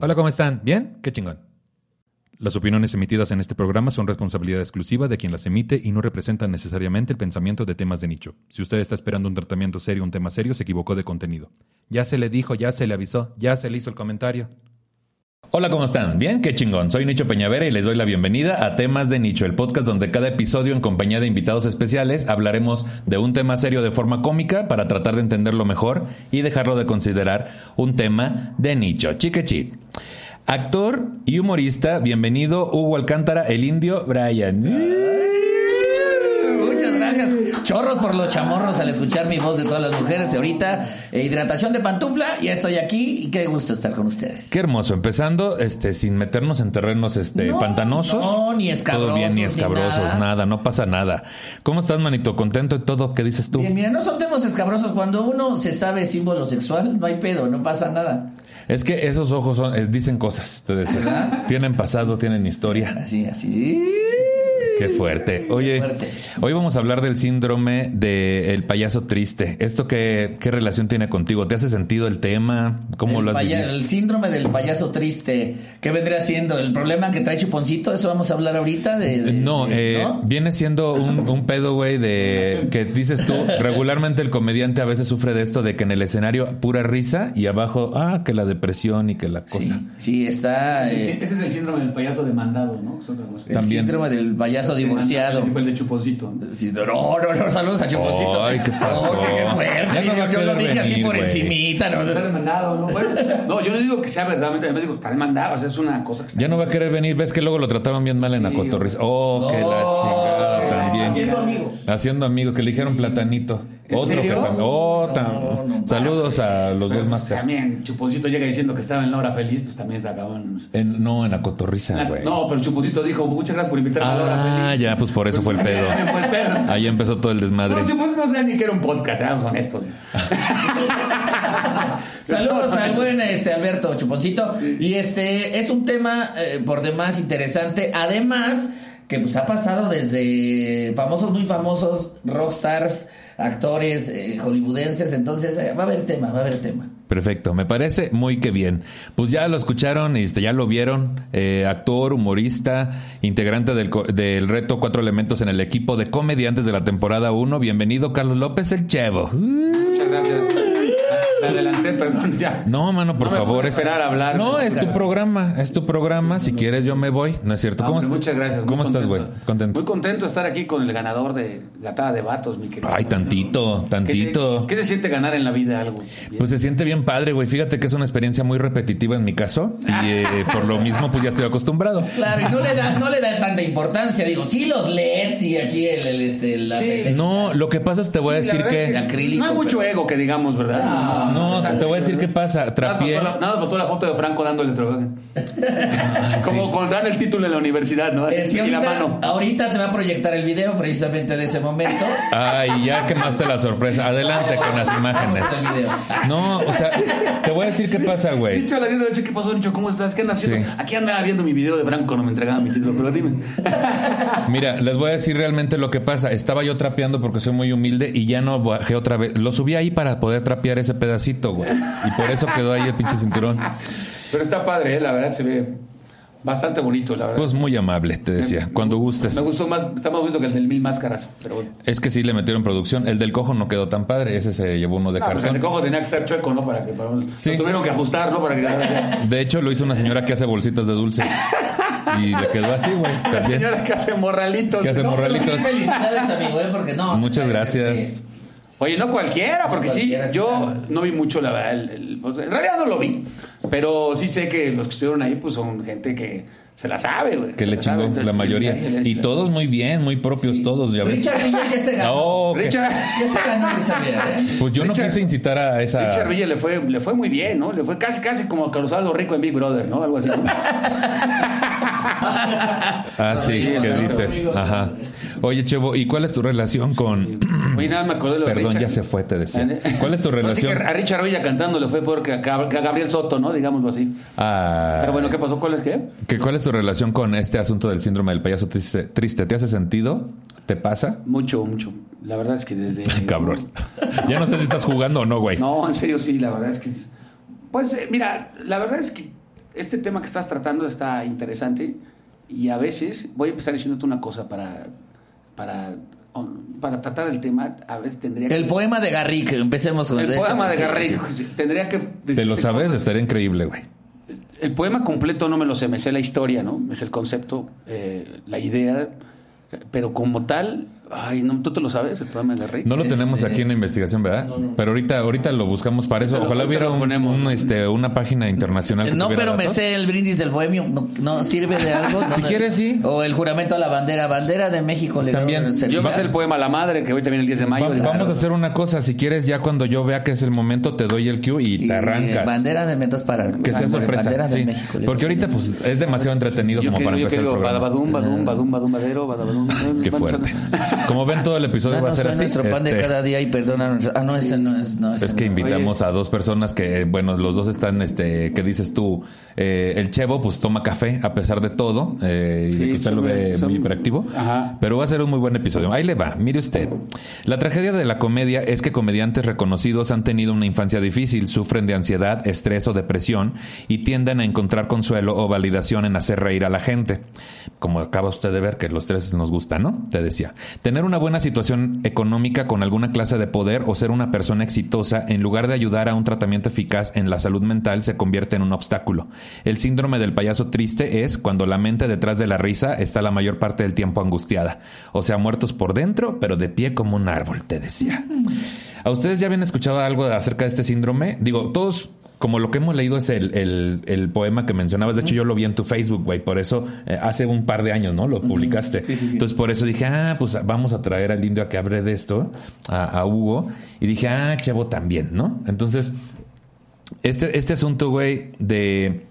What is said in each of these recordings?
Hola, ¿cómo están? ¿Bien? Qué chingón. Las opiniones emitidas en este programa son responsabilidad exclusiva de quien las emite y no representan necesariamente el pensamiento de temas de nicho. Si usted está esperando un tratamiento serio, un tema serio, se equivocó de contenido. Ya se le dijo, ya se le avisó, ya se le hizo el comentario. Hola, ¿cómo están? ¿Bien? Qué chingón. Soy Nicho Peñavera y les doy la bienvenida a Temas de Nicho, el podcast donde cada episodio en compañía de invitados especiales hablaremos de un tema serio de forma cómica para tratar de entenderlo mejor y dejarlo de considerar un tema de nicho. Chiquechi. Actor y humorista, bienvenido Hugo Alcántara, el indio Brian. Muchas gracias. Chorros por los chamorros al escuchar mi voz de todas las mujeres. Y ahorita, eh, hidratación de pantufla. Ya estoy aquí y qué gusto estar con ustedes. Qué hermoso, empezando este sin meternos en terrenos este No, pantanosos. no, ni escabrosos, Todo bien, ni ni escabrosos, nada. nada. no pasa nada. ¿Cómo estás, manito? ¿Contento de todo? ¿Qué dices tú? Bien, mira, no son temas escabrosos. Cuando uno se sabe símbolo sexual, no hay pedo, no pasa nada. Es que esos ojos son, eh, dicen cosas, te decía. Tienen pasado, tienen historia. Así, así. Qué fuerte. Oye, fuerte. hoy vamos a hablar del síndrome del payaso triste. ¿Esto qué, qué relación tiene contigo? ¿Te hace sentido el tema? ¿Cómo el, lo has vivido? el síndrome del payaso triste. ¿Qué vendría siendo? ¿El problema que trae Chuponcito? ¿Eso vamos a hablar ahorita? De, de- No, de- eh, ¿no? viene siendo un, un pedo, güey, de que dices tú, regularmente el comediante a veces sufre de esto, de que en el escenario pura risa y abajo, ah, que la depresión y que la cosa. Sí, sí, está Ese eh, ese es el síndrome del payaso demandado, ¿no? Es otra cosa. el También. síndrome del payaso divorciado. El de chuponcito. Sí, no, no, no, saludos a Chuponcito. Ay, ¿qué pasó? Qué fuerte. No a yo, yo lo dije así por güey. encimita. ¿no? Está demandado, ¿no? Bueno, no, yo no digo que sea verdaderamente, además digo, está demandado, o sea, es una cosa que está... Ya no va a querer venir, ves que luego lo trataron bien mal en la Sí, cotorriza. Oh, que la chingada también. Haciendo amigos. Haciendo amigos, que le dijeron platanito. ¿En Otro platanito. Oh, tan- No, no, Saludos a los Pero, dos pues, masters. También, Chuponcito llega diciendo que estaba en la hora feliz, pues también se acaban... En- no, en la cotorriza, güey. No, pero Chuponcito dijo, muchas gracias por invitarme a la hora Ah, feliz. ya, pues por eso fue el pedo. también fue el pedo. Ahí empezó todo el desmadre. No, Chuponcito no sabía ni que era un podcast, seamos honestos. Saludos al buen este, Alberto Chuponcito. Y este es un tema eh, por demás interesante. Además, que pues ha pasado desde famosos, muy famosos, rockstars, actores eh, hollywoodenses. Entonces, eh, va a haber tema, va a haber tema. Perfecto, me parece muy que bien. Pues ya lo escucharon, este, ya lo vieron, eh, actor, humorista, integrante del, co- del reto Cuatro Elementos en el equipo de comediantes de la temporada 1. Bienvenido, Carlos López, el Chevo. Muchas gracias. Me adelanté, perdón, ya. No, mano, por No favor. es- esperar a hablar. No, es tu programa, es tu programa. Si quieres, yo me voy. ¿No es cierto? Ah, ¿Cómo, hombre, muchas gracias. ¿Cómo estás, güey? contento. Muy contento de estar aquí con el ganador de Gatada de Vatos, mi querido. Ay, tantito, tantito. ¿Qué, se- qué se siente ganar en la vida algo? Bien. Pues se siente bien padre, güey. Fíjate que es una experiencia muy repetitiva en mi caso. Y eh, por lo mismo, pues ya estoy acostumbrado. Claro, y no le da, no le da tanta importancia. Digo, sí, los LEDs y aquí el, el, este, la Sí. No, lo que pasa es te voy a decir que. No hay mucho pero- ego que digamos, ¿verdad? No, te voy a decir qué pasa. Trapié. Nada más faltó la foto de Franco dándole Como con dan el título en la universidad, ¿no? Eh, sí, y la ahorita, mano. ahorita se va a proyectar el video precisamente de ese momento. Ay, ya quemaste la sorpresa. Adelante con las imágenes. Vamos al video. No, o sea, te voy a decir qué pasa, güey. Dicho a las 10 de la noche, ¿qué pasó, Nicho? ¿Cómo estás? ¿Qué andas haciendo? Sí. Aquí andaba viendo mi video de Franco cuando me entregaba mi título, pero dime. Mira, les voy a decir realmente lo que pasa. Estaba yo trapeando porque soy muy humilde y ya no bajé otra vez. Lo subí ahí para poder trapear ese pedacito, güey. Y por eso quedó ahí el pinche cinturón. Pero está padre, ¿eh? la verdad se ve bastante bonito, la verdad. Pues muy amable, te decía. Cuando gustes. Me gustó más, está más bonito que el del Mil Máscaras, pero bueno. Es que sí le metieron producción. El del cojo no quedó tan padre. Ese se llevó uno de No, pues el cartón. cojo tenía que estar chueco, ¿no? Para que para, Sí. lo tuvieron que ajustar, ¿no? Para que De hecho, lo hizo una señora que hace bolsitas de dulces. Y le quedó así, güey. La señora que hace morralitos. Que hace ¿no? morralitos. Felicidades, amigo, ¿eh? porque no. Muchas gracias. este, Oye, no cualquiera, porque cualquiera, sí, sí, yo claro. no vi mucho, la verdad. el- el- pues, en realidad no lo vi, pero sí sé que los que estuvieron ahí, pues son gente que se la sabe, güey. Que le chingó la mayoría. Y todos muy bien, muy propios todos, ya. Richard Villa, ¿qué se ganó? Oh, que- Richard, ¿Qué se ganó Richard Villa, eh? Pues yo no quise incitar a esa. Richard Villa le fue, le fue muy bien, ¿no? Le fue casi, casi como Carlos Aldo Rico en Big Brother, ¿no? Algo así. ¿no? Ah, sí, ¿qué dices? Ajá. Oye, Chevo, ¿y cuál es tu relación con. Oye, nada, me acordé de lo Perdón, Richard. ya se fue, te decía. ¿Cuál es tu No, sí relación? que a Richard Villa cantando le fue peor que a, Gabriel Soto, ¿no? Digámoslo así. Ah, Pero bueno, ¿qué pasó? ¿Cuál es qué? ¿qué- ¿Cuál es tu relación con este asunto del síndrome del payaso triste? triste? ¿Te hace sentido? ¿Te pasa? Mucho, mucho. La verdad es que desde... Cabrón. Ya no sé si estás jugando o no, güey. No, en serio sí, la verdad es que... Pues eh, mira, la verdad es que este tema que estás tratando está interesante y a veces voy a empezar diciéndote una cosa para, para, para tratar el tema. A veces tendría El que, poema de Garrick, empecemos con el hecho, poema de sí, Garrick sí. tendría que ¿Te lo sabes? Estaría increíble, güey. El poema completo no me lo sé, me sé la historia, ¿no? Es el concepto, eh, la idea, pero como tal, ay, no, ¿tú te lo sabes? No lo tenemos Este- aquí en la investigación, ¿verdad? Pero ahorita, ahorita lo buscamos para eso. Pero Ojalá hubiera un, este, una página internacional. que No, pero me sé el brindis del bohemio. ¿No, no sirve de algo? Si quieres, sí. O el juramento a la bandera. Bandera de México. le También. Yo voy a hacer el poema a la madre, que hoy también el 10 de mayo. Va- Vamos a hacer una cosa. Si quieres, ya cuando yo vea que es el momento, te doy el cue y Y, te eh, arrancas. bandera de Metos para. que sea bandera sorpresa. de sí. México. le Porque ahorita pues es demasiado entretenido Yo como para yo empezar el programa. badum, badum, badum, badero, badabadum. Qué fuerte. Como ven, todo el episodio va a ser así. nuestro pan de Este, cada día y perdónanos. Ah, no, ese no es. No, ese Es que no. invitamos a dos personas que, bueno, los dos están, este, que dices tú, eh, el Chevo, pues toma café a pesar de todo, eh, y de que usted lo ve son- muy hiperactivo. Ajá. Pero va a ser un muy buen episodio. Ahí le va, mire usted. La tragedia de la comedia es que comediantes reconocidos han tenido una infancia difícil, sufren de ansiedad, estrés o depresión y tienden a encontrar consuelo o validación en hacer reír a la gente. Como acaba usted de ver que los tres nos gusta, ¿no? Te decía. Tener una buena situación económica con alguna clase de poder o ser una persona exitosa en lugar de ayudar a un tratamiento eficaz en la salud mental se convierte en un obstáculo. El síndrome del payaso triste es cuando la mente detrás de la risa está la mayor parte del tiempo angustiada. O sea, muertos por dentro, pero de pie como un árbol, te decía. ¿A ustedes ya habían escuchado algo acerca de este síndrome? Digo, todos como lo que hemos leído es el, el- el poema que mencionabas. De hecho, yo lo vi en tu Facebook, güey. Por eso, eh, hace un par de años, ¿no? Lo publicaste. Sí, sí, sí. Entonces, por eso dije, ah, pues vamos a traer al indio a que hable de esto, a, a Hugo. Y dije, ah, Chevo también, ¿no? Entonces, este, este asunto, güey, de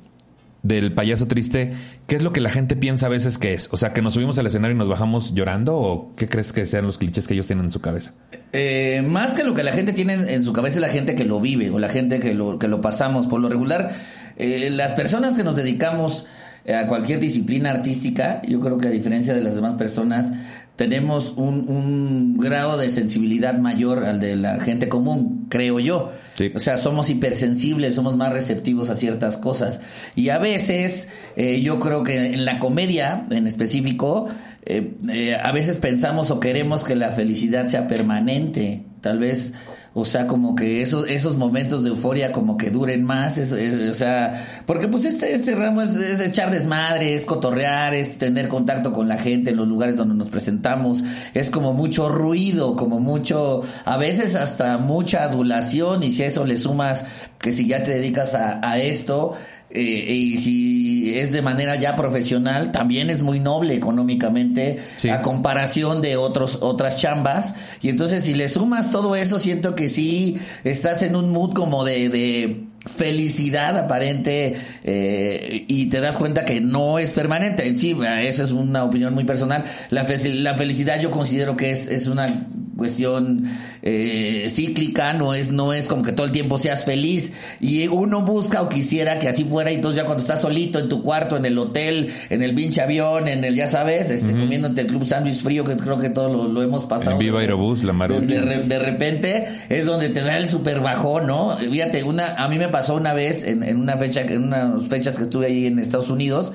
del payaso triste, ¿qué es lo que la gente piensa a veces que es? O sea, que nos subimos al escenario y nos bajamos llorando o qué crees que sean los clichés que ellos tienen en su cabeza? Eh, más que lo que la gente tiene en, su cabeza es la gente que lo vive o la gente que lo, que lo pasamos. Por lo regular, eh, las personas que nos dedicamos eh, a cualquier disciplina artística, yo creo que a diferencia de las demás personas, tenemos un, un grado de sensibilidad mayor al de la gente común, creo yo. Sí. O sea, somos hipersensibles, somos más receptivos a ciertas cosas. Y a veces, eh, yo creo que en la comedia en específico, eh, eh, a veces pensamos o queremos que la felicidad sea permanente. Tal vez, o sea, como que esos, esos momentos de euforia como que duren más. es- o sea, porque pues este, este ramo es, es echar desmadre, es cotorrear, es tener contacto con la gente en los lugares donde nos presentamos. Es como mucho ruido, como mucho, a veces hasta mucha adulación. Y si a eso le sumas que si ya te dedicas a, a esto, eh, y si es de manera ya profesional, también es muy noble económicamente Sí. a comparación de otros otras chambas. Y entonces si le sumas todo eso, siento que sí estás en un mood como de, de felicidad aparente eh, y te das cuenta que no es permanente. Sí, esa es una opinión muy personal. La, fe- la felicidad yo considero que es, es una cuestión eh, cíclica, no es, no es como que todo el tiempo seas feliz. Y uno busca o quisiera que así fuera, y entonces ya cuando estás solito en tu cuarto, en el hotel, en el pinche avión, en el, ya sabes, este, comiéndote el club sándwich frío, que creo que todos lo, lo hemos pasado. En Viva Aerobús, la Marucha. De, de repente es donde te da el super bajón, ¿no? Fíjate, una, a mí me pasó una vez en, en una fecha, en unas fechas que estuve ahí en Estados Unidos,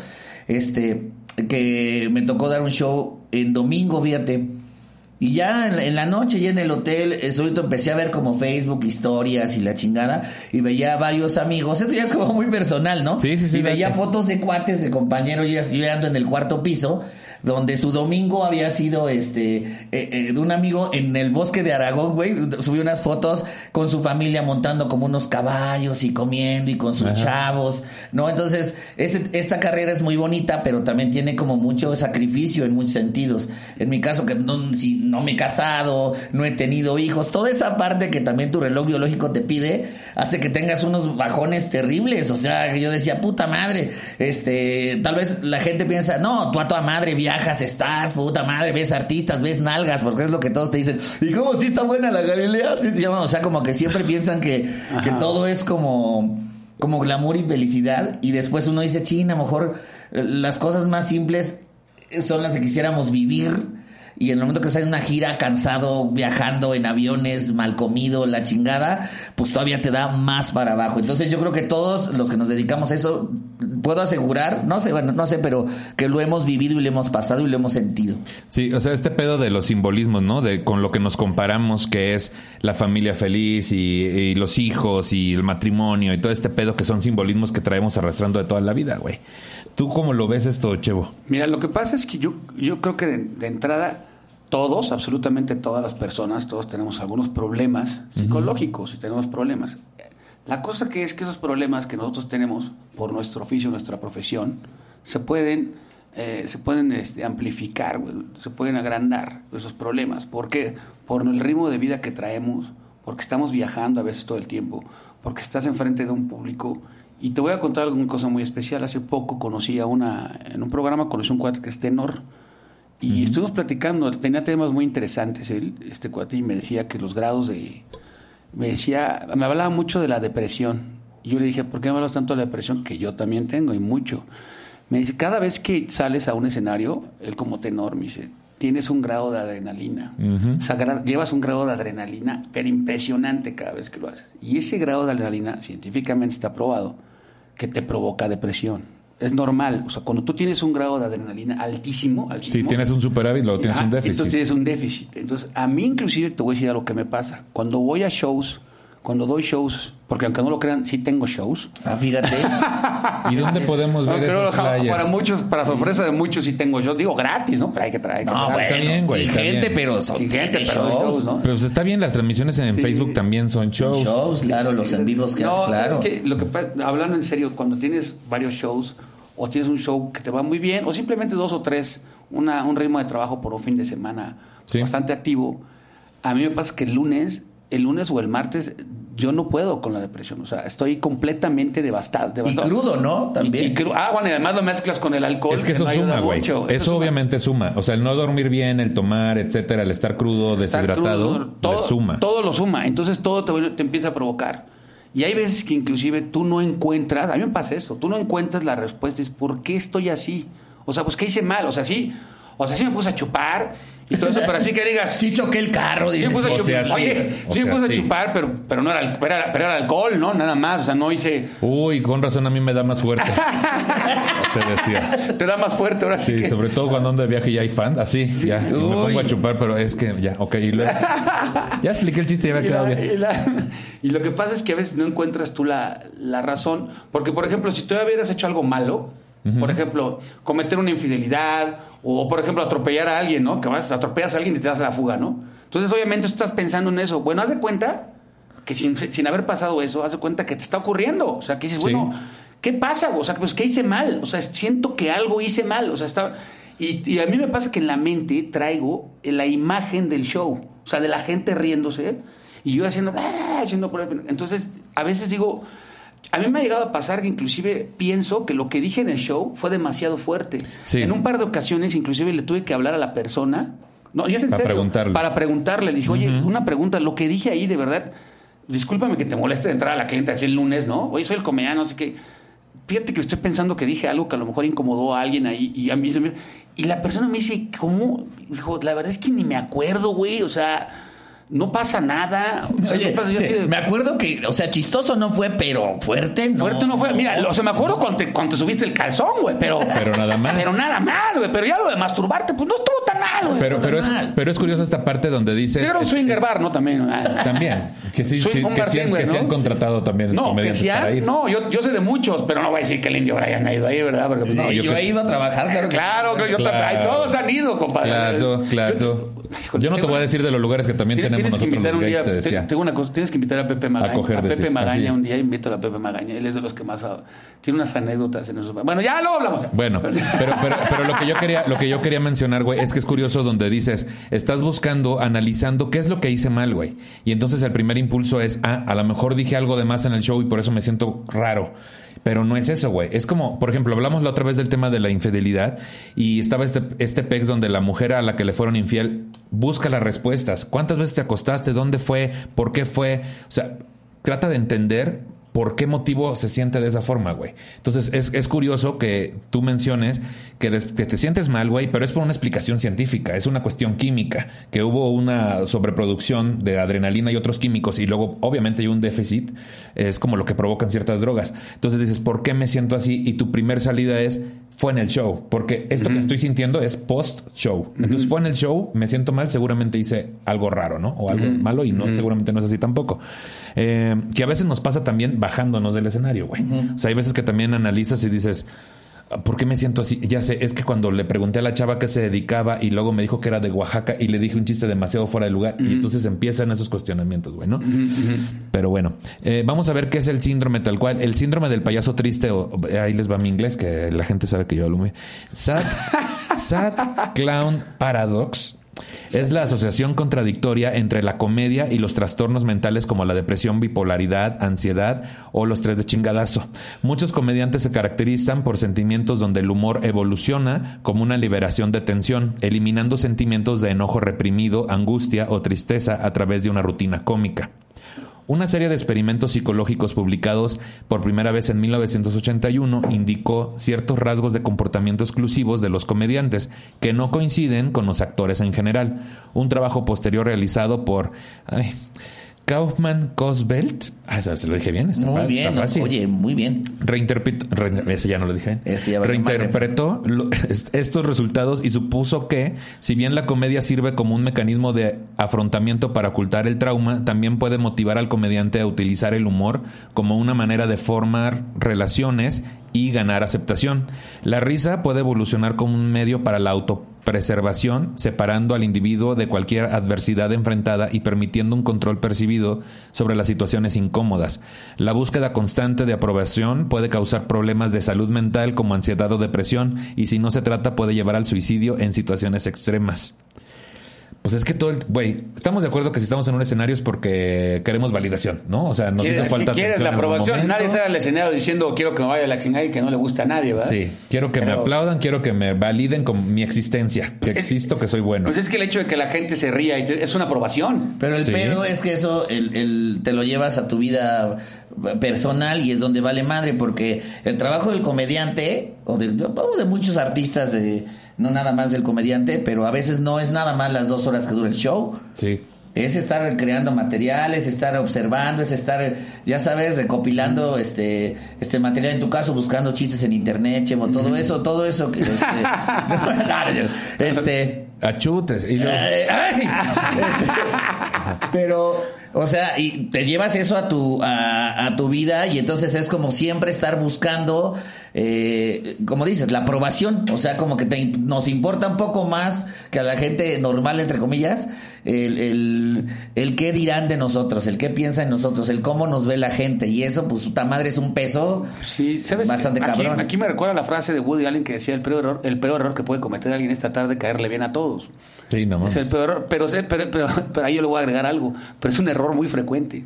este, que me tocó dar un show en domingo, fíjate. Y ya en la, en la noche, ya en el hotel, solito empecé a ver como Facebook, historias y la chingada, y veía a varios amigos. Esto ya es como muy personal, ¿no? Sí, sí, sí, Y veía fotos de cuates, de compañeros, yo, yo ya ando en el cuarto piso, donde su domingo había sido este eh, eh, de un amigo en el bosque de Aragón, güey. Subió unas fotos con su familia montando como unos caballos y comiendo y con sus Ajá. chavos, ¿no? Entonces, este- esta carrera es muy bonita, pero también tiene como mucho sacrificio en muchos sentidos. En mi caso, que no, si no me he casado, no he tenido hijos, toda esa parte que también tu reloj biológico te pide, hace que tengas unos bajones terribles. O sea, que yo decía, puta madre, este, tal vez la gente piensa, no, tú a toda madre estás, puta madre, ves artistas, ves nalgas, porque es lo que todos te dicen. ¿Y cómo si está buena la Galilea? Sí, llama, o sea, como que siempre piensan que, que todo es como como glamour y felicidad y después uno dice, ching, a lo mejor eh, las cosas más simples son las que quisiéramos vivir, y en el momento que en una gira cansado, viajando en aviones, mal comido, la chingada, pues todavía te da más para abajo. Entonces yo creo que todos los que nos dedicamos a eso, puedo asegurar, no sé, bueno, no sé, pero que lo hemos vivido y lo hemos pasado y lo hemos sentido. Sí, o sea, este pedo de los simbolismos, ¿no? De con lo que nos comparamos, que es la familia feliz y, y los hijos y el matrimonio y todo este pedo que son simbolismos que traemos arrastrando de toda la vida, güey. ¿Tú cómo lo ves esto, Chevo? Mira, lo que pasa es que yo, yo creo que de, de entrada todos, absolutamente todas las personas, todos tenemos algunos problemas psicológicos y tenemos problemas. La cosa que es que esos problemas que nosotros tenemos por nuestro oficio, nuestra profesión, se pueden, eh, se pueden este, amplificar, se pueden agrandar esos problemas. ¿Por qué? Por el ritmo de vida que traemos, porque estamos viajando a veces todo el tiempo, porque estás enfrente de un público. Y te voy a contar alguna cosa muy especial. Hace poco conocí a una, en un programa conocí a un cuate que es tenor, y estuvimos platicando, tenía temas muy interesantes él, este cuate, y me decía que los grados de... Me decía, me hablaba mucho de la depresión. Y yo le dije, ¿por qué me hablas tanto de la depresión? Que yo también tengo, y mucho. Me dice, cada vez que sales a un escenario, él como tenor, me dice, tienes un grado de adrenalina. O sea, llevas un grado de adrenalina, pero impresionante cada vez que lo haces. Y ese grado de adrenalina, científicamente está probado, que te provoca depresión. Es normal. O sea, cuando tú tienes un grado de adrenalina altísimo, Si altísimo tienes un superávit, luego tienes Ajá, un déficit. Entonces tienes un déficit. Entonces, a mí inclusive te voy a decir a lo que me pasa. Cuando voy a shows, cuando doy shows, porque aunque no lo crean, sí tengo shows. Ah, fíjate. ¿Y dónde podemos ver no esos flyers? para muchos, para sorpresa de muchos sí tengo shows. Digo gratis, ¿no? Pero hay que traer. No, hay que bueno, traer. bien, güey, sin está gente, bien. pero son Sin gente, pero shows. shows, ¿no? Pero pues, está bien, las transmisiones en Sí. Facebook también son shows. Shows, claro, los en vivos que No, hace, claro. ¿sabes qué? Lo que hablando en serio, cuando tienes varios shows o tienes un show que te va muy bien o simplemente dos o tres, una, un ritmo de trabajo por un fin de semana Sí. bastante activo, a mí me pasa que el lunes, el lunes o el martes, yo no puedo con la depresión. O sea, estoy completamente devastado. Y crudo, ¿no? También. Y- y cru- ah, bueno, y además lo mezclas con el alcohol. Es que eso no suma, güey. Eso, suma. obviamente suma. O sea, el no dormir bien, el tomar, etcétera, el estar crudo, Estar deshidratado, crudo, todo, le suma. Todo lo suma. Entonces todo te, te empieza a provocar. Y hay veces que inclusive tú no encuentras, a mí me pasa eso, tú no encuentras la respuesta, es ¿por qué estoy así? O sea, pues ¿qué hice mal? O sea, sí, o sea, sí me puse a chupar y todo eso, pero así que digas, Sí choqué el carro, sí dices. me puse a o sea, chupar, sí. oye, O sí me sea, puse sí. a chupar, pero, pero, no era, era, pero era alcohol, ¿no? Nada más, o sea, no hice, Uy, con razón a mí me da más fuerte. Te decía. te da más fuerte ahora sí, Sí, que... sobre todo cuando ando de viaje y hay fan, así, ya. y me pongo a chupar, pero es que ya, ok. y luego- ya expliqué el chiste, ya había quedado bien. y la- y lo que pasa es que a veces no encuentras tú la, la razón. Porque, por ejemplo, si tú hubieras hecho algo malo, por ejemplo, cometer una infidelidad, o por ejemplo, atropellar a alguien, ¿no? Que vas, atropellas a alguien y te das a la fuga, ¿no? Entonces, obviamente, tú estás pensando en eso. Bueno, haz de cuenta que sin, sin haber pasado eso, haz de cuenta que te está ocurriendo. O sea, que dices, Sí. bueno, ¿qué pasa? O sea, pues, ¿qué hice mal? O sea, siento que algo hice mal. O sea, está... Y, y a mí me pasa que en la mente traigo la imagen del show. O sea, de la gente riéndose y yo haciendo... Haciendo Entonces, a veces digo... A mí me ha llegado a pasar que inclusive pienso que lo que dije en el show fue demasiado fuerte. Sí. En un par de ocasiones inclusive le tuve que hablar a la persona. No, y es en Para serio, preguntarle. Para preguntarle. Le dije, oye, una pregunta, lo que dije ahí de verdad, discúlpame que te moleste de entrar a la cliente así el lunes, ¿no? Oye, soy el comediano, así que fíjate que estoy pensando que dije algo que a lo mejor incomodó a alguien ahí y a mí se me... Y la persona me dice, ¿cómo? Dijo, la verdad es que ni me acuerdo, güey, o sea, no pasa nada. O sea, Oye, no pasa- yo sí, así de- me acuerdo que, o sea, chistoso no fue, pero fuerte, ¿no? Fuerte no fue. Mira, o sea, me acuerdo cuando te, cuando te subiste el calzón, güey, pero... Pero nada más. Pero nada más, güey. Pero ya lo de masturbarte, pues no estuvo tan mal, güey. Pero, pero, es, mal. pero es curioso esta parte donde dices. Era un swinger es- bar, ¿no? También. También. Que sí, que sí que ¿no? han contratado también No, que comediantes para ir. no, yo, yo sé de muchos, pero no voy a decir que el indio Brian ha ido ahí, ¿verdad? Porque, pues, no, yo he ido a trabajar, claro que Claro, que yo Claro. Todos han ido, compadre. Claro, claro. Yo no te voy a decir de los lugares que también tenemos nosotros los gays, día, te decía. Tengo una cosa, tienes que invitar a Pepe Magaña. coger, a Pepe Magaña así. un día, invito a Pepe Magaña. Él es de los que más tiene unas anécdotas en eso. Bueno, ya luego hablamos. Bueno, pero, pero, pero lo que yo quería, lo que yo quería mencionar, güey, es que es curioso donde dices, estás buscando, analizando qué es lo que hice mal, güey. Y entonces el primer impulso es, ah, a lo mejor dije algo de más en el show y por eso me siento raro. Pero no es eso, güey. Es como, por ejemplo, hablamos la otra vez del tema de la infidelidad y estaba este, este pex donde la mujer a la que le fueron infiel busca las respuestas. ¿Cuántas veces te acostaste? ¿Dónde fue? ¿Por qué fue? O sea, trata de entender por qué motivo se siente de esa forma, güey. Entonces, es, es curioso que tú menciones que, des- que te sientes mal, güey, pero es por una explicación científica, es una cuestión química, que hubo una sobreproducción de adrenalina y otros químicos y luego obviamente hay un déficit, es como lo que provocan ciertas drogas. Entonces dices, ¿por qué me siento así? Y tu primer salida es, fue en el show, porque esto que estoy sintiendo es post-show. Entonces fue en el show, me siento mal, seguramente hice algo raro, ¿no? O algo malo y no, seguramente no es así tampoco. Eh, que a veces nos pasa también bajándonos del escenario, güey. O sea, hay veces que también analizas y dices, ¿Por qué me siento así? Ya sé, es que cuando le pregunté a la chava que se dedicaba y luego me dijo que era de Oaxaca y le dije un chiste demasiado fuera de lugar y entonces empiezan esos cuestionamientos, güey, ¿no? Pero bueno, eh, vamos a ver qué es el síndrome tal cual. El síndrome del payaso triste, o, o- ahí les va mi inglés, que la gente sabe que yo hablo muy... Sad, sad Clown Paradox. Es la asociación contradictoria entre la comedia y los trastornos mentales como la depresión, bipolaridad, ansiedad o los tres de chingadazo. Muchos comediantes se caracterizan por sentimientos donde el humor evoluciona como una liberación de tensión, eliminando sentimientos de enojo reprimido, angustia o tristeza a través de una rutina cómica. Una serie de experimentos psicológicos publicados por primera vez en 1981 indicó ciertos rasgos de comportamiento exclusivos de los comediantes que no coinciden con los actores en general. Un trabajo posterior realizado por Kaufman Cosbelt. Ah, se lo dije bien. Está, Muy bien, está fácil. oye, muy bien. Reinterpretó, re- ese ya no lo dije. Ese ya valió Reinterpretó lo- estos resultados y supuso que, si bien la comedia sirve como un mecanismo de afrontamiento para ocultar el trauma, también puede motivar al comediante a utilizar el humor como una manera de formar relaciones y ganar aceptación. La risa puede evolucionar como un medio para la autopreservación, separando al individuo de cualquier adversidad enfrentada y permitiendo un control percibido sobre las situaciones incómodas. La búsqueda constante de aprobación puede causar problemas de salud mental como ansiedad o depresión y si no se trata puede llevar al suicidio en situaciones extremas. Pues es que todo el... Güey, estamos de acuerdo que si estamos en un escenario es porque queremos validación, ¿no? O sea, nos hizo ¿Quieres, falta quieres la aprobación? Nadie sale al escenario diciendo quiero que me vaya a la chingada y que no le gusta a nadie, ¿verdad? Sí, quiero que me aplaudan, quiero que me validen con mi existencia, que existo, que soy bueno. Pues es que el hecho de que la gente se ría y te- es una aprobación. Pero el Sí. pedo es que eso el, el- te lo llevas a tu vida personal y es donde vale madre, porque el trabajo del comediante, o de, o de muchos artistas, de, no nada más del comediante, pero a veces no es nada más las dos horas que dura el show. Sí. Es estar creando materiales, estar observando, es estar, ya sabes, recopilando este este material en tu caso, buscando chistes en internet, Chevo, todo eso, todo eso que este, cierto. este Achutes. Y luego- Ay, ay, este, pero, o sea, y te llevas eso a tu, a, a tu vida y entonces es como siempre estar buscando, eh, como dices, la aprobación. O sea, como que te, nos importa un poco más que a la gente normal, entre comillas, el, el, el qué dirán de nosotros, el qué piensa en nosotros, el cómo nos ve la gente. Y eso, pues, puta madre, es un peso Sí, ¿sabes? bastante aquí, cabrón. Aquí me recuerda la frase de Woody Allen que decía el peor error, el peor error que puede cometer alguien es tratar de caerle bien a todos. sí, no Es el peor error, pero, sé- pero, pero, pero ahí yo le voy a agregar algo, pero es un error muy frecuente.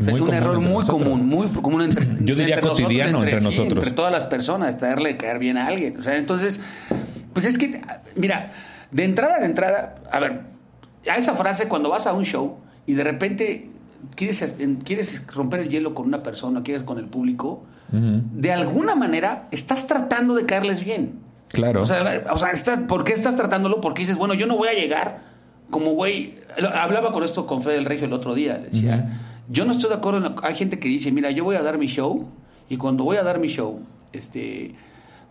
Muy un error muy nosotros. común, muy común entre Yo diría cotidiano entre nosotros. entre todas las personas, tratarle de caer bien a alguien. O sea, entonces, pues es que, mira, de entrada, de entrada, a ver, a esa frase cuando vas a un show y de repente quieres, quieres romper el hielo con una persona, quieres con el público, de alguna manera estás tratando de caerles bien. Claro. O sea, o sea, estás, ¿por qué estás tratándolo? Porque dices, bueno, yo no voy a llegar como güey. Hablaba con esto con Fede del Regio el otro día. Le decía, yo no estoy de acuerdo. en lo- hay gente que dice, mira, yo voy a dar mi show y cuando voy a dar mi show, este,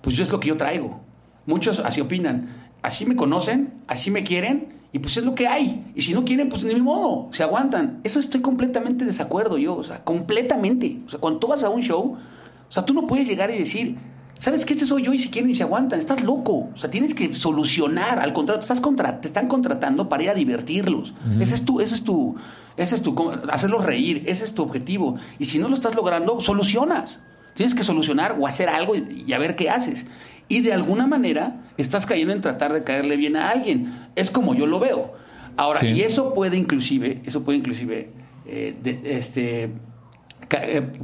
pues es lo que yo traigo. Muchos así opinan. Así me conocen, así me quieren y pues es lo que hay. Y si no quieren, pues ni modo, se aguantan. Eso estoy completamente de desacuerdo yo, o sea, completamente. O sea, cuando tú vas a un show, o sea, tú no puedes llegar y decir, ¿sabes qué? Este soy yo y si quieren y se aguantan. Estás loco. O sea, tienes que solucionar. Al contrario, te, estás contra- te están contratando para ir a divertirlos. Ese es tu, ese es tu, ese es tu, hacerlos reír. Ese es tu objetivo. Y si no lo estás logrando, solucionas. Tienes que solucionar o hacer algo y, y a ver qué haces. Y de alguna manera estás cayendo en tratar de caerle bien a alguien. Es como yo lo veo. Ahora, Sí. y eso puede inclusive, eso puede inclusive, eh, de- este,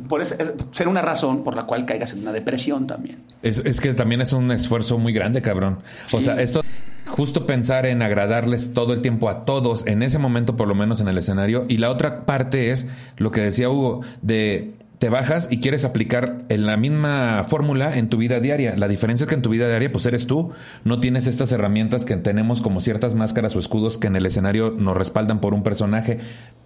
por esa- es- ser una razón por la cual caigas en una depresión también. Es, es que también es un esfuerzo muy grande, cabrón. O sea, esto, justo pensar en agradarles todo el tiempo a todos, en ese momento por lo menos en el escenario. Y la otra parte es lo que decía Hugo, de te bajas y quieres aplicar en la misma fórmula en tu vida diaria. La diferencia es que en tu vida diaria, pues eres tú. No tienes estas herramientas que tenemos como ciertas máscaras o escudos que en el escenario nos respaldan por un personaje.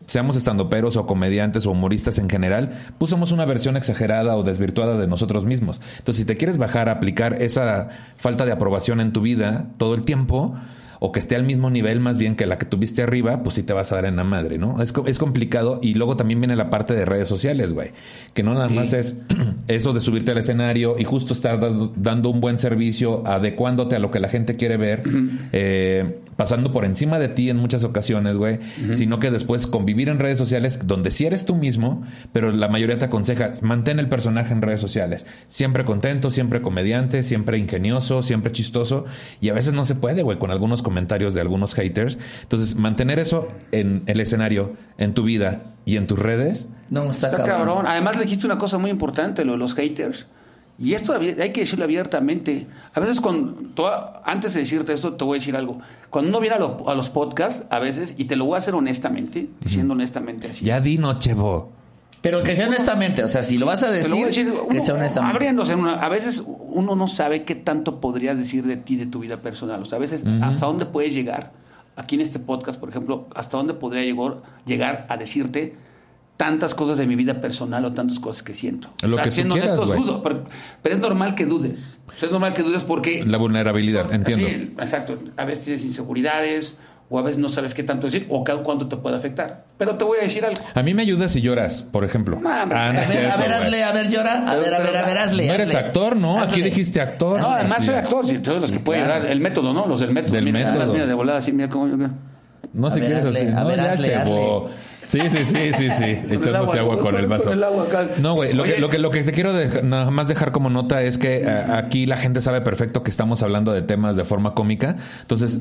Seamos estandoperos o comediantes o humoristas en general, pues una versión exagerada o desvirtuada de nosotros mismos. Entonces, si te quieres bajar a aplicar esa falta de aprobación en tu vida todo el tiempo, o que esté al mismo nivel más bien que la que tuviste arriba, pues sí te vas a dar en la madre, ¿no? Es, es complicado y luego también viene la parte de redes sociales, güey, que no nada más es eso de subirte al escenario y justo estar dando, dando un buen servicio, adecuándote a lo que la gente quiere ver, eh, pasando por encima de ti en muchas ocasiones, güey, sino que después convivir en redes sociales donde sí eres tú mismo, pero la mayoría te aconseja, mantén el personaje en redes sociales, siempre contento, siempre comediante, siempre ingenioso, siempre chistoso, y a veces no se puede, güey, con algunos comentarios de algunos haters. Entonces, mantener eso en el escenario, en tu vida y en tus redes, No, está, Está cabrón. cabrón. Además le dijiste una cosa muy importante, lo de los haters. Y esto hay que decirlo abiertamente. A veces, con, antes de decirte esto, te voy a decir algo. Cuando uno viene a, los- a los podcasts, a veces, y te lo voy a hacer honestamente, diciendo honestamente así. ya di no, chevo. Pero que sea honestamente, o sea, si lo vas a decir, voy a decir, que sea honestamente. abriéndose en una- a veces uno no sabe qué tanto podrías decir de ti, de tu vida personal. O sea, a veces hasta dónde puedes llegar. Aquí en este podcast, por ejemplo, hasta dónde podría llegar, llegar a decirte tantas cosas de mi vida personal o tantas cosas que siento. Lo O sea, que tú siendo quieras, honestos, dudo, pero, pero es normal que dudes. O sea, es normal que dudes porque... La vulnerabilidad, Sí, entiendo. exacto. A veces tienes inseguridades o a veces no sabes qué tanto decir o cuánto te puede afectar. Pero te voy a decir algo. A mí me ayuda si lloras, por ejemplo. Ah, no A ver, a ver, hazle, a ver, llora. A ver, a ver, a ver, hazle. No eres hazle. actor, ¿no? Aquí Hazle. dijiste actor. No, además Sí. soy actor, sí, de los Sí, que pueden claro. dar el método, ¿no? Los del método. Del mira, método. Mira, de volada, así, mira cómo... mira. No, A si ver, quieres hazle, así. a No, ver, hazle, chevo. Sí, sí, sí, sí, sí. Echándose agua con el vaso. No, güey, lo que, lo, que, lo que te quiero dejar- nada más dejar como nota es que eh, aquí la gente sabe perfecto que estamos hablando de temas de forma cómica. Entonces,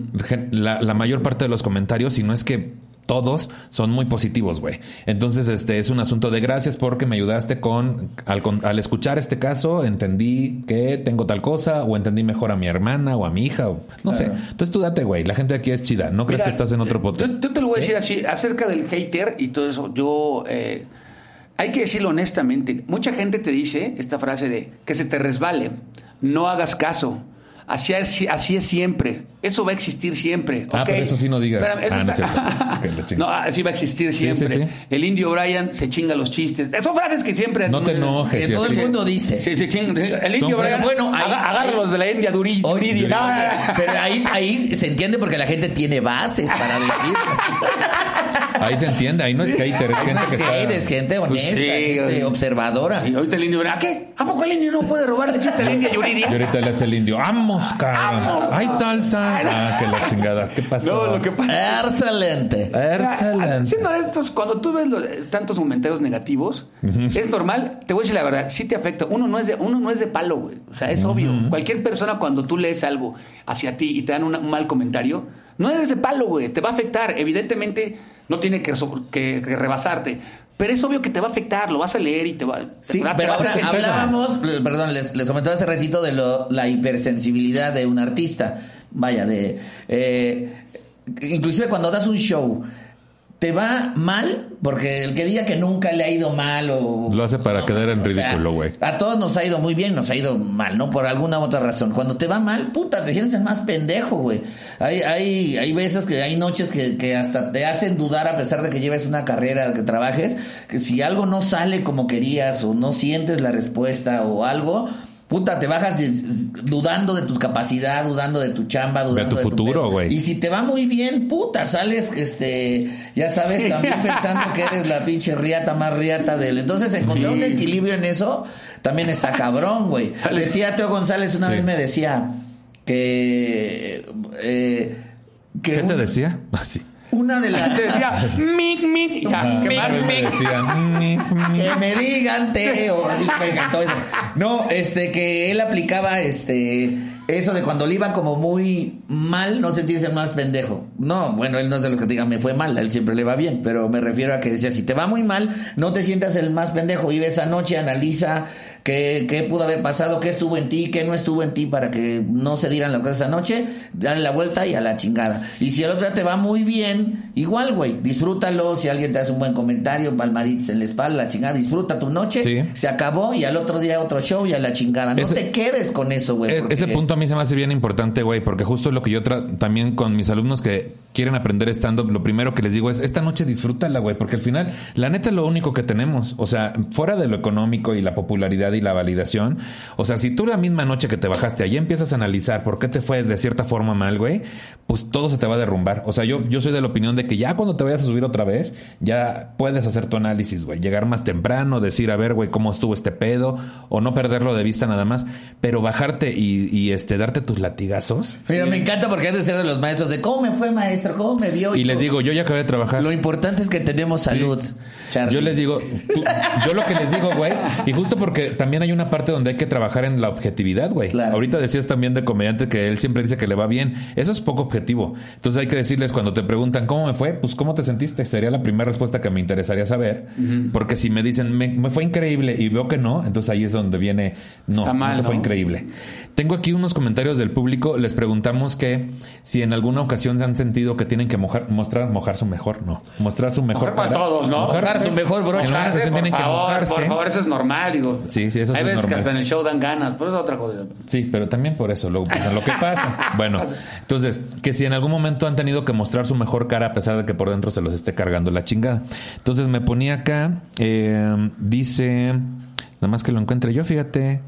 la mayor parte de los comentarios, si no es que todos, son muy positivos, güey. Entonces, este es un asunto de gracias porque me ayudaste con al, escuchar este caso, entendí que tengo tal cosa, o entendí mejor a mi hermana o a mi hija, o no sé. Entonces, tú date, güey. La gente aquí es chida. No crees Mira, que estás en otro yo- podcast. Yo, te lo voy a decir así, acerca del hater y todo eso, yo... eh, hay que decirlo honestamente. Mucha gente te dice esta frase de que se te resbale, no hagas caso. Así es, así es siempre. Eso va a existir siempre. Ah, ¿ok? pero eso sí no digas. Espérame, eso Ah, no está- es no, así va a existir siempre. sí, sí. El indio Brian se chinga los chistes. Son frases que siempre... No te enojes. Que todo el mundo dice. Sí, se chinga. El indio Son Brian... Bueno, ahí- agarra los de la India Duri. No, no, no. Pero ahí, ahí se entiende porque la gente tiene bases para decir. Ahí se entiende. Ahí no es hater, es Hay gente más que está... es gente honesta, sí, gente oye. observadora. Y ahorita el indio, ¿a qué? ¿A poco el indio no puede robarle chiste a la India Yuridia? Y ahorita le hace el indio. ¡Vamos, cabrón! ¡Ay, salsa! Ah, que la chingada. ¿Qué pasó? No, lo que pasa. Excelente. Excelente. Siendo honestos, cuando tú ves los- tantos comentarios negativos, es normal, te voy a decir la verdad, sí te afecta. Uno no es de, uno no es de palo, güey. O sea, es obvio. Cualquier persona cuando tú lees algo hacia ti y te dan una- un mal comentario, no eres de palo, güey. Te va a afectar. Evidentemente, no tiene que- que rebasarte. Pero es obvio que te va a afectar, lo vas a leer y te va, te Sí, va- te pero ahora hablábamos, perdón, les, les comentaba hace ratito de lo, la hipersensibilidad de un artista. Vaya, de... eh, inclusive cuando das un show, te va mal, porque el que diga que nunca le ha ido mal o... Lo hace para quedar en ridículo, güey. a todos nos ha ido muy bien, nos ha ido mal, ¿no? Por alguna u otra razón. Cuando te va mal, puta, te sientes el más pendejo, güey. Hay, hay, hay veces que hay noches que, que hasta te hacen dudar a pesar de que lleves una carrera, que trabajes, que si algo no sale como querías o no sientes la respuesta o algo... Puta, te bajas dudando de tu capacidad, dudando de tu chamba, dudando tu futuro, güey. Y si te va muy bien, puta, sales, este, ya sabes, también pensando que eres la pinche riata más riata del. Entonces, encontrar un equilibrio en eso también está cabrón, güey. Decía Teo González una Sí. vez me decía que. eh, que ¿Qué te decía? Así. Una de las. Te decía, mic, mic, ya, que más- Me decía, "Mi, mi". Que me digan, Teo. Encantó eso. No, este, que él aplicaba este. Eso de cuando le iba como muy mal, no sentirse más pendejo. No, bueno, él no es de los que te digan me fue mal, a él siempre le va bien, pero me refiero a que decía, si te va muy mal, no te sientas el más pendejo, vive esa noche, analiza qué, qué pudo haber pasado, qué estuvo en ti, qué no estuvo en ti para que no se dieran las cosas esa noche, dale la vuelta y a la chingada. Y si el otro día te va muy bien, igual, güey, disfrútalo. Si alguien te hace un buen comentario, palmaditas en la espalda, la chingada, disfruta tu noche, Sí. se acabó y al otro día otro show y a la chingada. No Ese- te quedes con eso, güey. E- porque- Ese punto a mí se me hace bien importante, güey, porque justo es lo que yo también con mis alumnos que quieren aprender stand-up, lo primero que les digo es, esta noche disfrútala, güey, porque al final, la neta es lo único que tenemos. O sea, fuera de lo económico y la popularidad y la validación, o sea, si tú la misma noche que te bajaste allí empiezas a analizar por qué te fue de cierta forma mal, güey, pues todo se te va a derrumbar. O sea, yo, yo soy de la opinión de que ya cuando te vayas a subir otra vez, ya puedes hacer tu análisis, güey. Llegar más temprano, decir, a ver, güey, cómo estuvo este pedo, o no perderlo de vista nada más, pero bajarte y, y, este, darte tus latigazos. Mira, me encanta porque has de ser de los maestros de cómo me fue, maestro, cómo me vio. Y les todo. digo, yo ya acabé de trabajar. Lo importante es que tenemos salud, Charlie. Yo les digo, yo lo que les digo, güey, y justo porque también hay una parte donde hay que trabajar en la objetividad, güey. Claro. Ahorita decías también de comediante que él siempre dice que le va bien. Eso es poco objetivo. Entonces hay que decirles cuando te preguntan cómo me fue, pues cómo te sentiste. Sería la primera respuesta que me interesaría saber. Porque si me dicen, me, me fue increíble y veo que no, entonces ahí es donde viene, no, mal, no te fue ¿no? increíble. Tengo aquí unos comentarios del público. Les preguntamos que si en alguna ocasión se han sentido que tienen que mojar, mostrar, mojar su mejor, no, mostrar su mejor Mojar para todos, ¿no? Mojar su mejor brocha. En una Mojarse, ocasión por tienen que favor, mojarse. Por favor, eso es normal, digo. Sí, sí, eso Hay es veces que hasta en el show dan ganas, pero es otra cosa. Sí, pero también por eso, luego piensan lo que pasa. Bueno, entonces, que si en algún momento han tenido que mostrar su mejor cara a pesar de que por dentro se los esté cargando la chingada. Entonces me ponía acá, eh, dice, nada más que lo encuentre yo, fíjate,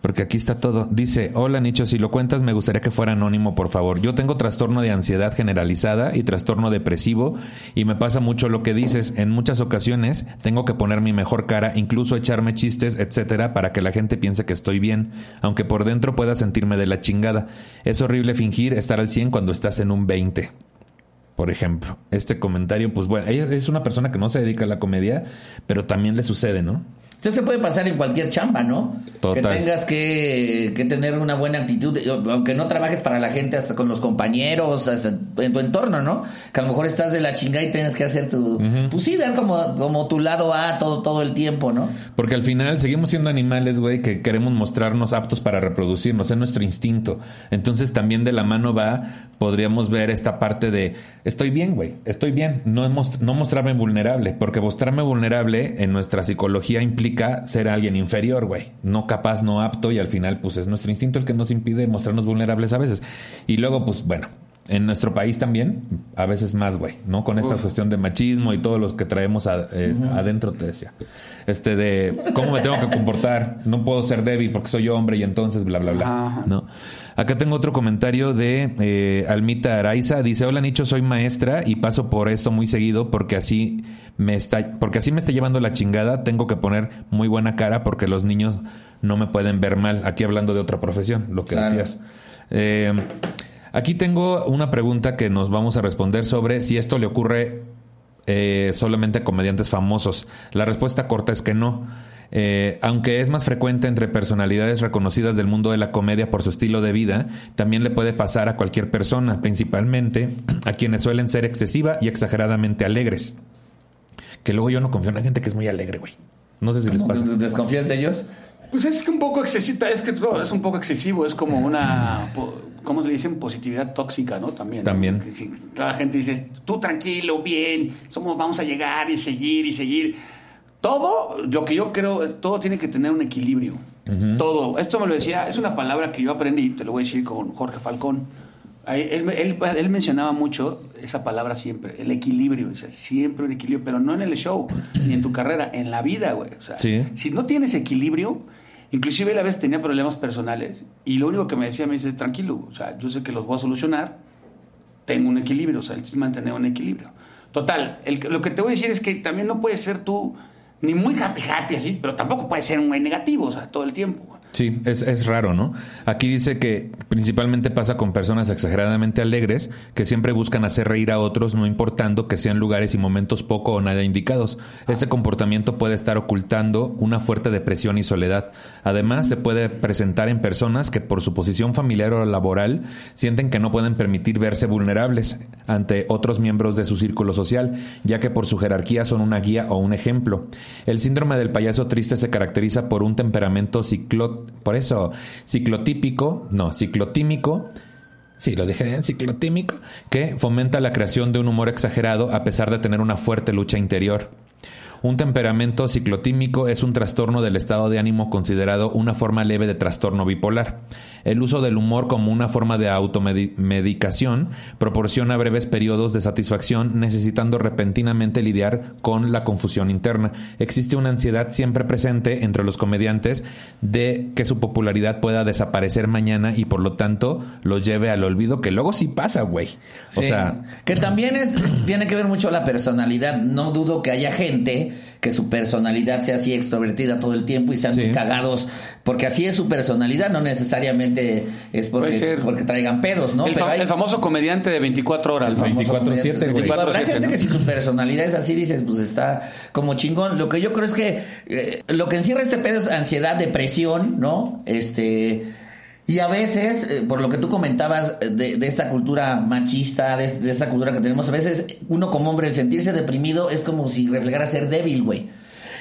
porque aquí está todo. Dice, hola Nicho, si lo cuentas me gustaría que fuera anónimo, por favor. Yo tengo trastorno de ansiedad generalizada y trastorno depresivo y me pasa mucho lo que dices. En muchas ocasiones tengo que poner mi mejor cara, incluso echarme chistes, etcétera, para que la gente piense que estoy bien, aunque por dentro pueda sentirme de la chingada. Es horrible fingir estar al 100 cuando estás en un 20 por ejemplo. Este comentario, pues bueno, ella es una persona que no se dedica a la comedia, pero también le sucede, ¿no? Eso se puede pasar en cualquier chamba, ¿no? Total. Que tengas que, que tener una buena actitud, aunque no trabajes para la gente, hasta con los compañeros, hasta en tu entorno, ¿no? Que a lo mejor estás de la chingada y tienes que hacer tu... Pues sí, dar como, como tu lado A todo, todo el tiempo, ¿no? Porque al final seguimos siendo animales, güey, que queremos mostrarnos aptos para reproducirnos, es nuestro instinto. Entonces también de la mano va, podríamos ver esta parte de, estoy bien, güey, estoy bien, no, no mostrarme vulnerable, porque mostrarme vulnerable en nuestra psicología implica ser alguien inferior, güey, no capaz, no apto y al final pues es nuestro instinto el que nos impide mostrarnos vulnerables a veces. Y luego pues bueno. En nuestro país también, a veces más, güey, ¿no? Con esta cuestión de machismo y todos los que traemos a- eh, adentro, te decía. Este de cómo me tengo que comportar, no puedo ser débil porque soy hombre y entonces bla, bla, bla. Ajá. ¿no? Acá tengo otro comentario de eh, Almita Araiza. Dice, hola Nicho, soy maestra y paso por esto muy seguido porque así me está, porque así me está llevando la chingada. Tengo que poner muy buena cara porque los niños no me pueden ver mal. Aquí hablando de otra profesión, lo que Claro. decías. Eh, aquí tengo una pregunta que nos vamos a responder sobre si esto le ocurre eh, solamente a comediantes famosos. La respuesta corta es que no. Eh, aunque es más frecuente entre personalidades reconocidas del mundo de la comedia por su estilo de vida, también le puede pasar a cualquier persona, principalmente a quienes suelen ser excesiva y exageradamente alegres. Que luego yo no confío en la gente que es muy alegre, güey. No sé si les pasa. ¿Desconfías de ellos? Pues es que un poco excesivo, es que no, es un poco excesivo, es como una, ¿cómo se le dicen? Positividad tóxica, ¿no? También. También. Si toda la gente dice, tú tranquilo, bien, somos, vamos a llegar y seguir y seguir. Todo, lo que yo creo, todo tiene que tener un equilibrio. Todo. Esto me lo decía, es una palabra que yo aprendí, te lo voy a decir con Jorge Falcón. Él, él- él mencionaba mucho esa palabra siempre, el equilibrio, o sea, siempre un equilibrio, pero no en el show, ni en tu carrera, en la vida, güey. O sea, Sí. si no tienes equilibrio, inclusive él a veces tenía problemas personales y lo único que me decía, me dice, tranquilo, o sea, yo sé que los voy a solucionar, tengo un equilibrio, o sea, es mantener un equilibrio. Total, el- lo que te voy a decir es que también no puedes ser tú ni muy happy happy así, pero tampoco puedes ser un güey negativo, o sea, todo el tiempo. güey. Sí, es, es raro, ¿no? Aquí dice que principalmente pasa con personas exageradamente alegres que siempre buscan hacer reír a otros, no importando que sean lugares y momentos poco o nada indicados. Este comportamiento puede estar ocultando una fuerte depresión y soledad. Además, se puede presentar en personas que por su posición familiar o laboral sienten que no pueden permitir verse vulnerables ante otros miembros de su círculo social, ya que por su jerarquía son una guía o un ejemplo. El síndrome del payaso triste se caracteriza por un temperamento por eso, ciclotípico, no, ciclotímico, Sí, lo dije en ciclotímico, que fomenta la creación de un humor exagerado a pesar de tener una fuerte lucha interior. Un temperamento ciclotímico es un trastorno del estado de ánimo considerado una forma leve de trastorno bipolar. El uso del humor como una forma de automedicación proporciona breves periodos de satisfacción necesitando repentinamente lidiar con la confusión interna. Existe una ansiedad siempre presente entre los comediantes de que su popularidad pueda desaparecer mañana y por lo tanto los lleve al olvido, que luego sí pasa, güey. O Sí. sea, que también es tiene que ver mucho la personalidad. No dudo que haya gente que su personalidad sea así extrovertida todo el tiempo y sean Sí. muy cagados, porque así es su personalidad, no necesariamente es porque, porque traigan pedos, ¿no? el, fa- el famoso comediante de 24 horas. el ¿no? famoso 24/7, comediante. güey. Digo, Habrá 24/7, gente ¿no? que si su personalidad es así, dices, pues está como chingón. Lo que yo creo es que eh, lo que encierra este pedo es ansiedad, depresión, ¿no? Este. Y a veces, eh, por lo que tú comentabas eh, de, de esta cultura machista, de, de esta cultura que tenemos, a veces uno como hombre, el sentirse deprimido es como si reflejara ser débil, güey.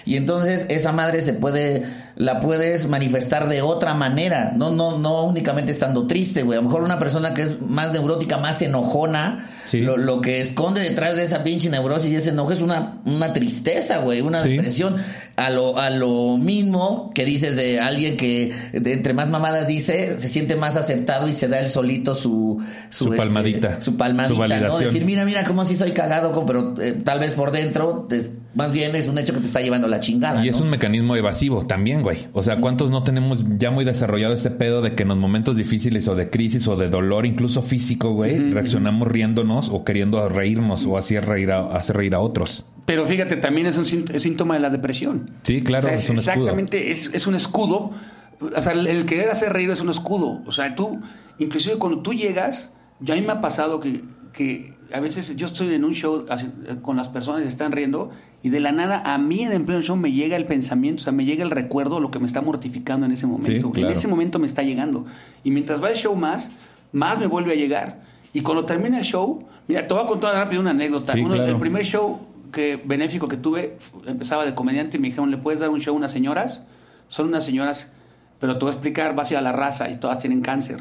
Y entonces esa madre se puede, la puedes manifestar de otra manera, no, no, no únicamente estando triste, güey. A lo mejor una persona que es más neurótica, más enojona, Sí. lo, lo que esconde detrás de esa pinche neurosis y ese enojo es una, una tristeza, güey, una Sí. depresión. A lo, a lo mismo que dices de alguien que de entre más mamadas dice, se siente más aceptado y se da él solito su, Su palmadita. su palmadita, Su ¿no? Decir, mira, mira cómo sí soy cagado, pero eh, tal vez por dentro, te- más bien es un hecho que te está llevando la chingada. Y es ¿no? un mecanismo evasivo también, güey. O sea, ¿cuántos no tenemos ya muy desarrollado ese pedo de que en los momentos difíciles o de crisis o de dolor, incluso físico, güey, reaccionamos riéndonos o queriendo reírnos o hacer reír a, hacer reír a otros? Pero fíjate, también es un síntoma de la depresión. Sí, claro, O sea, es un escudo. Exactamente, es, es un escudo. O sea, el, el querer hacer reír es un escudo. O sea, tú, inclusive cuando tú llegas, ya a mí me ha pasado que, que a veces yo estoy en un show así, eh, con las personas que están riendo y de la nada a mí en el pleno show me llega el pensamiento, o sea, me llega el recuerdo, lo que me está mortificando en ese momento. Sí, claro. En ese momento me está llegando. Y mientras va el show más, más me vuelve a llegar. Y cuando termina el show, mira, te voy a contar rápido una anécdota. Sí, Uno- claro. El primer show que benéfico que tuve empezaba de comediante y me dijeron, ¿le puedes dar un show a unas señoras? Son unas señoras, pero te voy a explicar, vas a ir a la raza y todas tienen cáncer.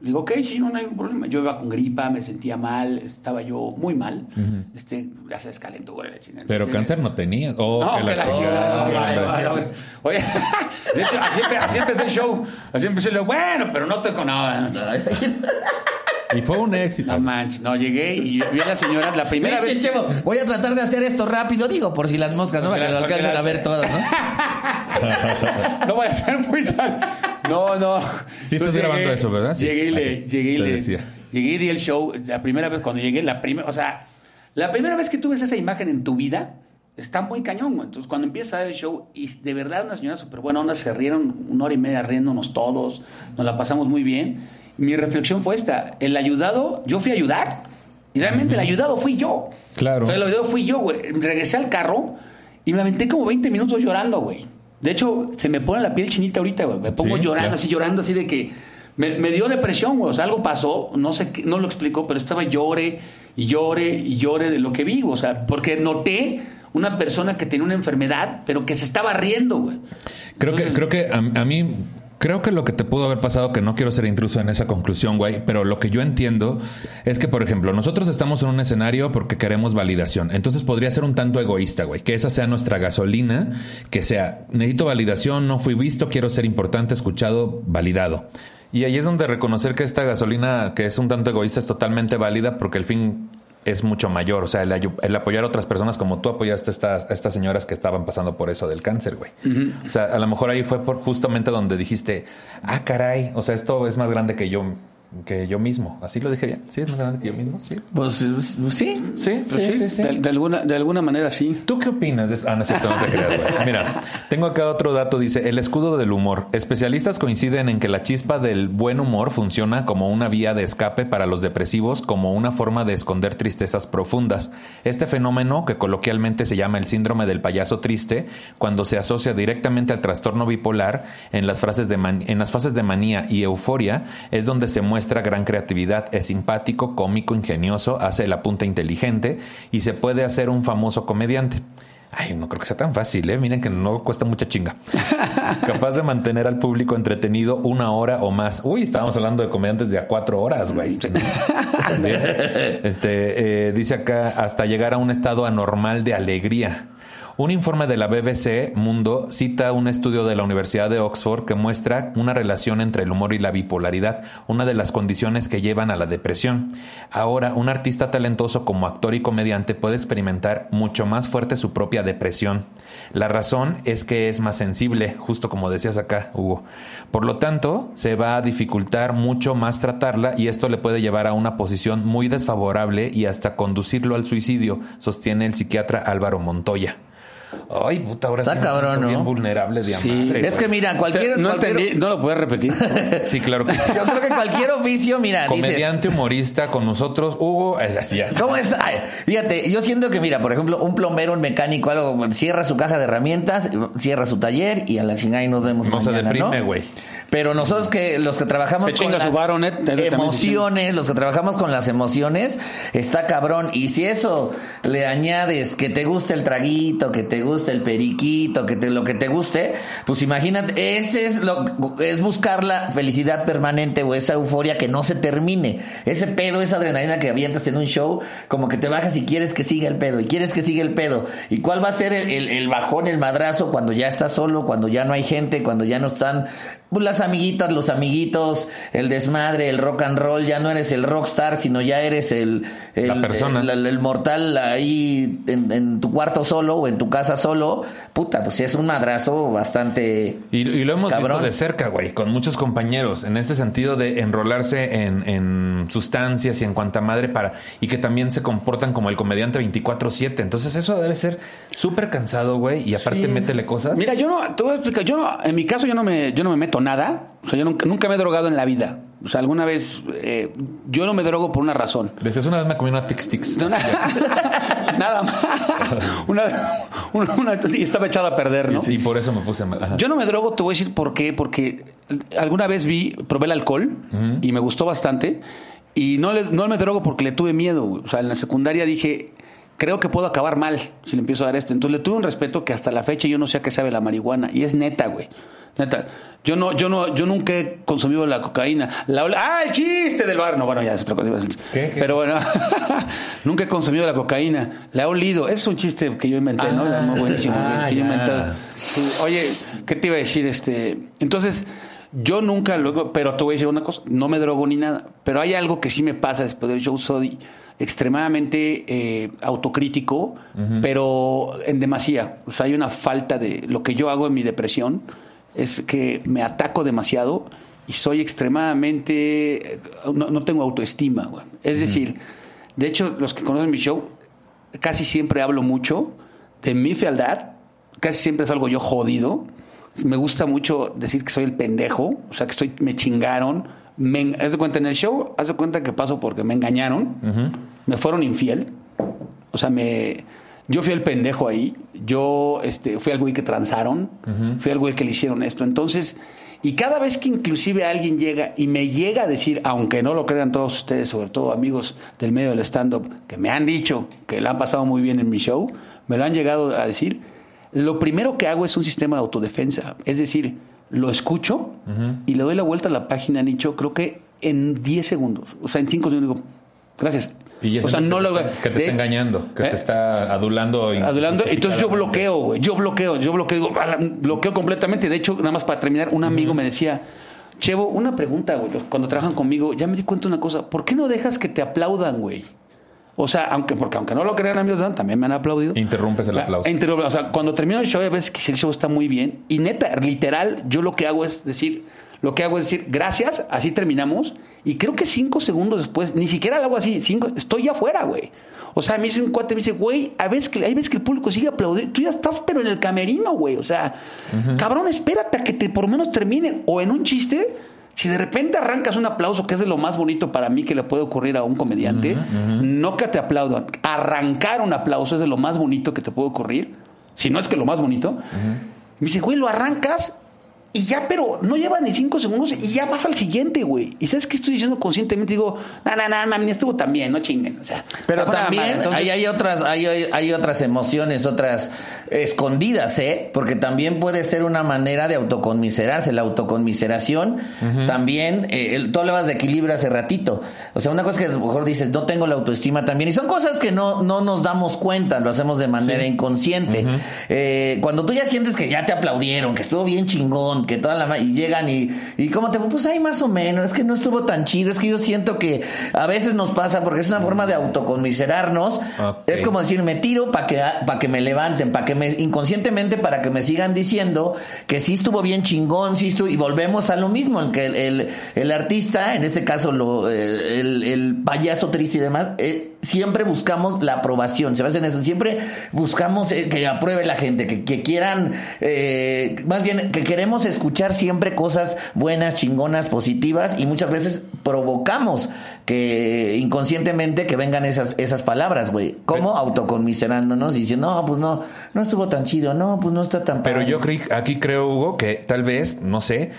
Le digo, ok, sí, no, no hay problema. Yo iba con gripa, me sentía mal, estaba yo muy mal. este, gracias, calentura, la chingada. Pero cáncer no tenía. Oh, no, que que la chingada. Oye, de hecho, así, así empecé el show. Así empecé el show. Bueno, pero no estoy con nada. Y fue un éxito. No manches. No, llegué y vi a las señoras la primera vez. Chevo, voy a tratar de hacer esto rápido, digo, por si las moscas, ¿no? Para que lo alcancen a ver todas, ¿no? No voy a ser muy tal. No, no. Sí estás grabando eso, ¿verdad? Sí. Llegué y le, llegué y le, decía. llegué y di el show. La primera vez cuando llegué, la primera, o sea, la primera vez que tú ves esa imagen en tu vida, está muy cañón. güey. Entonces, cuando empieza a dar el show, y de verdad una señora súper buena onda, se rieron una hora y media riéndonos todos, nos la pasamos muy bien. Mi reflexión fue esta, el ayudado, yo fui a ayudar, y realmente el ayudado fui yo. Claro. O sea, el ayudado fui yo, güey. Regresé al carro y me aventé como 20 minutos llorando, güey. De hecho, se me pone la piel chinita ahorita, güey. Me pongo Sí, llorando, claro. así llorando, así de que me, me dio depresión, güey. O sea, algo pasó, no sé, qué- no lo explicó, pero estaba llore y llore y llore de lo que vi, o sea, porque noté una persona que tenía una enfermedad, pero que se estaba riendo, güey. Creo que, creo que a, a mí, creo que lo que te pudo haber pasado, que no quiero ser intruso en esa conclusión, güey, pero lo que yo entiendo es que, por ejemplo, nosotros estamos en un escenario porque queremos validación. Entonces podría ser un tanto egoísta, güey, que esa sea nuestra gasolina, que sea, necesito validación, no fui visto, quiero ser importante, escuchado, validado. Y ahí es donde reconocer que esta gasolina, que es un tanto egoísta, es totalmente válida porque el fin es mucho mayor. O sea, el, el apoyar a otras personas como tú apoyaste a estas, a estas señoras que estaban pasando por eso del cáncer, güey. O sea, a lo mejor ahí fue por justamente donde dijiste, ah, caray, o sea, esto es más grande que yo que yo mismo. ¿Así lo dije bien? ¿Sí es más grande que yo mismo? Sí. Pues sí. Sí, Pues sí, sí. sí. De, de alguna, de alguna manera sí. ¿Tú qué opinas de? Ah, no cierto, no te creas, güey. Mira, tengo acá otro dato. Dice, el escudo del humor. Especialistas coinciden en que la chispa del buen humor funciona como una vía de escape para los depresivos, como una forma de esconder tristezas profundas. Este fenómeno, que coloquialmente se llama el síndrome del payaso triste, cuando se asocia directamente al trastorno bipolar, en las, frases de man- en las fases de manía y euforia, es donde se muestra gran creatividad. Es simpático, cómico, ingenioso, hace la punta inteligente y se puede hacer un famoso comediante. Ay, no creo que sea tan fácil, ¿eh? Miren que no cuesta mucha chinga. Capaz de mantener al público entretenido una hora o más. Uy, estábamos hablando de comediantes de a cuatro horas, güey. Este, eh, dice acá, hasta llegar a un estado anormal de alegría. Un informe de la BBC Mundo cita un estudio de la Universidad de Oxford que muestra una relación entre el humor y la bipolaridad, una de las condiciones que llevan a la depresión. Ahora, un artista talentoso como actor y comediante puede experimentar mucho más fuerte su propia depresión. La razón es que es más sensible, justo como decías acá, Hugo. Por lo tanto, se va a dificultar mucho más tratarla y esto le puede llevar a una posición muy desfavorable y hasta conducirlo al suicidio, sostiene el psiquiatra Álvaro Montoya. Ay, puta, ahora Está sí me cabrón, siento ¿no? bien vulnerable de Sí. Es que güey. mira, cualquier. no cualquier- entendí, no lo puedes repetir. Sí, claro que sí. Yo creo que cualquier oficio, mira, dices. Comediante, humorista con nosotros, Hugo, es así ya. ¿Cómo es? Ay, fíjate, yo siento que, mira, por ejemplo, un plomero, un mecánico, algo, cierra su caja de herramientas, cierra su taller y a la chingada y nos vemos No se mañana, deprime, ¿no? güey. Pero nosotros que los que trabajamos Se con las te- emociones, los que trabajamos con las emociones, está cabrón. Y si eso le añades que te guste el traguito, que te guste el periquito, que te, lo que te guste, pues imagínate, ese es lo es buscar la felicidad permanente o esa euforia que no se termine. Ese pedo, esa adrenalina que avientas en un show, como que te bajas y quieres que siga el pedo, y quieres que siga el pedo. ¿Y cuál va a ser el, el- el bajón, el madrazo cuando ya estás solo, cuando ya no hay gente, cuando ya no están pues, las amiguitas, los amiguitos, el desmadre, el rock and roll, ya no eres el rockstar, sino ya eres el, el- La persona. el, el- el mortal ahí en, en tu cuarto solo o en tu casa solo. Puta, pues es un madrazo bastante. Y, y lo hemos visto de cerca, güey, con muchos compañeros, en ese sentido de enrolarse en, en sustancias y en cuanta madre para, y que también se comportan como el comediante 24-7. Entonces eso debe ser súper cansado, güey, y aparte Sí. métele cosas. Mira, yo no, te voy a explicar, yo no, en mi caso yo no me, yo no me meto nada, o sea, yo nunca, nunca me he drogado en la vida. O sea, alguna vez, eh, yo no me drogo por una razón. Decías una vez me comí una Tix Tix. No, Nada más. Una, una- una- y estaba echada a perder, ¿no? Y por eso me puse mal. Ajá. Yo no me drogo, te voy a decir por qué. Porque alguna vez vi, probé el alcohol y me gustó bastante. Y no, le- no me drogo porque le tuve miedo. O sea, en la secundaria dije, creo que puedo acabar mal si le empiezo a dar esto. Entonces le tuve un respeto que hasta la fecha yo no sé a qué sabe la marihuana. Y es neta, güey. Neta. Yo no, yo no, yo nunca he consumido la cocaína. La ah, el chiste del bar. No, bueno, ya es otra cosa. Pero bueno, nunca he consumido la cocaína. La he olido. Es un chiste que yo inventé, ¿no? Ah, Muy buenísimo. ah, que yo. Sí, Oye, ¿qué te iba a decir? Este, entonces, yo nunca luego, pero te voy a decir una cosa, no me drogo ni nada, pero hay algo que sí me pasa después del show, soy extremadamente eh, autocrítico, pero en demasía. O sea, hay una falta de lo que yo hago en mi depresión es que me ataco demasiado y soy extremadamente, no, no tengo autoestima. güey. Es decir, de hecho, los que conocen mi show, casi siempre hablo mucho de mi fealdad, casi siempre es algo yo jodido. Me gusta mucho decir que soy el pendejo, o sea, que estoy, me chingaron. Me, haz de cuenta en el show, haz de cuenta que paso porque me engañaron, me fueron infiel. O sea, me, yo fui el pendejo ahí, yo este, fui el güey que transaron, fui el güey que le hicieron esto. Entonces, y cada vez que inclusive alguien llega y me llega a decir, aunque no lo crean todos ustedes, sobre todo amigos del medio del stand-up, que me han dicho que la han pasado muy bien en mi show, me lo han llegado a decir, lo primero que hago es un sistema de autodefensa. Es decir, lo escucho y le doy la vuelta a la página, Nicho, creo que en 10 segundos, o sea, en 5 segundos digo, gracias. Y o sea, no que, lo te está, que te de- está engañando, que ¿Eh? te está adulando. Adulando, entonces yo bloqueo, güey. Yo bloqueo, yo bloqueo, bloqueo completamente. De hecho, nada más para terminar, un amigo me decía, Chevo, una pregunta, güey. Cuando trabajan conmigo, ya me di cuenta de una cosa. ¿Por qué no dejas que te aplaudan, güey? O sea, aunque, porque aunque no lo crean amigos, también me han aplaudido. Interrumpes el La- aplauso. interrumpe- o sea, cuando termino el show, a veces que el show está muy bien. Y neta, literal, yo lo que hago es decir, lo que hago es decir, gracias, así terminamos. Y creo que cinco segundos después, ni siquiera lo hago así, cinco, estoy ya afuera, güey. O sea, me dice un cuate, me dice, güey, a veces que, hay veces que el público sigue aplaudiendo. Tú ya estás, pero en el camerino, güey. O sea, cabrón, espérate a que te por lo menos terminen. O en un chiste, si de repente arrancas un aplauso, que es de lo más bonito para mí que le puede ocurrir a un comediante, no que te aplaudan, arrancar un aplauso es de lo más bonito que te puede ocurrir, si no es que lo más bonito. Me dice, güey, lo arrancas y ya, pero no lleva ni cinco segundos y ya vas al siguiente, güey. ¿Y sabes qué estoy diciendo conscientemente? Digo, no, no, no, mami, estuvo también, no chinguen. O sea, Pero también. Entonces, ahí hay otras, hay, hay- hay otras emociones, otras escondidas, ¿eh? Porque también puede ser una manera de autoconmiserarse. La autoconmiseración también, eh, el- tú hablabas de equilibrio hace ratito. O sea, una cosa que a lo mejor dices, no tengo la autoestima también. Y son cosas que no, no nos damos cuenta, lo hacemos de manera inconsciente. Eh, cuando tú ya sientes que ya te aplaudieron, que estuvo bien chingón, que toda la... Y llegan y, y ¿cómo te... Pues ahí más o menos, es que no estuvo tan chido, es que yo siento que a veces nos pasa porque es una forma de autoconmiserarnos. Es como decir, me tiro para que, para que me levanten, para que me, inconscientemente, para que me sigan diciendo que sí estuvo bien chingón, sí estuvo, y volvemos a lo mismo, el que el, el- el artista, en este caso lo, el, el payaso triste y demás, eh, siempre buscamos la aprobación, se basa en eso, siempre buscamos eh, que apruebe la gente, que, que quieran, eh, más bien, que queremos escuchar siempre cosas buenas, chingonas, positivas, y muchas veces provocamos que inconscientemente que vengan esas, esas palabras, güey. Como autoconmiserándonos y diciendo, no, pues no, no estuvo tan chido, no, pues no está tan Pero padre". yo aquí creo, Hugo, que tal vez, no sé,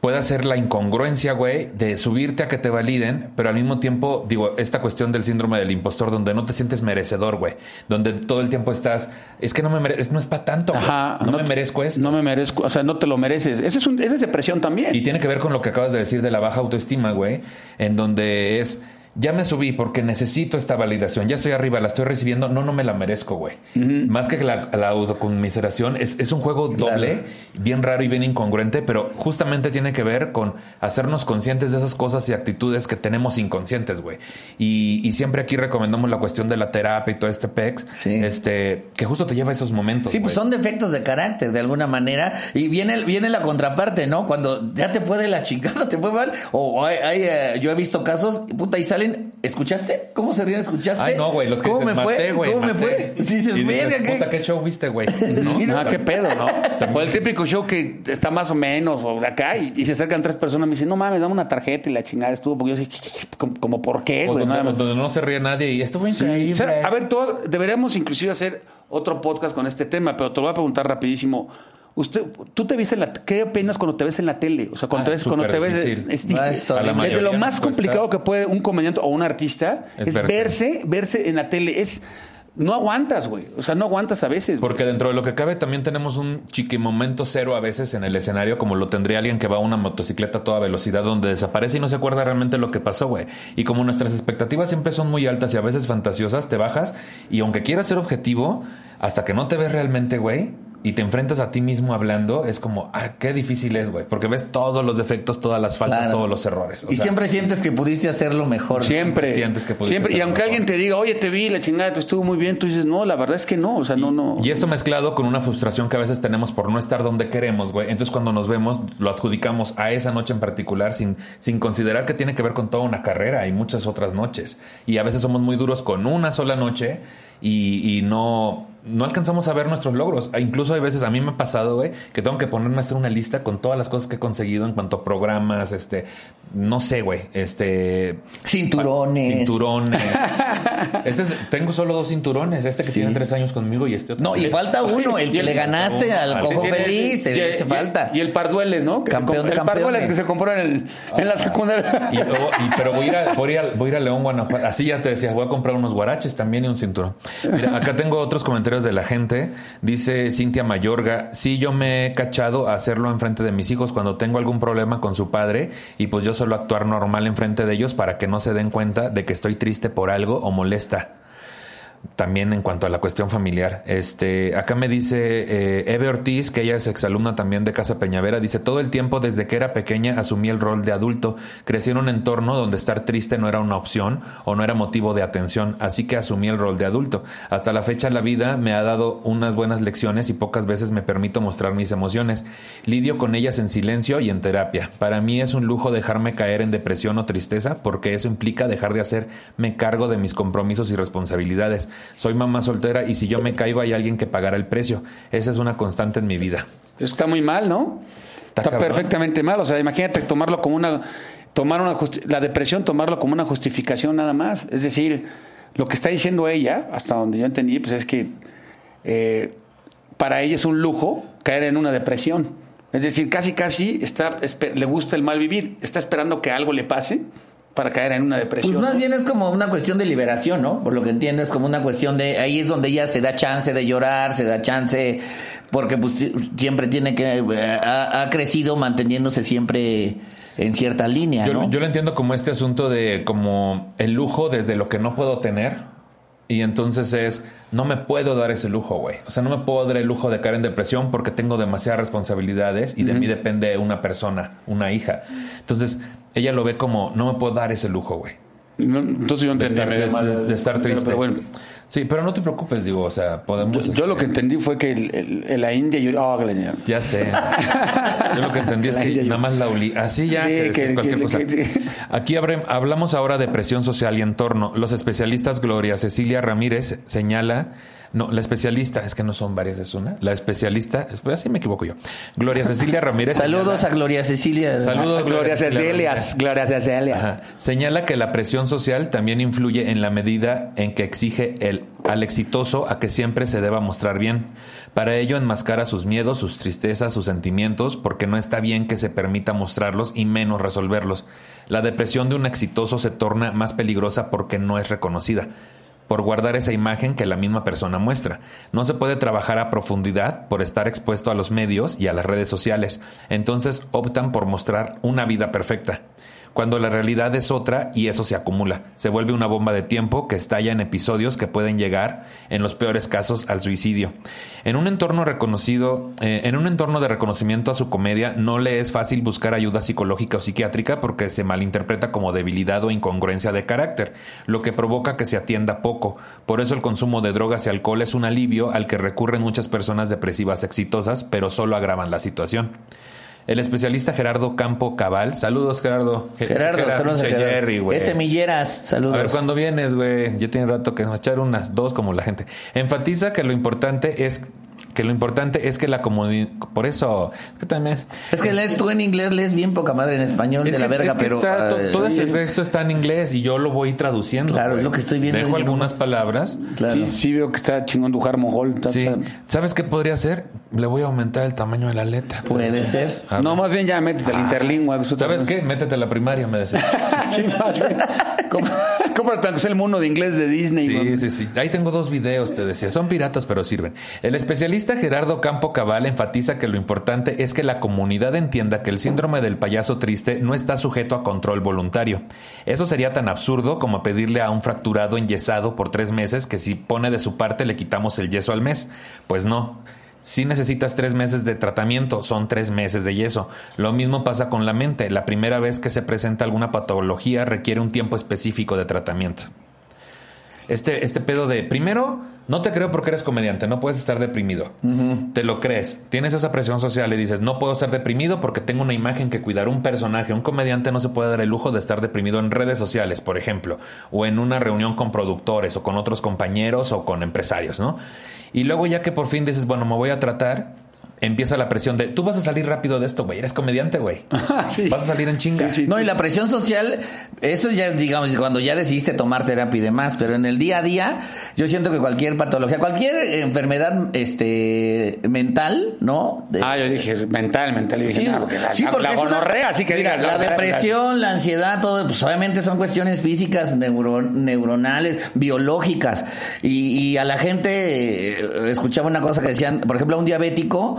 pueda ser la incongruencia, güey, de subirte a que te validen, pero al mismo tiempo, digo, esta cuestión del síndrome del impostor, donde no te sientes merecedor, güey, donde todo el tiempo estás, es que no me mereces, no es para tanto. Ajá, no, me merezco esto. No me merezco, o sea, no te lo mereces. Ese es, un, esa es depresión también. Y tiene que ver con lo que acabas de decir de la baja autoestima, güey, en donde es, ya me subí porque necesito esta validación, ya estoy arriba, la estoy recibiendo, no, no me la merezco, güey. Más que la, la autoconmiseración, es, es un juego doble, bien raro y bien incongruente, pero justamente tiene que ver con hacernos conscientes de esas cosas y actitudes que tenemos inconscientes, güey. Y, y siempre aquí recomendamos la cuestión de la terapia y todo este pex, Sí. este, que justo te lleva a esos momentos. Sí, pues son defectos de carácter, de alguna manera. Y viene, viene la contraparte, ¿no? Cuando ya te fue de la chingada, te fue mal. O hay, hay, eh, yo he visto casos, puta, y salen, ¿escuchaste? ¿Cómo se ríen? ¿Escuchaste? Ay, no, güey, los que ¿Cómo me fue? güey, ¿Cómo me fue? Sí, dices, verga, ¿qué? puta, qué show viste, güey. ¿no? Sí, Ah, qué pedo, ¿no? O el típico show que está más o menos, o de acá, y, y se acercan tres personas y me dicen, no mames, dame una tarjeta y la chingada estuvo, porque yo sé, como, por qué, güey. donde, no se ríe nadie y esto fue Sí. increíble. O sea, a ver, todo- deberíamos inclusive hacer otro podcast con este tema, pero te lo voy a preguntar rapidísimo. Usted, ¿Tú te ves en la ¿Qué opinas cuando te ves en la tele? O sea, cuando, Ah, te ves, cuando te ves... difícil. es difícil. es. A la Es de mayoría lo más complicado que puede un comediante o un artista Es es, verse. verse. verse, en la tele. Es no aguantas, güey. O sea, no aguantas a veces. güey. Porque dentro de lo que cabe también tenemos un chiquimomento cero a veces en el escenario, como lo tendría alguien que va a una motocicleta a toda velocidad donde desaparece y no se acuerda realmente lo que pasó, güey. Y como nuestras expectativas siempre son muy altas y a veces fantasiosas, te bajas y aunque quieras ser objetivo, hasta que no te ves realmente, güey, y te enfrentas a ti mismo hablando, es como, ah, qué difícil es, güey. Porque ves todos los defectos, todas las faltas, Claro. todos los errores. O y sea, siempre sientes que pudiste hacerlo mejor. Siempre. sientes que pudiste Siempre. Y aunque mejor. alguien te diga, oye, te vi, la chingada, te estuvo muy bien, tú dices, no, la verdad es que no. O sea, no, no. Y esto mezclado con una frustración que a veces tenemos por no estar donde queremos, güey. Entonces cuando nos vemos, lo adjudicamos a esa noche en particular sin, sin considerar que tiene que ver con toda una carrera y muchas otras noches. Y a veces somos muy duros con una sola noche y, y no, no alcanzamos a ver nuestros logros. E incluso hay veces, a mí me ha pasado, güey, que tengo que ponerme a hacer una lista con todas las cosas que he conseguido en cuanto a programas, este, no sé, güey, este... Cinturones. Cinturones. Este es- tengo solo dos cinturones, este que Sí. tiene tres años conmigo y este otro. No, y falta uno, el que le ganaste al al- cojo feliz, y- ese y- falta. Y el Pardueles, ¿no? Que se Campeón de El Pardueles que se compró en, el, en la secundaria. Y, pero voy a, ir a, voy, a ir a- voy a ir a León, Guanajuato. Así ya te decía, voy a comprar unos guaraches también y un cinturón. Mira, acá tengo otros comentarios de la gente. Dice Cintia Mayorga, sí, yo me he cachado a hacerlo enfrente de mis hijos cuando tengo algún problema con su padre y pues yo suelo actuar normal enfrente de ellos para que no se den cuenta de que estoy triste por algo o molesta. También en cuanto a la cuestión familiar. Este, acá me dice eh, Eve Ortiz, que ella es exalumna también de Casa Peñavera, dice, todo el tiempo desde que era pequeña asumí el rol de adulto, crecí en un entorno donde estar triste no era una opción o no era motivo de atención, así que asumí el rol de adulto. Hasta la fecha la vida me ha dado unas buenas lecciones y pocas veces me permito mostrar mis emociones. Lidio con ellas en silencio y en terapia. Para mí es un lujo dejarme caer en depresión o tristeza porque eso implica dejar de hacerme cargo de mis compromisos y responsabilidades soy mamá soltera y si yo me caigo hay alguien que pagará el precio. Esa es una constante en mi vida. Está muy mal, ¿no? Está, perfectamente mal. O sea, imagínate tomarlo como una, tomar una, la depresión, tomarlo como una justificación nada más. Es decir, lo que está diciendo ella, hasta donde yo entendí, pues es que eh, para ella es un lujo caer en una depresión. Es decir, casi, casi está, le gusta el mal vivir, está esperando que algo le pase para caer en una depresión. Pues más bien es como una cuestión de liberación, ¿no? Por lo que entiendo es como una cuestión de ahí es donde ella se da chance de llorar, se da chance porque pues siempre tiene que eh, ha, crecido manteniéndose siempre en cierta línea, ¿no? Yo lo entiendo como este asunto de como el lujo desde lo que no puedo tener y entonces es, no me puedo dar ese lujo, güey. O sea, no me puedo dar el lujo de caer en depresión porque tengo demasiadas responsabilidades y de mí depende una persona, una hija. Entonces, ella lo ve como, no me puedo dar ese lujo, güey. entonces yo entendí. De estar, triste. bueno, Sí, pero no te preocupes, digo, o sea, podemos... Yo, lo que este, entendí fue que el, la India... Yo, oh, ya sé. yo lo que entendí es que nada más la olí. Así ya, que, cualquier cosa. Aquí hablamos ahora de presión social y entorno. Los especialistas Gloria Cecilia Ramírez señala no, la especialista, es que no son varias, es una. La especialista, pues así me equivoco yo. Gloria Cecilia Ramírez. Saludos a Gloria Cecilia. Saludos, Gloria, Cecilia. Gloria Cecilia. Señala que la presión social también influye en la medida en que exige el, al exitoso a que siempre se deba mostrar bien. Para ello enmascara sus miedos, sus tristezas, sus sentimientos, porque no está bien que se permita mostrarlos y menos resolverlos. La depresión de un exitoso se torna más peligrosa porque no es reconocida por guardar esa imagen que la misma persona muestra. No se puede trabajar a profundidad por estar expuesto a los medios y a las redes sociales. Entonces optan por mostrar una vida perfecta cuando la realidad es otra y eso se acumula. Se vuelve una bomba de tiempo que estalla en episodios que pueden llegar, en los peores casos, al suicidio. En un entorno reconocido, eh, en un entorno de reconocimiento a su comedia, no le es fácil buscar ayuda psicológica o psiquiátrica porque se malinterpreta como debilidad o incongruencia de carácter, lo que provoca que se atienda poco. Por eso el consumo de drogas y alcohol es un alivio al que recurren muchas personas depresivas exitosas, pero solo agravan la situación el especialista Gerardo Campo Cabal. Saludos, Gerardo. Gerardo, saludos a Gerardo. Es semilleras, saludos. A ver, ¿cuándo vienes, güey? Ya tiene rato que nos echar unas dos como la gente. Enfatiza que lo importante es que lo importante es que la comunidad, por eso, es que también... Es que lees tú en inglés, lees bien poca madre en español de la verga, pero... todo ese texto está en inglés y yo lo voy traduciendo. Claro, es lo que estoy viendo. Dejo algunas palabras. Sí, sí veo que está chingón Dujar Mojol. sí. ¿Sabes qué podría hacer? Le voy a aumentar el tamaño de la letra. Puede ser. No, más bien ya métete la ah. interlingua. ¿Sabes qué? Métete la primaria, me decía. sí, más bien. ¿Cómo, es el mundo de inglés de Disney? Sí, sí, sí. Ahí tengo dos videos, te decía. Son piratas, pero sirven. El especialista Gerardo Campo Cabal enfatiza que lo importante es que la comunidad entienda que el síndrome del payaso triste no está sujeto a control voluntario. Eso sería tan absurdo como pedirle a un fracturado enyesado por tres meses que si pone de su parte le quitamos el yeso al mes. Pues no. Si necesitas tres meses de tratamiento, son tres meses de yeso. Lo mismo pasa con la mente. La primera vez que se presenta alguna patología requiere un tiempo específico de tratamiento. Este, este pedo de, primero, no te creo porque eres comediante, no puedes estar deprimido. Te lo crees. Tienes esa presión social y dices, no puedo estar deprimido porque tengo una imagen que cuidar. Un personaje, un comediante no se puede dar el lujo de estar deprimido en redes sociales, por ejemplo, o en una reunión con productores o con otros compañeros o con empresarios, ¿no? Y luego ya que por fin dices, bueno, me voy a tratar, empieza la presión de tú vas a salir rápido de esto, güey. Eres comediante, güey. Vas a salir en chinga. no, y la presión social, eso ya, digamos, cuando ya decidiste tomar terapia y demás, pero en el día a día, yo siento que cualquier patología, cualquier enfermedad este mental, ¿no? ah, yo dije mental, mental. Y dije, sí, la, sí, porque la gonorrea, sí que diga. La, depresión, la ansiedad, todo, pues obviamente son cuestiones físicas, neuronales, biológicas. Y, y a la gente, eh, escuchaba una cosa que decían, por ejemplo, a un diabético,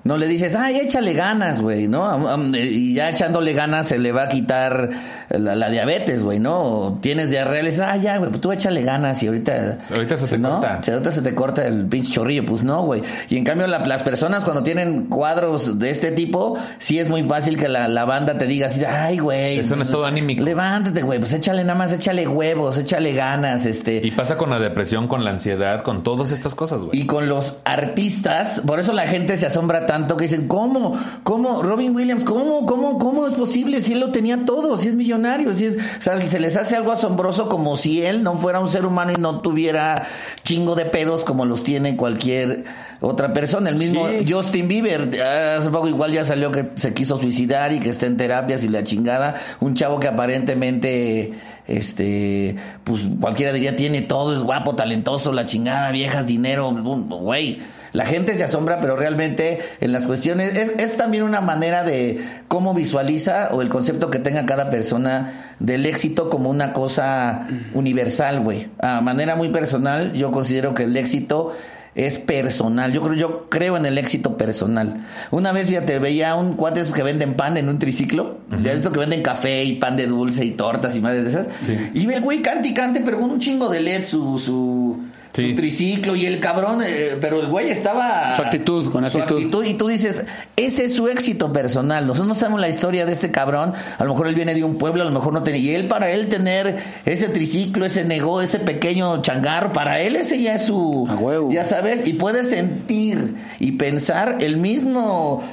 no le dices, ay, échale ganas, güey, ¿no? Am- Y ya echándole ganas se le va a quitar la, la diabetes, güey, ¿no? O tienes diarrea, le dices, ah, ya, güey, pues tú échale ganas y ahorita... Ahorita se te ¿no? corta. Ahorita se te corta el pinche chorrillo, pues no, güey. Y en cambio la- las personas cuando tienen cuadros de este tipo, sí es muy fácil que la, la banda te diga así, ay, güey. Es un estado anímico. Levántate, güey, pues échale nada más, échale huevos, échale ganas, este... Y pasa con la depresión, con la ansiedad, con todas estas cosas, güey. Y con los artistas, por eso la gente se asombra tanto que dicen, ¿cómo? ¿Cómo? Robin Williams, ¿cómo? ¿Cómo? ¿Cómo es posible si él lo tenía todo? Si es millonario, si es... O sea, se les hace algo asombroso como si él no fuera un ser humano y no tuviera chingo de pedos como los tiene cualquier otra persona. El mismo Sí. Justin Bieber, hace poco igual ya salió que se quiso suicidar y que está en terapias y la chingada. Un chavo que aparentemente, este, pues cualquiera diría tiene todo, es guapo, talentoso, la chingada, viejas, dinero, güey. La gente se asombra, pero realmente en las cuestiones es, es también una manera de cómo visualiza o el concepto que tenga cada persona del éxito como una cosa universal, güey. A manera muy personal, yo considero que el éxito es personal. Yo creo, yo creo en el éxito personal. Una vez fíjate, veía un cuate de esos que venden pan en un triciclo. Ya visto que venden café y pan de dulce y tortas y madres de esas. Y ve el güey cante y cante, pero con un chingo de LED su, su, Sí. su triciclo y el cabrón, eh, pero el güey estaba... Su actitud, con su actitud. Y tú dices, ese es su éxito personal. Nosotros no sabemos la historia de este cabrón. A lo mejor él viene de un pueblo, a lo mejor no tenía. Y él, para él tener ese triciclo, ese negó, ese pequeño changarro, para él ese ya es su. A huevo. Ya sabes, y puede sentir y pensar el mismo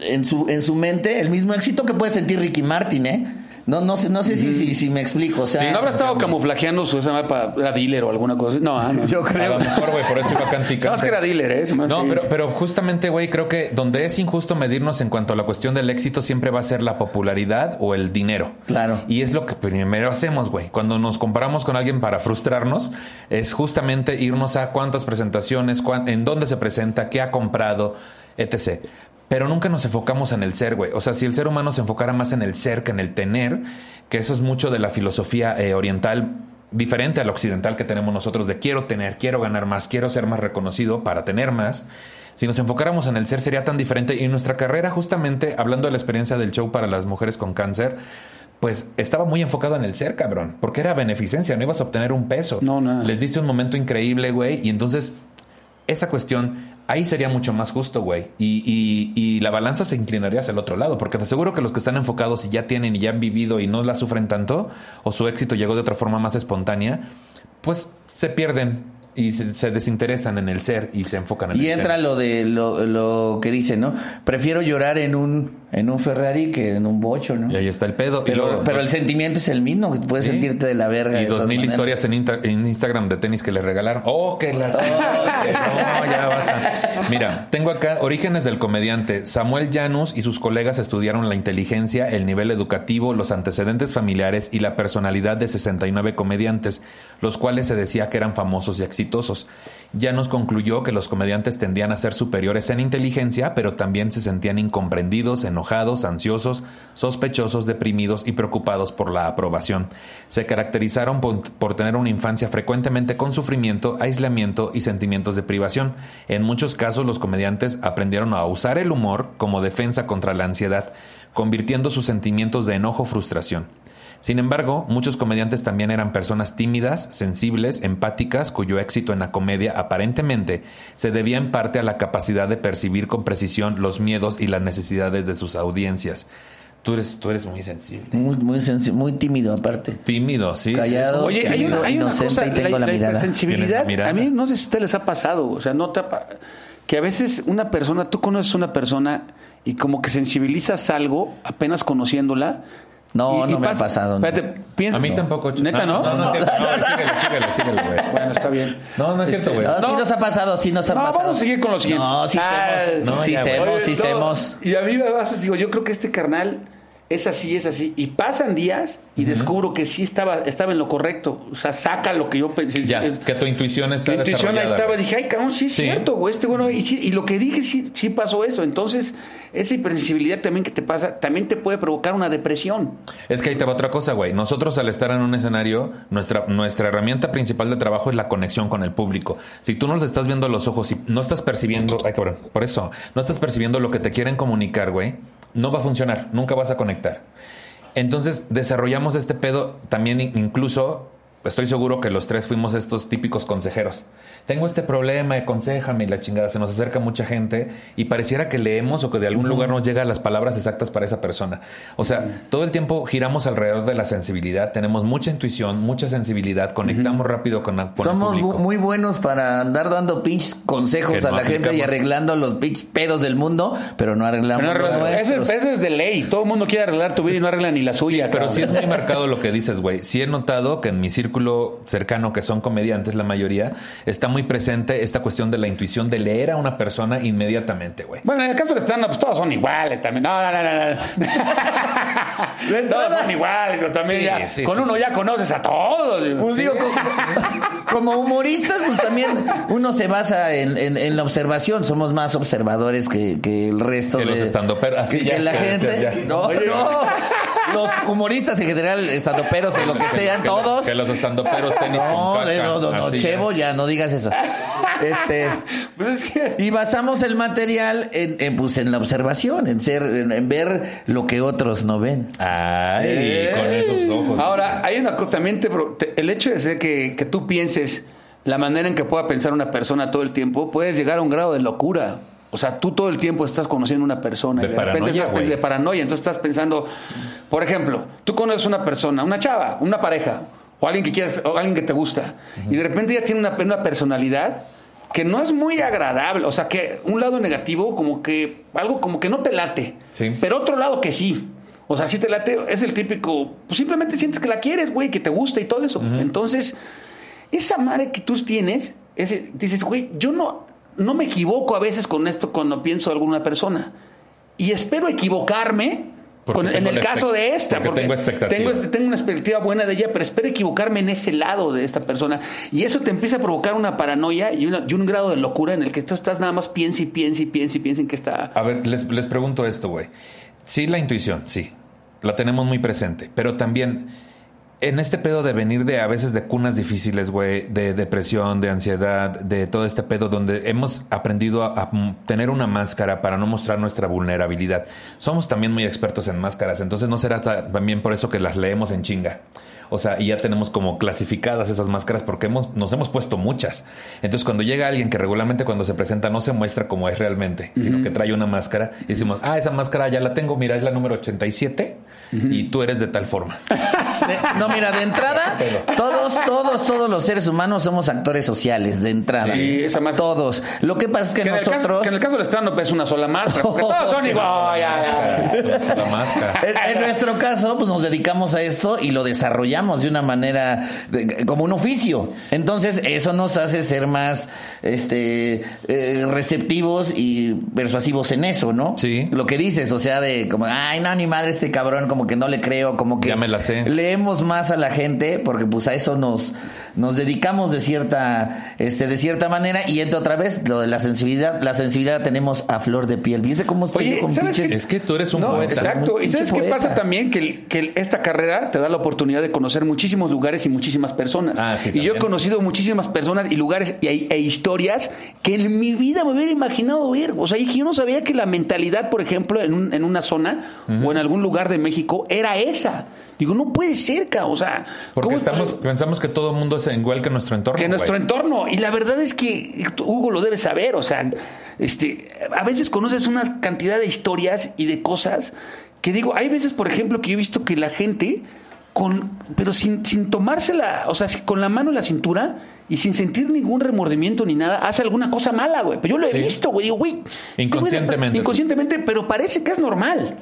en su, en su mente, el mismo éxito que puede sentir Ricky Martin, ¿eh? No, no sé, no sé si, si, si me explico. O sea, ¿No habrá estado camuflajeando su esa para era dealer o alguna cosa así? No, ah, no. yo A creo. lo mejor, güey, por eso iba cante y No, es que era dealer, ¿eh? No, que- pero, pero justamente, güey, creo que donde es injusto medirnos en cuanto a la cuestión del éxito siempre va a ser la popularidad o el dinero. Claro. Y es lo que primero hacemos, güey. Cuando nos comparamos con alguien para frustrarnos, es justamente irnos a cuántas presentaciones, cuán- en dónde se presenta, qué ha comprado, etc. Pero nunca nos enfocamos en el ser, güey. O sea, si el ser humano se enfocara más en el ser que en el tener, que eso es mucho de la filosofía eh, oriental diferente al occidental que tenemos nosotros de quiero tener, quiero ganar más, quiero ser más reconocido para tener más. Si nos enfocáramos en el ser sería tan diferente y nuestra carrera justamente, hablando de la experiencia del show para las mujeres con cáncer, pues estaba muy enfocado en el ser, cabrón, porque era beneficencia, no ibas a obtener un peso. No, nada. Les diste un momento increíble, güey, y entonces esa cuestión ahí sería mucho más justo, güey. Y, y- y la balanza se inclinaría hacia el otro lado, porque te aseguro que los que están enfocados y ya tienen y ya han vivido y no la sufren tanto, o su éxito llegó de otra forma más espontánea, pues se pierden y se, se desinteresan en el ser y se enfocan en Y el entra ser. lo de lo, lo que dice, ¿no? Prefiero llorar en un en un Ferrari que en un bocho, ¿no? Y ahí está el pedo. Pero, luego, pero el pues, sentimiento es el mismo, puedes Sí. sentirte de la verga. Y dos mil historias en, Insta- en Instagram de tenis que le regalaron. ¡Oh, que la... No, ya basta. Mira, tengo acá Orígenes del comediante. Samuel Janus y sus colegas estudiaron la inteligencia, el nivel educativo, los antecedentes familiares y la personalidad de 69 comediantes, los cuales se decía que eran famosos y exitosos. Janus concluyó que los comediantes tendían a ser superiores en inteligencia, pero también se sentían incomprendidos, enojados, ansiosos, sospechosos, deprimidos y preocupados por la aprobación. Se caracterizaron por, por tener una infancia frecuentemente con sufrimiento, aislamiento y sentimientos de privación. En muchos casos los comediantes aprendieron a usar el humor como defensa contra la ansiedad, convirtiendo sus sentimientos de enojo frustración. Sin embargo, muchos comediantes también eran personas tímidas, sensibles, empáticas, cuyo éxito en la comedia aparentemente se debía en parte a la capacidad de percibir con precisión los miedos y las necesidades de sus audiencias. Tú eres, tú eres muy sensible. Muy, muy, sensi- muy tímido aparte. Tímido, sí. Callado. Oye, hay una, hay una inocente cosa, y tengo la mirada. sensibilidad, mirada. a mí no sé si te les ha pasado, o sea, no te ha que a veces una persona, tú conoces una persona y como que sensibilizas algo apenas conociéndola. No, y- y no me ha pasa- pasado. Espérate, piensa. A mí tampoco. ¿Neta no? No, no es cierto. No, síguele, síguele, síguele, güey. Bueno, está bien. No, no es cierto, güey. No, sí No. nos ha pasado, sí nos ha No, pasado. vamos a seguir con lo siguiente. No, sí Ah, hacemos, no, sí ya, güey. hacemos, Oye, sí no, hacemos. Y a mí me vas, digo, yo creo que este carnal es así, es así. Y pasan días y descubro que sí estaba, estaba en lo correcto. O sea, saca lo que yo pensé. Ya, Eh, que tu intuición está mi intuición estaba, dije, ay, cabrón, sí es Sí. cierto, güey. Este, bueno, y, sí- y lo que dije, sí, sí pasó eso. Entonces, esa hipersensibilidad también que te pasa, también te puede provocar una depresión. Es que ahí te va otra cosa, güey. Nosotros al estar en un escenario, nuestra, nuestra herramienta principal de trabajo es la conexión con el público. Si tú no los estás viendo a los ojos y no estás percibiendo, ay cabrón, por eso, no estás percibiendo lo que te quieren comunicar, güey, no va a funcionar, nunca vas a conectar. Entonces desarrollamos este pedo también in- incluso, estoy seguro que los tres fuimos estos típicos consejeros. Tengo este problema, aconsejame y la chingada, se nos acerca mucha gente y pareciera que leemos o que de algún lugar nos llegan las palabras exactas para esa persona. O sea, todo el tiempo giramos alrededor de la sensibilidad, tenemos mucha intuición, mucha sensibilidad, conectamos rápido con, con Somos el bu- público. muy buenos para andar dando pinches consejos Que a no la gente y arreglando los pinches pedos del mundo, pero no arreglamos Pero no los arregla- eso, eso es de ley. Todo el mundo quiere arreglar tu vida y no arregla ni la suya. Pero sí es muy marcado lo que dices, güey. Sí he notado que en mi círculo cercano, que son comediantes la mayoría, está muy presente esta cuestión de la intuición de leer a una persona inmediatamente, güey. Bueno, en el caso del stand-up, pues todos son iguales también. No, no, no, no. no. todos son iguales. pero También Sí, ya- sí, con sí, uno sí. ya conoces a todos. Pues digo, como, como humoristas, pues también uno se basa en, en- en la observación. Somos más observadores que, que el resto Que de los estandoperos. Así que, ya, que la que gente. decías ya. No, Oye. no. Los humoristas en general, estandoperos o lo que sean, Que los- todos. Que los tenis No, con caca. de- no, no, no. Chevo, ya no digas eso. Este. Pues es que. Y basamos el material en, en, pues, en la observación, en ser, en, en ver lo que otros no ven. Ay, Eh. con esos ojos. Ahora, hay una cosa también, te el hecho de ser que, que tú pienses la manera en que pueda pensar una persona todo el tiempo, puedes llegar a un grado de locura. O sea, tú todo el tiempo estás conociendo a una persona De y de repente paranoia, estás güey. de paranoia, entonces estás pensando, por ejemplo, tú conoces una persona, una chava, una pareja, o alguien que quieres, o alguien que te gusta, y de repente ya tiene una, una personalidad que no es muy agradable, o sea, que un lado negativo como que algo como que no te late, Sí. pero otro lado que sí. O sea, si te late, es el típico, pues simplemente sientes que la quieres, güey, que te gusta y todo eso. Entonces, esa madre que tú tienes, ese, dices, güey, yo no, no me equivoco a veces con esto cuando pienso en alguna persona. Y espero equivocarme con- en el caso de esta. porque tengo expectativa. Tengo, tengo una expectativa buena de ella, pero espero equivocarme en ese lado de esta persona. Y eso te empieza a provocar una paranoia y, una- y un grado de locura en el que tú estás nada más piensa y piensa y piensa y piensa en que está... A ver, les, les pregunto esto, güey. Sí, la intuición, sí. La tenemos muy presente. Pero también, en este pedo de venir de a veces de cunas difíciles, güey, de depresión, de ansiedad, de todo este pedo donde hemos aprendido a, tener una máscara para no mostrar nuestra vulnerabilidad. Somos también muy expertos en máscaras, entonces no será ta- también por eso que las leemos en chinga. O sea, y ya tenemos como clasificadas esas máscaras porque hemos, nos hemos puesto muchas. Entonces, cuando llega alguien que regularmente cuando se presenta no se muestra como es realmente, sino que trae una máscara y decimos, ah, esa máscara ya la tengo, mira, es la número 87 y tú eres de tal forma. De- no, mira, de entrada, todos, todos, todos los seres humanos somos actores sociales, de entrada. Sí, esa más- Todos. Lo que pasa es que, Que en, caso, nosotros. que en el caso del stand-up es una sola máscara, porque todos son igual. ya, ya. la máscara. En, en nuestro caso, pues nos dedicamos a esto y lo desarrollamos de una manera de- como un oficio. Entonces, eso nos hace ser más este eh, receptivos y persuasivos en eso, ¿no? Sí. Lo que dices, o sea, de como, ay, no, ni madre este cabrón, como que no le creo, como que Ya me la sé. leemos más a la gente porque pues a eso nos nos dedicamos de cierta este de cierta manera y entra otra vez lo de la sensibilidad, la sensibilidad la tenemos a flor de piel. ¿Viste cómo estoy Oye, yo con ¿sabes pinches qué? Es que tú eres un No, poeta. exacto. Un ¿Y sabes qué pasa también? Que, que esta carrera te da la oportunidad de conocer muchísimos lugares y muchísimas personas. Ah, sí, y yo he conocido muchísimas personas y lugares y, e historias que en mi vida me hubiera imaginado ver. O sea, y que yo no sabía que la mentalidad, por ejemplo, en, un- en una zona o en algún lugar de México era esa. Digo, no puede ser, ca. O sea, Porque ¿cómo es estamos, pensamos que todo el mundo es igual que nuestro entorno. que nuestro güey. entorno. Y la verdad es que Hugo lo debe saber. O sea, este, a veces conoces una cantidad de historias y de cosas que digo, hay veces, por ejemplo, que yo he visto que la gente, con, pero sin, sin tomársela, o sea, con la mano en la cintura y sin sentir ningún remordimiento ni nada, hace alguna cosa mala, güey. Pero yo lo he Sí. visto, güey. Digo, güey. Inconscientemente. Inconscientemente, pero parece que es normal.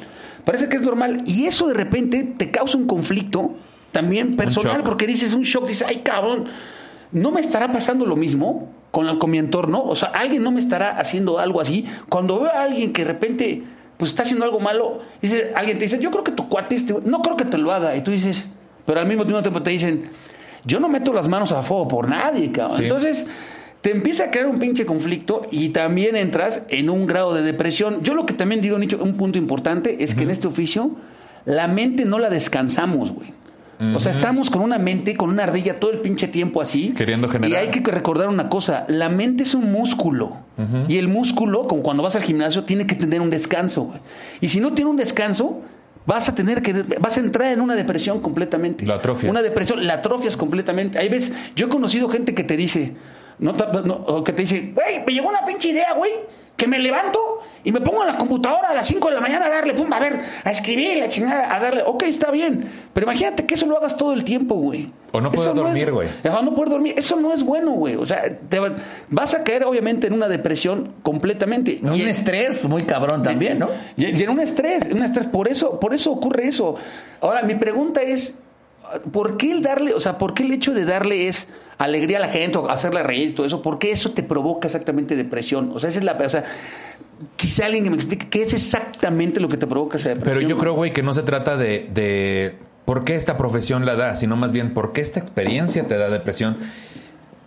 Parece que es normal. Y eso de repente te causa un conflicto también personal, porque dices un shock, dices, ay cabrón, ¿no me estará pasando lo mismo con, la- con mi entorno? O sea, alguien no me estará haciendo algo así. Cuando veo a alguien que de repente pues está haciendo algo malo. Dice, alguien te dice, yo creo que tu cuate este, no creo que te lo haga. Y tú dices, pero al mismo tiempo te dicen, yo no meto las manos a fuego por nadie, cabrón. Sí. Entonces, te empieza a crear un pinche conflicto y también entras en un grado de depresión. Yo lo que también digo, Nicho, un punto importante es que en este oficio la mente no la descansamos, güey. O sea, estamos con una mente, con una ardilla todo el pinche tiempo así. Queriendo generar. Y hay que recordar una cosa, la mente es un músculo. Y el músculo, como cuando vas al gimnasio, tiene que tener un descanso. güey. Y si no tiene un descanso, vas a tener que vas a entrar en una depresión completamente. La atrofias. Una depresión, la atrofias completamente. Hay veces, yo he conocido gente que te dice, no, no, o que te dice, güey, me llegó una pinche idea, güey, que me levanto y me pongo en la computadora a las 5 de la mañana a darle, pum, a ver, a escribir la chingada, a darle, ok, está bien, pero imagínate que eso lo hagas todo el tiempo, güey. O no puedes Eso dormir, güey. Ajá, no puedes dormir, eso no es bueno, güey. O sea, te va- vas a caer obviamente en una depresión completamente. Un Y- estrés muy cabrón también, ¿no? y, y en un estrés, en un estrés, por eso, por eso ocurre eso. Ahora, mi pregunta es, ¿por qué el darle, o sea, por qué el hecho de darle es alegría a la gente o reír y todo eso? ¿Por qué eso te provoca exactamente depresión? O sea, esa es la, o sea, quizá alguien que me explique qué es exactamente lo que te provoca esa depresión. Pero yo creo, güey, que no se trata de, de por qué esta profesión la da, sino más bien por qué esta experiencia te da depresión.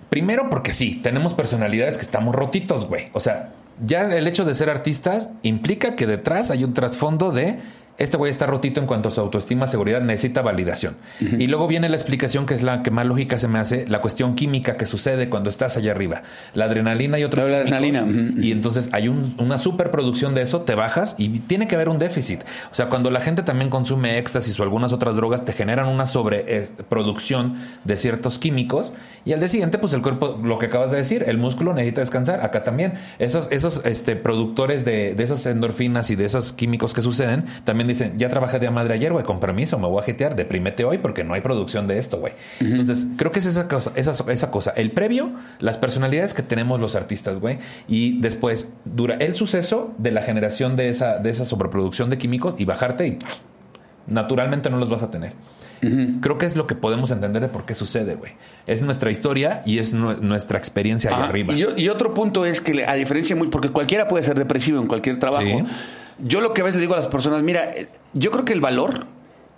Primero porque sí, tenemos personalidades que estamos rotitos, güey. O sea, ya el hecho de ser artistas implica que detrás hay un trasfondo de este güey está rotito en cuanto a su autoestima, seguridad, necesita validación. Y luego viene la explicación que es la que más lógica se me hace, la cuestión química que sucede cuando estás allá arriba. La adrenalina y otros La adrenalina. Y entonces hay un- una superproducción de eso, te bajas y tiene que haber un déficit. O sea, cuando la gente también consume éxtasis o algunas otras drogas, te generan una sobreproducción de ciertos químicos y al día siguiente, pues el cuerpo, lo que acabas de decir, el músculo necesita descansar. Acá también. Esos, esos este, productores de, de esas endorfinas y de esos químicos que suceden, también dicen, ya trabajé de madre ayer, güey, con permiso, me voy a jetear, deprímete hoy porque no hay producción de esto, güey. Entonces, creo que es esa cosa, esa, esa cosa. El previo, las personalidades que tenemos los artistas, güey, y después dura el suceso de la generación de esa, de esa sobreproducción de químicos y bajarte y naturalmente no los vas a tener. Creo que es lo que podemos entender de por qué sucede, güey. Es nuestra historia y es nu- nuestra experiencia ahí arriba. Y, y otro punto es que, a diferencia muy, porque cualquiera puede ser depresivo en cualquier trabajo. Sí. Yo lo que a veces le digo a las personas, mira, eh, yo creo que el valor,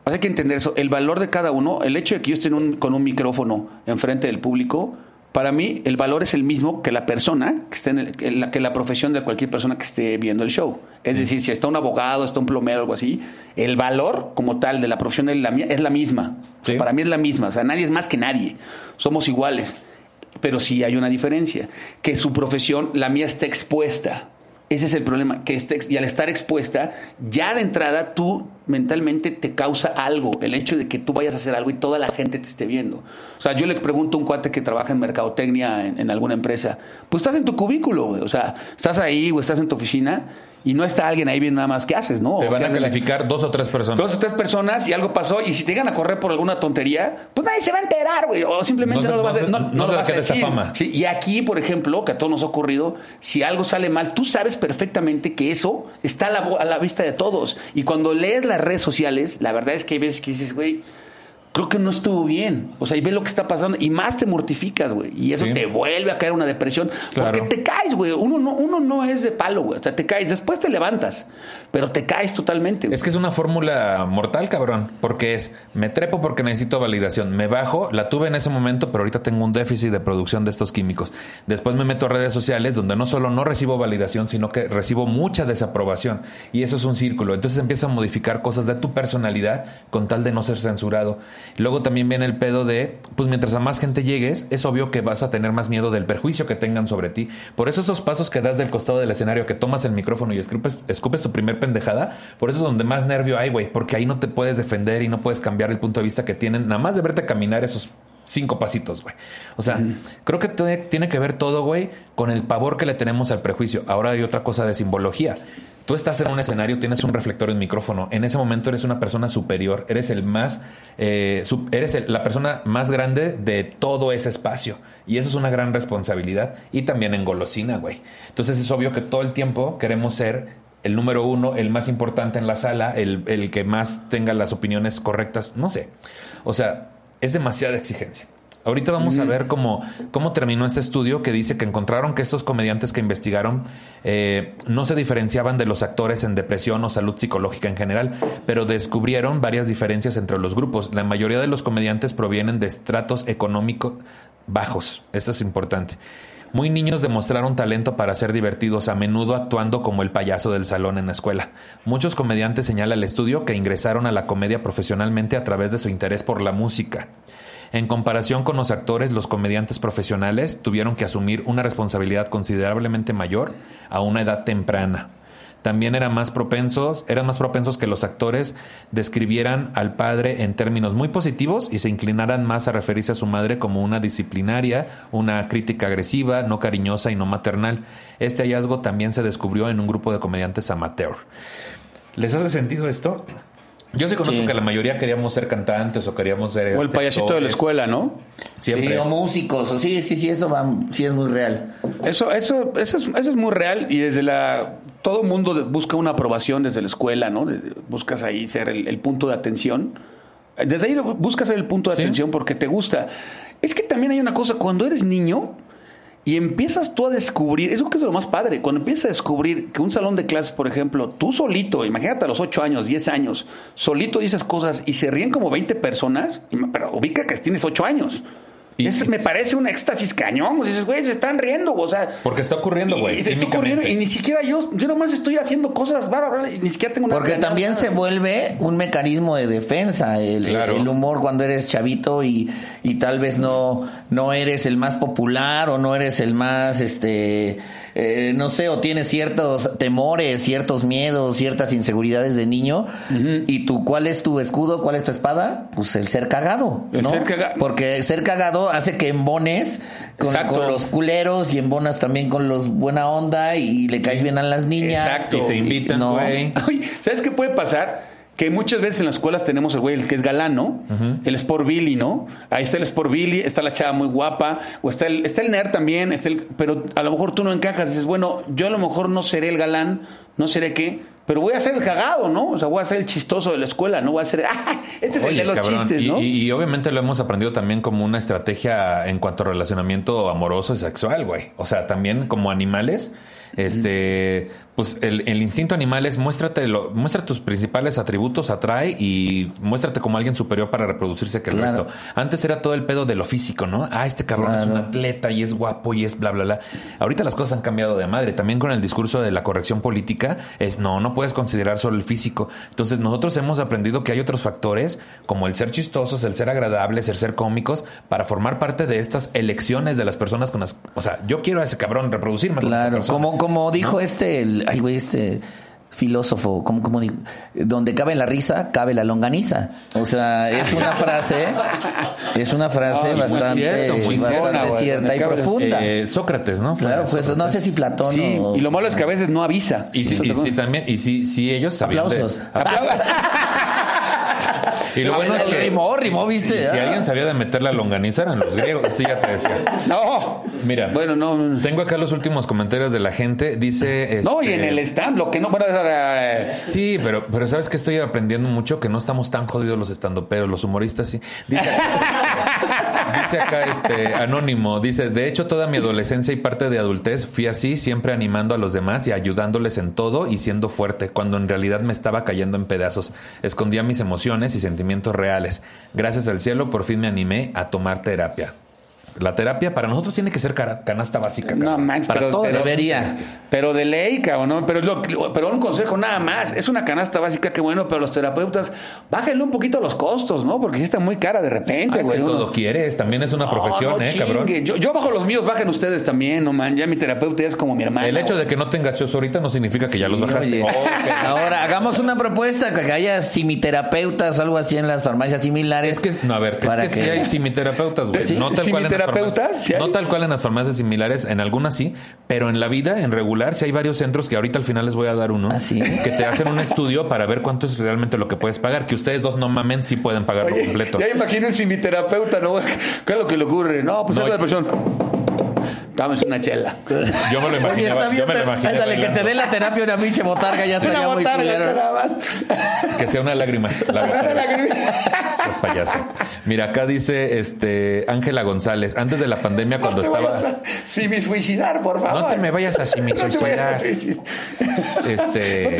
hay que entender eso, el valor de cada uno, el hecho de que yo esté en un- con un micrófono enfrente del público, para mí el valor es el mismo que la persona que esté en el- la, que la profesión de cualquier persona que esté viendo el show. Es decir, si está un abogado, está un plomero, algo así, el valor como tal de la profesión es la, es la misma. Sí. Para mí es la misma. O sea, nadie es más que nadie. Somos iguales. Pero sí hay una diferencia, que su profesión, la mía está expuesta. Ese es el problema, que esté ex- y al estar expuesta, ya de entrada tú mentalmente te causa algo, el hecho de que tú vayas a hacer algo y toda la gente te esté viendo. O sea, yo le pregunto a un cuate que trabaja en mercadotecnia en, en alguna empresa, pues estás en tu cubículo, o sea, estás ahí o estás en tu oficina y no está alguien ahí viendo nada más qué haces, ¿no? Te van a calificar dos o tres personas. Dos o tres personas y algo pasó y si te llegan a correr por alguna tontería, pues nadie se va a enterar, güey. O simplemente No no, se- lo vas a no, no no se lo vas a esa decir. fama. Sí, y aquí, por ejemplo, que a todos nos ha ocurrido, si algo sale mal, tú sabes perfectamente que eso está a la, a la vista de todos. Y cuando lees las redes sociales, la verdad es que hay veces que dices, güey, creo que no estuvo bien. O sea, y ves lo que está pasando y más te mortificas, güey. Y eso Sí. te vuelve a caer una depresión. Claro. Porque te caes, güey. Uno no, uno no es de palo, güey. O sea, te caes. Después te levantas, pero te caes totalmente. güey. Es que es una fórmula mortal, cabrón. Porque es, me trepo porque necesito validación. Me bajo, la tuve en ese momento, pero ahorita tengo un déficit de producción de estos químicos. Después me meto a redes sociales donde no solo no recibo validación, sino que recibo mucha desaprobación. Y eso es un círculo. Entonces empieza a modificar cosas de tu personalidad con tal de no ser censurado. Luego también viene el pedo de, pues mientras a más gente llegues, es obvio que vas a tener más miedo del perjuicio que tengan sobre ti. Por eso esos pasos que das del costado del escenario, que tomas el micrófono y escupes, escupes tu primer pendejada, por eso es donde más nervio hay, güey, porque ahí no te puedes defender y no puedes cambiar el punto de vista que tienen, nada más de verte caminar esos cinco pasitos, güey. O sea, creo que tiene que ver todo, güey, con el pavor que le tenemos al prejuicio. Ahora hay otra cosa de simbología. Tú estás en un escenario, tienes un reflector y un micrófono. En ese momento eres una persona superior, eres el más, eh, eres el- la persona más grande de todo ese espacio. Y eso es una gran responsabilidad. Y también en golosina, güey. Entonces es obvio que todo el tiempo queremos ser el número uno, el más importante en la sala, el, el que más tenga las opiniones correctas, no sé. O sea, es demasiada exigencia. Ahorita vamos a ver cómo, cómo terminó este estudio que dice que encontraron que estos comediantes que investigaron eh, no se diferenciaban de los actores en depresión o salud psicológica en general, pero descubrieron varias diferencias entre los grupos. La mayoría de los comediantes provienen de estratos económicos bajos. Esto es importante. Muy niños demostraron talento para ser divertidos, a menudo actuando como el payaso del salón en la escuela. Muchos comediantes señala el estudio que ingresaron a la comedia profesionalmente a través de su interés por la música. En comparación con los actores, los comediantes profesionales tuvieron que asumir una responsabilidad considerablemente mayor a una edad temprana. También eran más propensos, eran más propensos que los actores describieran al padre en términos muy positivos y se inclinaran más a referirse a su madre como una disciplinaria, una crítica agresiva, no cariñosa y no maternal. Este hallazgo también se descubrió en un grupo de comediantes amateur. ¿Les hace sentido esto? Yo sí conozco Sí. que la mayoría queríamos ser cantantes o queríamos ser... O el este, payasito de la escuela, ¿no? Siempre. Sí, o músicos, o sí, sí, sí, eso va, sí es muy real. Eso, eso, eso, es, eso es muy real y desde la... Todo mundo busca una aprobación desde la escuela, ¿no? Buscas ahí ser el, el punto de atención. Desde ahí buscas ser el punto de Sí. atención porque te gusta. Es que también hay una cosa, cuando eres niño y empiezas tú a descubrir, eso que es lo más padre, cuando empiezas a descubrir que un salón de clases, por ejemplo, tú solito, imagínate a los 8 años, 10 años, solito dices cosas y se ríen como 20 personas, pero ubica que tienes 8 años. Y- Es- me parece un éxtasis cañón. Dices, güey, se están riendo, o sea. Porque está ocurriendo, güey. y se está ocurriendo, y ni siquiera yo, yo nomás estoy haciendo cosas, bla, bla, bla, y ni siquiera tengo una Porque también nada. se vuelve un mecanismo de defensa, el, Claro. el humor cuando eres chavito y, y tal vez no, no eres el más popular o no eres el más, este, eh, no sé, o tienes ciertos temores, ciertos miedos, ciertas inseguridades de niño. Y tú, ¿cuál es tu escudo? ¿Cuál es tu espada? Pues el ser cagado, El ¿no? ser caga- Porque ser cagado hace que embones con, con los culeros y embonas también con los buena onda y le caes bien a las niñas. Exacto. Y te invitan, güey. ¿sabes qué puede pasar? Que muchas veces en las escuelas tenemos el güey, el que es galán, ¿no? El Sport Billy, ¿no? Ahí está el Sport Billy, está la chava muy guapa, o está el, está el nerd también, está el- pero a lo mejor tú no encajas. Dices, bueno, yo a lo mejor no seré el galán, no seré qué, pero voy a ser el cagado, ¿no? O sea, voy a ser el chistoso de la escuela, ¿no? Voy a ser, ¡ah! Este es el de los cabrón, chistes, ¿no? y- y obviamente lo hemos aprendido también como una estrategia en cuanto a relacionamiento amoroso y sexual, güey. O sea, también como animales, este, pues el, el instinto animal es muéstrate, lo, muestra tus principales atributos, atrae y muéstrate como alguien superior para reproducirse que el Claro. resto. Antes era todo el pedo de lo físico, ¿no? Ah, este cabrón es un atleta y es guapo y es bla, bla, bla. Ahorita las cosas han cambiado de madre. También con el discurso de la corrección política es no, no puedes considerar solo el físico. Entonces nosotros hemos aprendido que hay otros factores como el ser chistosos, el ser agradables, el ser cómicos para formar parte de estas elecciones de las personas con las... O sea, yo quiero a ese cabrón reproducirme con esa Claro, persona. como, como dijo este, el, ay güey, este filósofo, como, como dijo, donde cabe la risa, cabe la longaniza. O sea, es una frase, es una frase bastante, cierto, bastante buena, cierta y cabe- profunda. Eh, Sócrates, ¿no? Fue claro, pues Sócrates. no sé si Platón Sí, o... y lo malo es que a veces no avisa. Y sí, y sí también, y sí, sí ellos sabían de- Aplausos. Y lo bueno es que rimó, rimó, ¿viste? si Ah. alguien sabía de meter la longaniza eran los griegos. Sí, ya te decía. No. Mira, Bueno, no. Tengo acá los últimos comentarios de la gente. Dice. No, y este, en el stand, lo que no. Bueno, eh, Sí, pero, pero sabes que estoy aprendiendo mucho que no estamos tan jodidos los estandoperos, los humoristas sí. Dice, dice acá este anónimo, dice, de hecho toda mi adolescencia y parte de adultez fui así, siempre animando a los demás y ayudándoles en todo y siendo fuerte, cuando en realidad me estaba cayendo en pedazos. Escondía mis emociones y sentimientos reales. Gracias al cielo por fin me animé a tomar terapia. La terapia para nosotros tiene que ser canasta básica. No cabrón. manches, para pero- todos. pero- Debería. Pero de ley, cabrón, ¿no? Pero, es lo, pero un consejo nada más. Es una canasta básica que bueno, pero los terapeutas, bájenle un poquito los costos, ¿no? Porque sí está muy cara de repente, Ah, es que güey. ¿no? todo quieres, también es una No, profesión, no eh, cabrón. Yo, yo bajo los míos, bajen ustedes también, no man. Ya mi terapeuta ya es como mi hermano. El hecho de que no tengas shows ahorita no significa que ya los bajaste. Ahora, hagamos una propuesta que haya simiterapeutas o algo así en las farmacias similares. Es que, no, a ver, es para que, sí hay simiterapeutas, güey. ¿Sí? No tal cual en las ¿Simiterapeutas? farmacias. ¿Sí hay? No tal cual en las farmacias similares, en algunas sí, pero en la vida, en regular, sí hay varios centros que ahorita al final les voy a dar uno. ¿Ah, sí? Que te hacen un estudio para ver cuánto es realmente lo que puedes pagar. Que ustedes dos no mamen, sí pueden pagarlo Oye, completo. Ya imagínense mi terapeuta, ¿no? ¿Qué es lo que le ocurre? No, pues No, es la persona. Dame una chela. Yo me lo Oye, imaginaba. está bien, yo me lo imaginé ándale, que te dé la terapia una pinche botarga, ya estaría muy culero. Que sea una lágrima. La Es payaso. Mira, acá dice este Ángela González, antes de la pandemia cuando estaba Si me suicidar, por favor. No te me vayas a No a suicidar. Este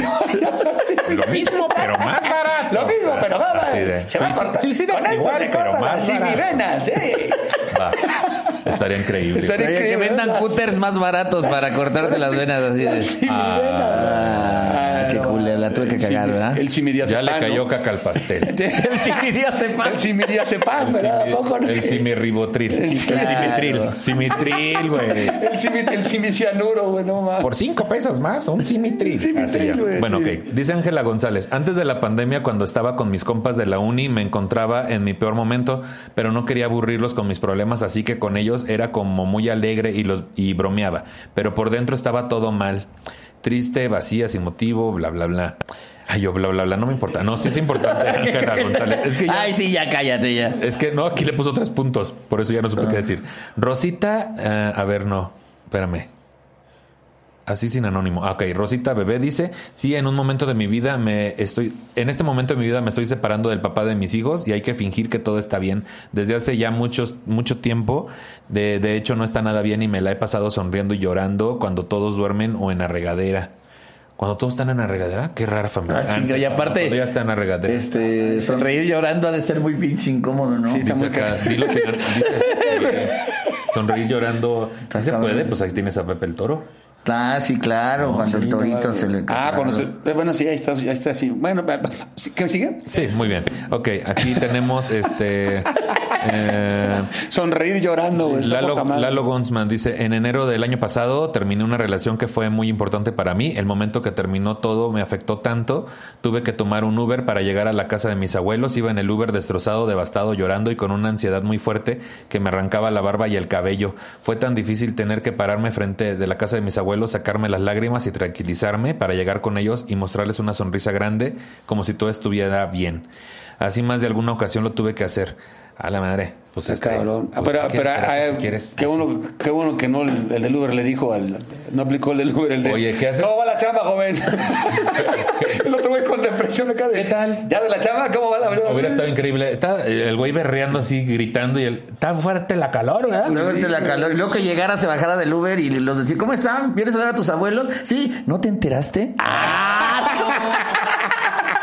lo mismo, pero más barato. Lo mismo, pero más Así de Se va a suici- cortar. suicida Con esto igual, se pero más barato. simivenas, ¿eh? Va. Estaría increíble. Estaría- que vendan cutters más baratos para cortarte las venas así de. Ah, qué culero, la tuve que cagar, ¿verdad? Ya le cayó ¿no? caca al pastel. El simidiazepam. El simidiazepam, ¿verdad? ¿A poco no? El simirribotril. El simitril. Simitril, güey. El simi- el simicianuro, güey, no más. Por cinco pesos más, un simitril. Simitril, güey, Bueno, ok. sí. Dice Ángela González, antes de la pandemia, cuando estaba con mis compas de la uni, me encontraba en mi peor momento, pero no quería aburrirlos con mis problemas, así que con ellos era como muy alegre y, los, y bromeaba. Pero por dentro estaba todo mal. Triste, vacía, sin motivo, bla, bla, bla. Ay, yo, bla, bla, bla, no me importa. No, sí es importante, Ángela González. Es que ya- Ay, sí, ya cállate ya. es que no, aquí le puso tres puntos, por eso ya no supe qué decir. Rosita, eh, a ver, no, espérame. Así sin anónimo. Ah, Ok, Rosita Bebé dice, sí, en un momento de mi vida me estoy, en este momento de mi vida me estoy separando del papá de mis hijos y hay que fingir que todo está bien. Desde hace ya muchos, mucho tiempo, de, de hecho no está nada bien y me la he pasado sonriendo y llorando cuando todos duermen o en la regadera. Cuando todos están en la regadera, qué rara familia. Ah, chinga, sí, y aparte- ya están en la regadera. Este, sonreír llorando ha de ser muy pinche incómodo, ¿no? Dice acá, dilo sin- dice, sí, sonreír llorando. Si se puede, pues ahí tienes a Pepe el Toro. Ah, sí, claro, cuando el torito se le Ah, cuando se, eh, bueno, sí, ahí está, ahí está así. Bueno, va- ¿qué sigue? Sí, muy bien. Ok, aquí tenemos este. eh, Sonreír llorando, güey. está Lalo. Lalo Gonsman dice, en enero del año pasado terminé una relación que fue muy importante para mí. El momento que terminó todo me afectó tanto. Tuve que tomar un Uber para llegar a la casa de mis abuelos. Iba en el Uber destrozado, devastado, llorando y con una ansiedad muy fuerte que me arrancaba la barba y el cabello. Fue tan difícil tener que pararme frente de la casa de mis abuelos, sacarme las lágrimas y tranquilizarme para llegar con ellos y mostrarles una sonrisa grande como si todo estuviera bien. Así más de alguna ocasión lo tuve que hacer. A la madre. Pues Está este, cabrón. pues, pero, ¿qué- pero, espérate, ah, si quieres, qué, bueno, qué bueno que no el, el del Uber le dijo al. No aplicó el del Uber. El de, Oye, ¿qué haces? ¿Cómo va la chamba, joven? el otro güey con depresión acá de. ¿Qué tal? ¿Ya de la chamba? ¿Cómo va la Hubiera estado increíble. Está el güey berreando así, gritando y el. Está fuerte la calor, ¿verdad? Luego te la calor. Y luego que llegara, se bajara del Uber y los decía, ¿cómo están? ¿Vienes a ver a tus abuelos? Sí, ¿no te enteraste?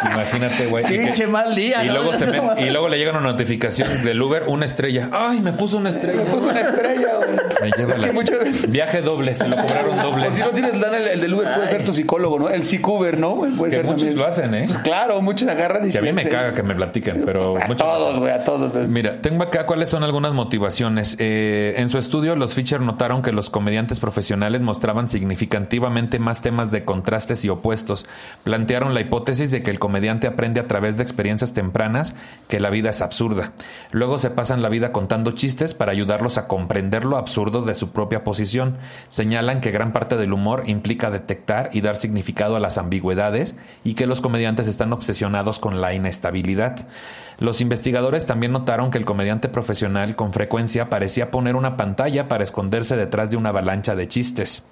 Imagínate, güey. Pinche mal día, Y ¿no? luego, se met- y luego le llega una notificación del Uber, una estrella. Ay, me puso una estrella. Puso una estrella, güey. Me lleva Es la que ch- muchas veces- Viaje doble, se lo cobraron doble. O si no tienes lana, el, el del Uber puede ser tu psicólogo, ¿no? El psicuber, ¿no? Puede Que ser muchos también. lo hacen, ¿eh? Pues claro, muchos agarran y Que a mí me caga que me platiquen, pero A todos, güey, a todos. Mira, tengo acá cuáles son algunas motivaciones. Eh, en su estudio, los Fisher notaron que los comediantes profesionales mostraban significativamente más temas de contrastes y opuestos. Plantearon la hipótesis de que el comediante aprende a través de experiencias tempranas que la vida es absurda. Luego se pasan la vida contando chistes para ayudarlos a comprender lo absurdo de su propia posición. Señalan que gran parte del humor implica detectar y dar significado a las ambigüedades y que los comediantes están obsesionados con la inestabilidad. Los investigadores también notaron que el comediante profesional con frecuencia parecía poner una pantalla para esconderse detrás de una avalancha de chistes.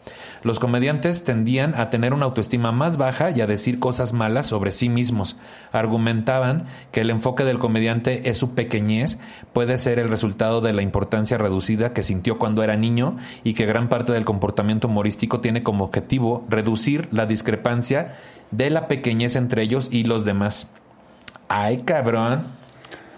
Los comediantes tendían a tener una autoestima más baja y a decir cosas malas sobre sí mismos. Argumentaban que el enfoque del comediante es su pequeñez, puede ser el resultado de la importancia reducida que sintió cuando era niño y que gran parte del comportamiento humorístico tiene como objetivo reducir la discrepancia de la pequeñez entre ellos y los demás. Ay, cabrón.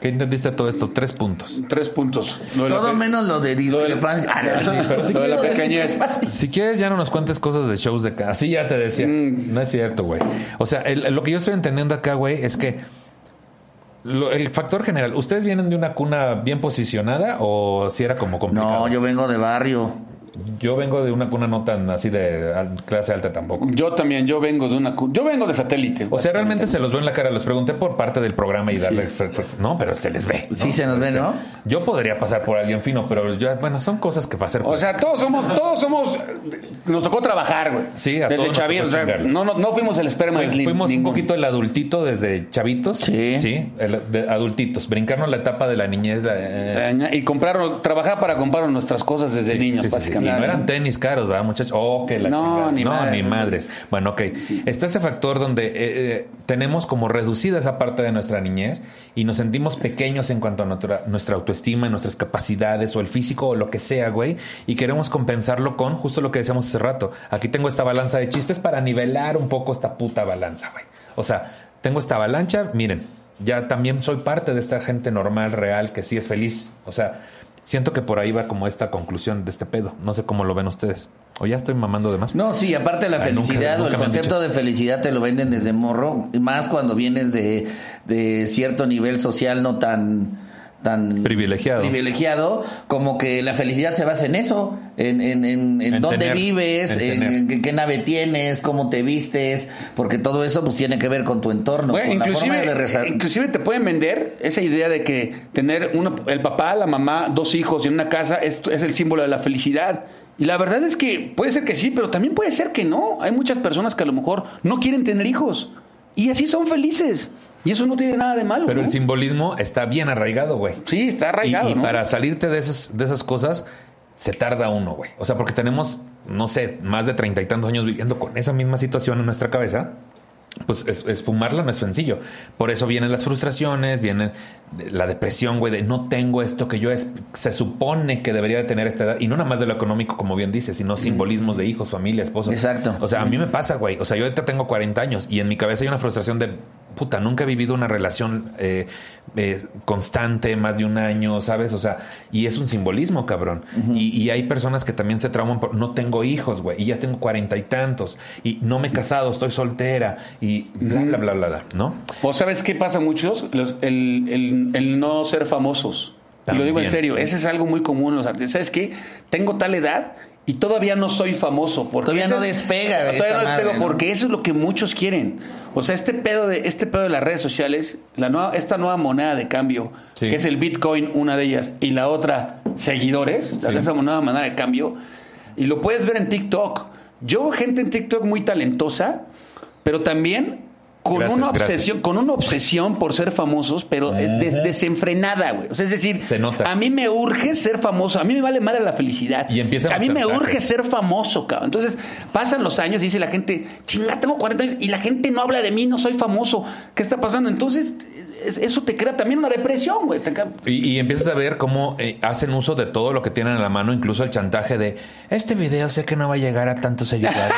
¿Qué entendiste todo esto? Tres puntos. Tres puntos. Lo Todo pe- menos lo de lo de la- discrepancia. Ah, no, Sí, pero sí, lo de la pequeñez. Si quieres, ya no nos cuentes cosas de shows de... ca- Así ya te decía. Mm. No es cierto, güey. O sea, el- lo que yo estoy entendiendo acá, güey, es que lo- el factor general, ¿ustedes vienen de una cuna bien posicionada o si era como complicado? No, yo vengo de barrio. Yo vengo de una cuna no tan así de clase alta tampoco. Yo también, yo vengo de una... cu- Yo vengo de satélite. O sea, realmente se los veo en la cara. Los pregunté por parte del programa y darle... fre- No, pero se les ve. ¿no? Sí, se nos ve, ¿no? Yo podría pasar por alguien fino, pero yo, bueno, son cosas que pasar. O sea, todos somos, todos somos, nos tocó trabajar, güey. Sí, a Desde chavitos, o sea, no, no, no fuimos el esperma de Fui- Slim. fuimos un poquito el adultito desde chavitos. Sí. Sí, el- de adultitos. Brincarnos la etapa de la niñez. eh, Eh, Y compraron, trabajar para comprar nuestras cosas desde Sí, niños, sí, sí, y no eran tenis caros, ¿verdad, muchachos? Oh, que la No, chingada. ni no, madre. ni madres. Bueno, ok. Está ese factor donde eh, eh, tenemos como reducida esa parte de nuestra niñez y nos sentimos pequeños en cuanto a nuestra, nuestra autoestima, nuestras capacidades o el físico o lo que sea, güey. Y queremos compensarlo con justo lo que decíamos hace rato. Aquí tengo esta balanza de chistes para nivelar un poco esta puta balanza, güey. O sea, tengo esta avalancha, miren, ya también soy parte de esta gente normal, real, que sí es feliz. O sea, siento que por ahí va como esta conclusión de este pedo. No sé cómo lo ven ustedes. O ya estoy mamando de más. No, sí, aparte la Ay, nunca- felicidad o el concepto de felicidad te lo venden desde morro, más cuando vienes de, de cierto nivel social no tan tan Privilegiado. privilegiado, como que la felicidad se basa en eso, en, en, en, en En dónde tener, vives, en qué, qué nave tienes, cómo te vistes, porque todo eso pues tiene que ver con tu entorno, Bueno, con la forma inclusive, de reza- inclusive te pueden vender esa idea de que tener una- el papá, la mamá, dos hijos y una casa es, es el símbolo de la felicidad. Y la verdad es que puede ser que sí, pero también puede ser que no. Hay muchas personas que a lo mejor no quieren tener hijos y así son felices. Y eso no tiene nada de malo. Pero ¿no? el simbolismo está bien arraigado, güey. Sí, está arraigado. Y, y ¿no? para salirte de esas, de esas cosas, se tarda uno, güey. O sea, porque tenemos, no sé, más de treinta y tantos años viviendo con esa misma situación en nuestra cabeza. Pues es, esfumarla no es sencillo. Por eso vienen las frustraciones, viene la depresión, güey, de no tengo esto que yo es, se supone que debería de tener esta edad. Y no nada más de lo económico, como bien dice, sino simbolismos de hijos, familia, esposos. Exacto. O sea, a mí me pasa, güey. O sea, yo ahorita tengo 40 años y en mi cabeza hay una frustración de, puta, nunca he vivido una relación eh, eh, constante, más de un año, ¿sabes? O sea, y es un simbolismo, cabrón. y, y hay personas que también se trauman por, no tengo hijos, güey, y ya tengo cuarenta y tantos, y no me he casado, estoy soltera, y bla, bla, bla, bla, bla, ¿no? ¿O sabes qué pasa muchos? Los- el, el- el no ser famosos. Y lo digo en serio, ese es algo muy común en los artistas. ¿Sabes qué? Tengo tal edad y todavía no soy famoso. Porque Todavía no despega de Todavía esta no despego madre, ¿no? porque eso es lo que muchos quieren. O sea, este pedo de, este pedo de las redes sociales, la nueva, esta nueva moneda de cambio, Sí. que es el Bitcoin, una de ellas, y la otra, seguidores, Sí. esa nueva manera de cambio, y lo puedes ver en TikTok. Yo veo gente en TikTok muy talentosa, pero también con Gracias, una gracias. obsesión, con una obsesión por ser famosos, pero es des- desenfrenada, güey. O sea, es decir, Se nota. a mí me urge ser famoso, a mí me vale madre la felicidad. Y empiezan a mí me urge ser famoso, cabrón. Entonces, pasan los años y dice la gente, chinga, tengo 40 años y la gente no habla de mí, no soy famoso. ¿Qué está pasando? Entonces, es- eso te crea también una depresión, güey. Y, y empiezas a ver cómo eh, hacen uso de todo lo que tienen a la mano, incluso el chantaje de este video sé que no va a llegar a tantos seguidores.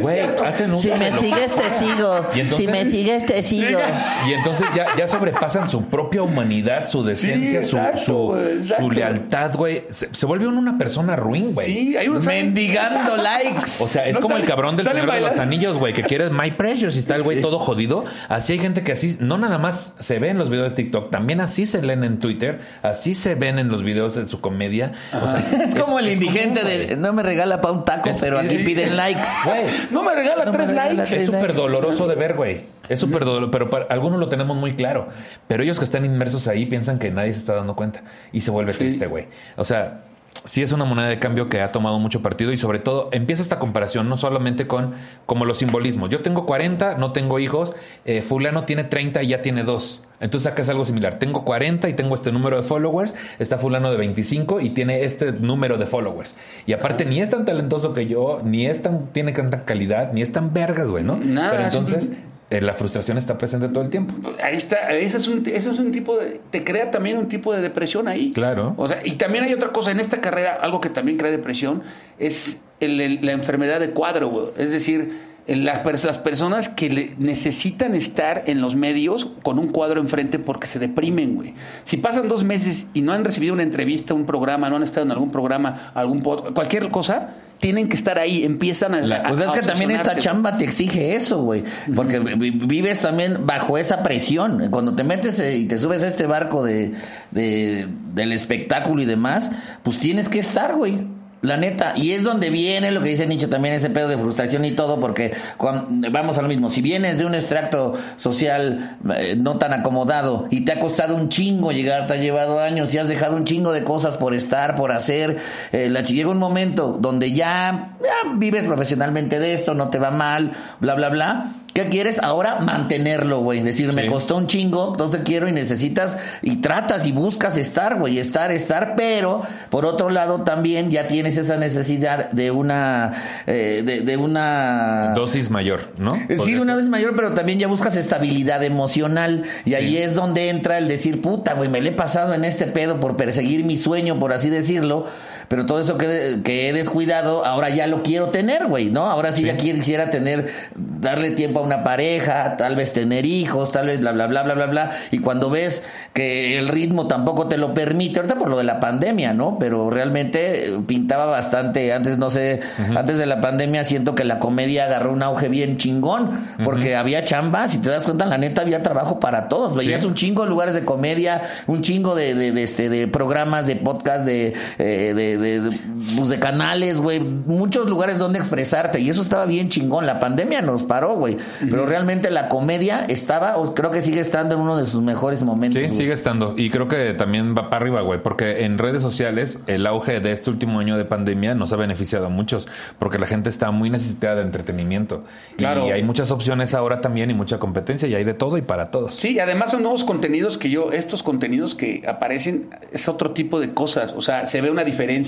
Güey, hacen uso Si de me lo- sigues te sigo, entonces- si me sigues te sigo. Y entonces ya, ya sobrepasan su propia humanidad, su decencia, Sí, su- exacto, su, güey, exacto. su lealtad, güey. Se, se vuelve una persona ruin, güey. Sí, hay unos Mendigando likes. O sea, es No como sale- el cabrón del Señor de los. Anillos, güey, que quiere My Precious y está el güey todo jodido. Así hay gente que así, no nada más se ve en los videos de TikTok, también así se leen en Twitter, así se ven en los videos de su comedia. O sea, Es como el indigente común, de no me regala pa' un taco, Es- pero aquí piden likes. Güey, No me regala No me tres regala likes. tres es súper doloroso de ver, güey. Es súper doloroso, pero para algunos lo tenemos muy claro. Pero ellos que están inmersos ahí piensan que nadie se está dando cuenta y se vuelve triste, güey. O sea, sí es una moneda de cambio que ha tomado mucho partido y sobre todo empieza esta comparación no solamente con como los simbolismos. Yo tengo 40, no tengo hijos, eh, fulano tiene 30 y ya tiene dos. Entonces sacas algo similar. Tengo 40 y tengo este número de followers. Está fulano de 25 y tiene este número de followers. Y aparte ni es tan talentoso que yo, ni es tan, tiene tanta calidad, ni es tan vergas, güey, ¿no? Nada, Pero entonces la frustración está presente todo el tiempo. Ahí está, ese es un, eso es un tipo de, te crea también un tipo de depresión ahí. Claro. O sea, y también hay otra cosa, en esta carrera, algo que también crea depresión, es el- el- la enfermedad de cuadro, güey. Es decir, las, las personas que le- necesitan estar en los medios con un cuadro enfrente porque se deprimen, güey. Si pasan dos meses y no han recibido una entrevista, un programa, no han estado en algún programa, algún pod- cualquier cosa, tienen que estar ahí, empiezan a... La- a- Pues es a que también esta chamba te exige eso, güey. Porque vi- vives también bajo esa presión. Cuando te metes eh, y te subes a este barco de, de- del espectáculo y demás, pues tienes que estar, güey. La neta, y es donde viene lo que dice Nicho también, ese pedo de frustración y todo, porque cuan- vamos a lo mismo, si vienes de un extracto social eh, no tan acomodado y te ha costado un chingo llegar, te ha llevado años y has dejado un chingo de cosas por estar, por hacer, eh, la, llega un momento donde ya, ya vives profesionalmente de esto, no te va mal, bla, bla, bla, ¿Qué quieres? Ahora mantenerlo, güey. Decir, me costó un chingo, entonces quiero y necesitas y tratas y buscas estar, güey, estar, estar, pero por otro lado también ya tienes esa necesidad de una, eh, de, de una... Dosis mayor, ¿no? Eh, Sí, una vez mayor, pero también ya buscas estabilidad emocional. Y ahí es donde entra el decir, puta, güey, me le he pasado en este pedo por perseguir mi sueño, por así decirlo. Pero todo eso que, que he descuidado, ahora ya lo quiero tener, güey, ¿no? Ahora sí, ya quisiera tener, darle tiempo a una pareja, tal vez tener hijos, tal vez bla, bla, bla, bla, bla, bla. Y cuando ves que el ritmo tampoco te lo permite, ahorita por lo de la pandemia, ¿no? Pero realmente eh, pintaba bastante. Antes, no sé, antes de la pandemia siento que la comedia agarró un auge bien chingón, porque había chamba, si te das cuenta, la neta había trabajo para todos. Veías Sí. un chingo de lugares de comedia, un chingo de, de, de, este, de programas, de podcast, de, eh, de, de, de, pues, de canales, güey. Muchos lugares donde expresarte. Y eso estaba bien chingón. La pandemia nos paró, güey. Pero realmente la comedia estaba, o creo que sigue estando en uno de sus mejores momentos. Sí, sigue estando. Y creo que también va para arriba, güey. Porque en redes sociales, el auge de este último año de pandemia nos ha beneficiado a muchos. Porque la gente está muy necesitada de entretenimiento. Claro. Y hay muchas opciones ahora también y mucha competencia. Y hay de todo y para todos. Sí, y además son nuevos contenidos que yo, estos contenidos que aparecen, es otro tipo de cosas. O sea, se ve una diferencia.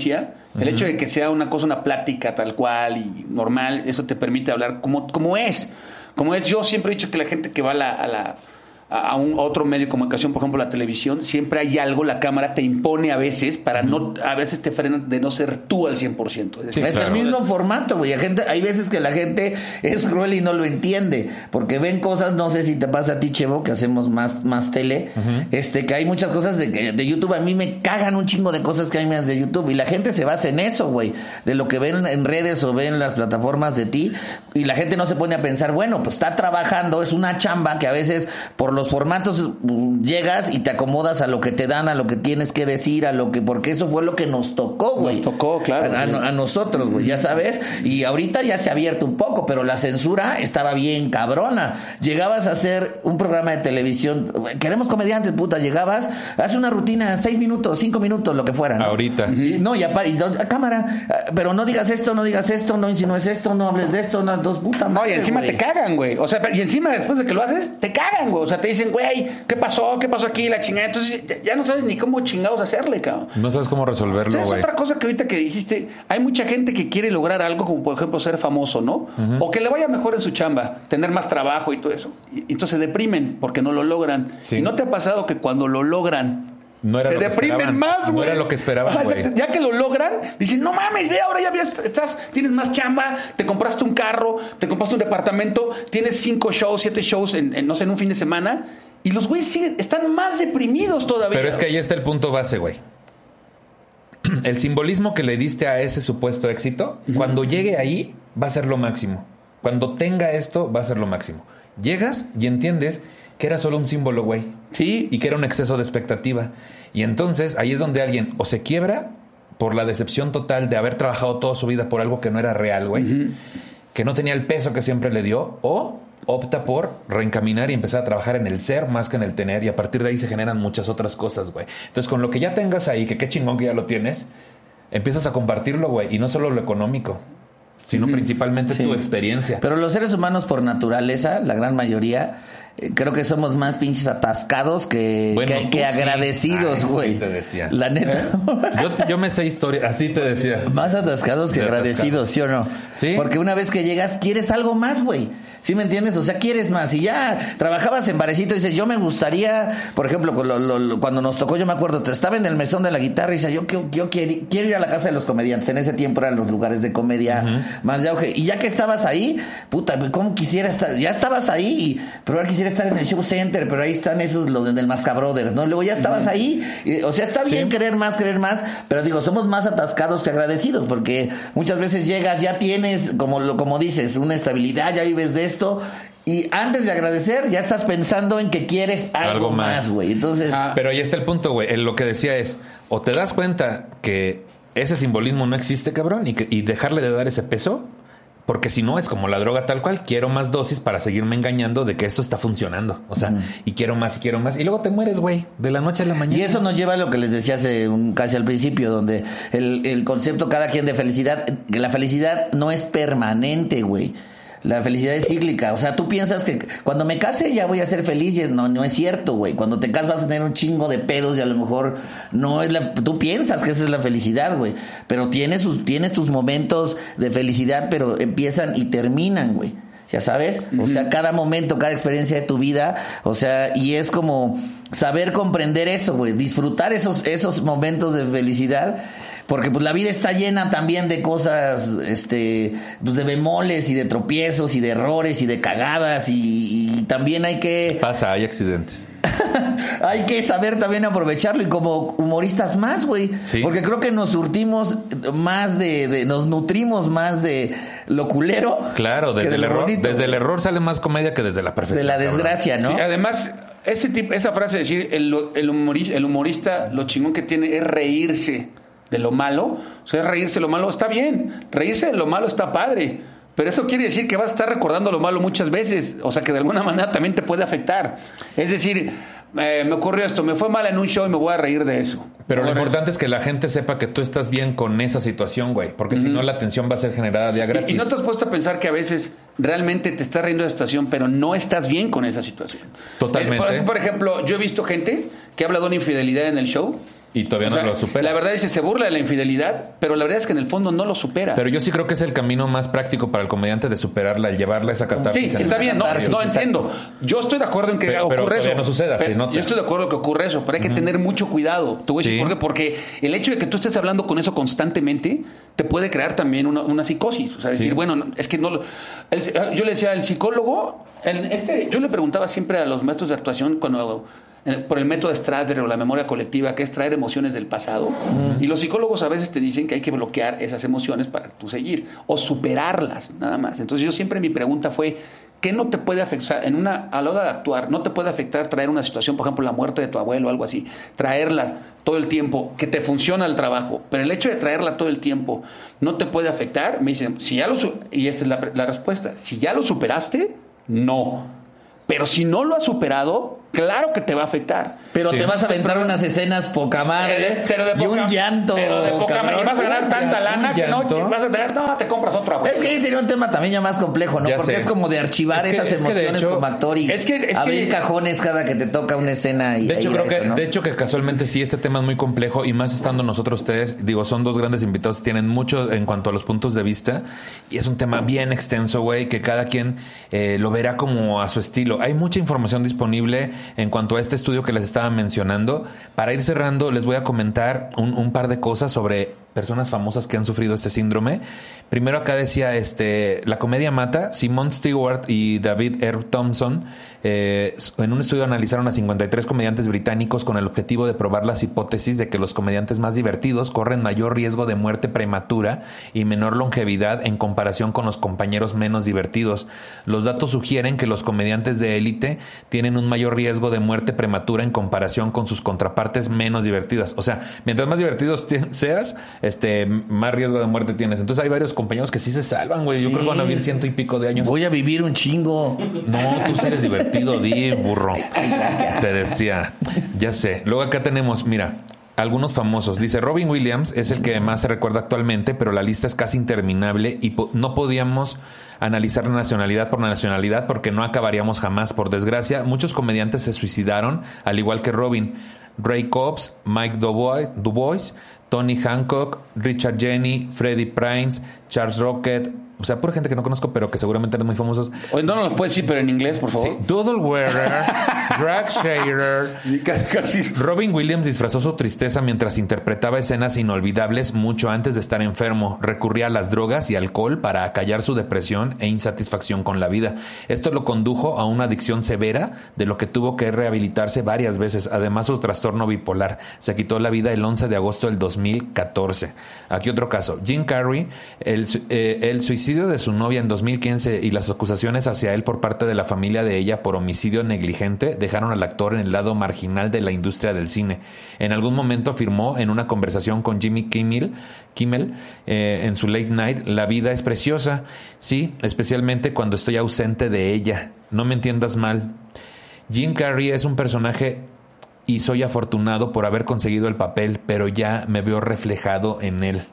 El hecho de que sea una cosa, una plática tal cual y normal, eso te permite hablar como, como es. Como es, yo siempre he dicho que la gente que va a la. A la a un a otro medio de comunicación, por ejemplo la televisión, siempre hay algo, la cámara te impone a veces para no, a veces te frena de no ser tú al 100%. Es decir, es claro. el mismo formato, güey. Hay, gente, hay veces que la gente es cruel y no lo entiende. Porque ven cosas, no sé si te pasa a ti, Chevo, que hacemos más, más tele. Este, que hay muchas cosas de, que- de YouTube. A mí me cagan un chingo de cosas que hay más de YouTube. Y la gente se basa en eso, güey. De lo que ven en redes o ven en las plataformas de ti. Y la gente no se pone a pensar, bueno, pues está trabajando, es una chamba que a veces por los formatos llegas y te acomodas a lo que te dan, a lo que tienes que decir, a lo que, porque eso fue lo que nos tocó, güey. Nos tocó, claro. A- a- a nosotros, güey, ya sabes. Y ahorita ya se ha abierto un poco, pero la censura estaba bien cabrona. Llegabas a hacer un programa de televisión, queremos comediantes, puta, llegabas, haz una rutina, seis minutos, cinco minutos, lo que fuera. ¿no? Ahorita. Y No, ya y a cámara, ah, pero no digas esto, no digas esto, no insinúes esto, no hables de esto, no, dos puta No, madre, y encima te cagan, güey. O sea, y encima después de que lo haces, te cagan, güey. O sea, te dicen, güey, ¿qué pasó? ¿Qué pasó aquí? La chingada. Entonces ya, no sabes ni cómo chingados hacerle, cabrón. No sabes cómo resolverlo, ¿Sabes güey. otra cosa que ahorita que dijiste? Hay mucha gente que quiere lograr algo, como por ejemplo ser famoso, ¿no? O que le vaya mejor en su chamba, tener más trabajo y todo eso. Y, y entonces se deprimen porque no lo logran. Sí. ¿Y no te ha pasado que cuando lo logran No era se lo que deprimen esperaban. más, No güey? era lo que esperaban, güey. Ya que lo logran, dicen, no mames, ve, ahora ya ves, estás, tienes más chamba, te compraste un carro, te compraste un departamento, tienes cinco shows, siete shows en, en, no sé, en un fin de semana. Y los güeyes siguen, están más deprimidos todavía. Pero es que ahí está el punto base, güey. El simbolismo que le diste a ese supuesto éxito, cuando llegue ahí, va a ser lo máximo. Cuando tenga esto, va a ser lo máximo. Llegas y entiendes que era solo un símbolo, güey. Sí, Y que era un exceso de expectativa. Y entonces ahí es donde alguien o se quiebra por la decepción total de haber trabajado toda su vida por algo que no era real, güey. Que no tenía el peso que siempre le dio. O opta por reencaminar y empezar a trabajar en el ser más que en el tener. Y a partir de ahí se generan muchas otras cosas, güey. Entonces con lo que ya tengas ahí, que qué chingón que ya lo tienes, empiezas a compartirlo, güey. Y no solo lo económico, sino principalmente Sí. tu experiencia. Pero los seres humanos por naturaleza, la gran mayoría, creo que somos más pinches atascados que, Bueno, que, que agradecidos, sí, güey. te decía. La neta. Yo, te- yo me sé historia, así te decía. Más atascados que Sí, agradecidos, ¿sí o no? Sí. Porque una vez que llegas, quieres algo más, güey. ¿Sí me entiendes? O sea, quieres más. Y ya trabajabas en barecito y dices, yo me gustaría, por ejemplo, con lo- lo- lo- cuando nos tocó, yo me acuerdo, estaba en el mesón de la guitarra y decía, yo, yo, yo quiero, quiero ir a la casa de los comediantes. En ese tiempo eran los lugares de comedia más de auge. Y ya que estabas ahí, puta, ¿cómo quisiera estar? Ya estabas ahí, pero ahora quisiera estar en el show center, pero ahí están esos, los del Masca Brothers, ¿no? Luego ya estabas ahí. y, o sea, está bien querer más, querer más, pero digo, somos más atascados que agradecidos, porque muchas veces llegas, ya tienes, como, lo, como dices, una estabilidad, ya vives de esto. Y antes de agradecer, ya estás pensando en que quieres algo, Algo más. güey. Entonces, Ah. Pero ahí está el punto, güey. Lo que decía es, o te das cuenta que ese simbolismo no existe, cabrón, y, que, y dejarle de dar ese peso, porque si no es como la droga tal cual, quiero más dosis para seguirme engañando de que esto está funcionando. O sea, y quiero más y quiero más. Y luego te mueres, güey, de la noche a la mañana. Y eso nos lleva a lo que les decía hace un- casi al principio, donde el, el concepto cada quien de felicidad, que la felicidad no es permanente, güey. La felicidad es cíclica. O sea, tú piensas que cuando me case ya voy a ser feliz y es, no, no es cierto, güey. Cuando te casas vas a tener un chingo de pedos y a lo mejor no es la... Tú piensas que esa es la felicidad, güey. Pero tienes, sus, tienes tus momentos de felicidad, pero empiezan y terminan, güey. Ya sabes, o sea, cada momento, cada experiencia de tu vida, o sea, y es como saber comprender eso, güey, disfrutar esos, esos momentos de felicidad porque pues la vida está llena también de cosas, este, pues de bemoles y de tropiezos y de errores y de cagadas y, y también hay que... Pasa, hay accidentes. hay que saber también aprovecharlo y como humoristas más, güey. Sí. Porque creo que nos surtimos más de, de- nos nutrimos más de lo culero. Claro, desde de el error, bonito, desde el error sale más comedia que desde la perfección. De la cabrón. desgracia, ¿no? Sí, además, ese tipo, esa frase de decir el, el, humorista, el humorista, lo chingón que tiene es reírse de lo malo. O sea, reírse de lo malo está bien. Reírse de lo malo está padre. Pero eso quiere decir que vas a estar recordando lo malo muchas veces. O sea, que de alguna manera también te puede afectar. Es decir, eh, me ocurrió esto, me fue mal en un show y me voy a reír de eso. Pero lo importante es que la gente sepa que tú estás bien con esa situación, güey. Porque si no, la tensión va a ser generada día gratis. Y, y no te has puesto a pensar que a veces realmente te estás riendo de la situación, pero no estás bien con esa situación. Totalmente. Eh, por, eso, por ejemplo, yo he visto gente que habla de una infidelidad en el show. Y todavía O no sea, lo supera. La verdad dice, se burla de la infidelidad, pero la verdad es que en el fondo no lo supera. Pero yo sí creo que es el camino más práctico para el comediante de superarla, el llevarla a esa Sí, catarsis. sí, está bien, no, no entiendo. Yo estoy de acuerdo en que Pero- pero ocurre eso. no suceda, se Pero nota. Yo estoy de acuerdo que ocurre eso, pero hay que tener mucho cuidado. Decir Sí. por qué. Porque el hecho de que tú estés hablando con eso constantemente te puede crear también una, una psicosis. O sea, decir, Sí. bueno, no, es que no lo. el- yo le decía al psicólogo, el- este, yo le preguntaba siempre a los maestros de actuación cuando por el método Stradler o la memoria colectiva, que es traer emociones del pasado. Y los psicólogos a veces te dicen que hay que bloquear esas emociones para tú seguir o superarlas, nada más. Entonces yo siempre mi pregunta fue, ¿qué no te puede afectar en una a la hora de actuar? No te puede afectar traer una situación, por ejemplo, la muerte de tu abuelo o algo así, traerla todo el tiempo, que te funciona el trabajo, pero el hecho de traerla todo el tiempo no te puede afectar. Me dicen, si ya lo y esta es la, la respuesta, si ya lo superaste, no. Pero si no lo has superado, claro que te va a afectar. Pero Sí. te vas a aventar unas escenas poca madre Eh, pero de y poca- un llanto. pero de poca madre. Y vas a ganar tanta lana que no, vas a tener, no, te compras otro abuelo. Es que ahí sería un tema también ya más complejo, ¿no? Ya Porque sé. es como de archivar Es que- esas es que de emociones hecho- como actor y es que- es abrir que- cajones cada que te toca una escena y De hecho, creo que, de hecho que casualmente sí, este tema es muy complejo y más estando nosotros ustedes, digo, son dos grandes invitados, tienen mucho en cuanto a los puntos de vista y es un tema bien extenso, güey, que cada quien eh, lo verá como a su estilo. Hay mucha información disponible en cuanto a este estudio que les estaba mencionando. Para ir cerrando, les voy a comentar un, par de cosas sobre personas famosas que han sufrido este síndrome. Primero acá decía, este, la comedia mata. Simon Stewart y David R. Thompson eh, en un estudio analizaron a 53 comediantes británicos con el objetivo de probar las hipótesis de que los comediantes más divertidos corren mayor riesgo de muerte prematura y menor longevidad en comparación con los compañeros menos divertidos. Los datos sugieren que los comediantes de élite tienen un mayor riesgo de muerte prematura en comparación con sus contrapartes menos divertidas. O sea, mientras más divertidos seas, este, más riesgo de muerte tienes. Entonces hay varios compañeros que sí se salvan, güey. Yo Sí. creo que van a vivir ciento y pico de años. Voy a vivir un chingo. No, tú sí eres divertido, di, burro. Te decía. Ya sé. Luego acá tenemos, mira, algunos famosos. Dice Robin Williams es el que más se recuerda actualmente, pero la lista es casi interminable y po- no podíamos analizar nacionalidad por nacionalidad porque no acabaríamos jamás. Por desgracia, muchos comediantes se suicidaron, al igual que Robin. Ray Cobbs, Mike Dubois, Dubois, Tony Hancock, Richard Jenny, Freddie Prince, Charles Rocket, o sea, por gente que no conozco, pero que seguramente eran muy famosos. Oye, no nos los puedes decir, pero en inglés, por Sí, favor. Doodle Wearer, Drag Shader. Y casi. Robin Williams disfrazó su tristeza mientras interpretaba escenas inolvidables mucho antes de estar enfermo. Recurría a las drogas y alcohol para acallar su depresión e insatisfacción con la vida. Esto lo condujo a una adicción severa, de lo que tuvo que rehabilitarse varias veces. Además, su trastorno bipolar. Se quitó la vida el 11 de agosto del 2014. Aquí otro caso. Jim Carrey, el, eh, el suicidio de su novia en 2015 y las acusaciones hacia él por parte de la familia de ella por homicidio negligente dejaron al actor en el lado marginal de la industria del cine. En algún momento afirmó en una conversación con Jimmy Kimmel, Kimmel eh, en su late night, la vida es preciosa, sí, especialmente cuando estoy ausente de ella. No me entiendas mal. Jim Carrey es un personaje y soy afortunado por haber conseguido el papel, pero ya me veo reflejado en él.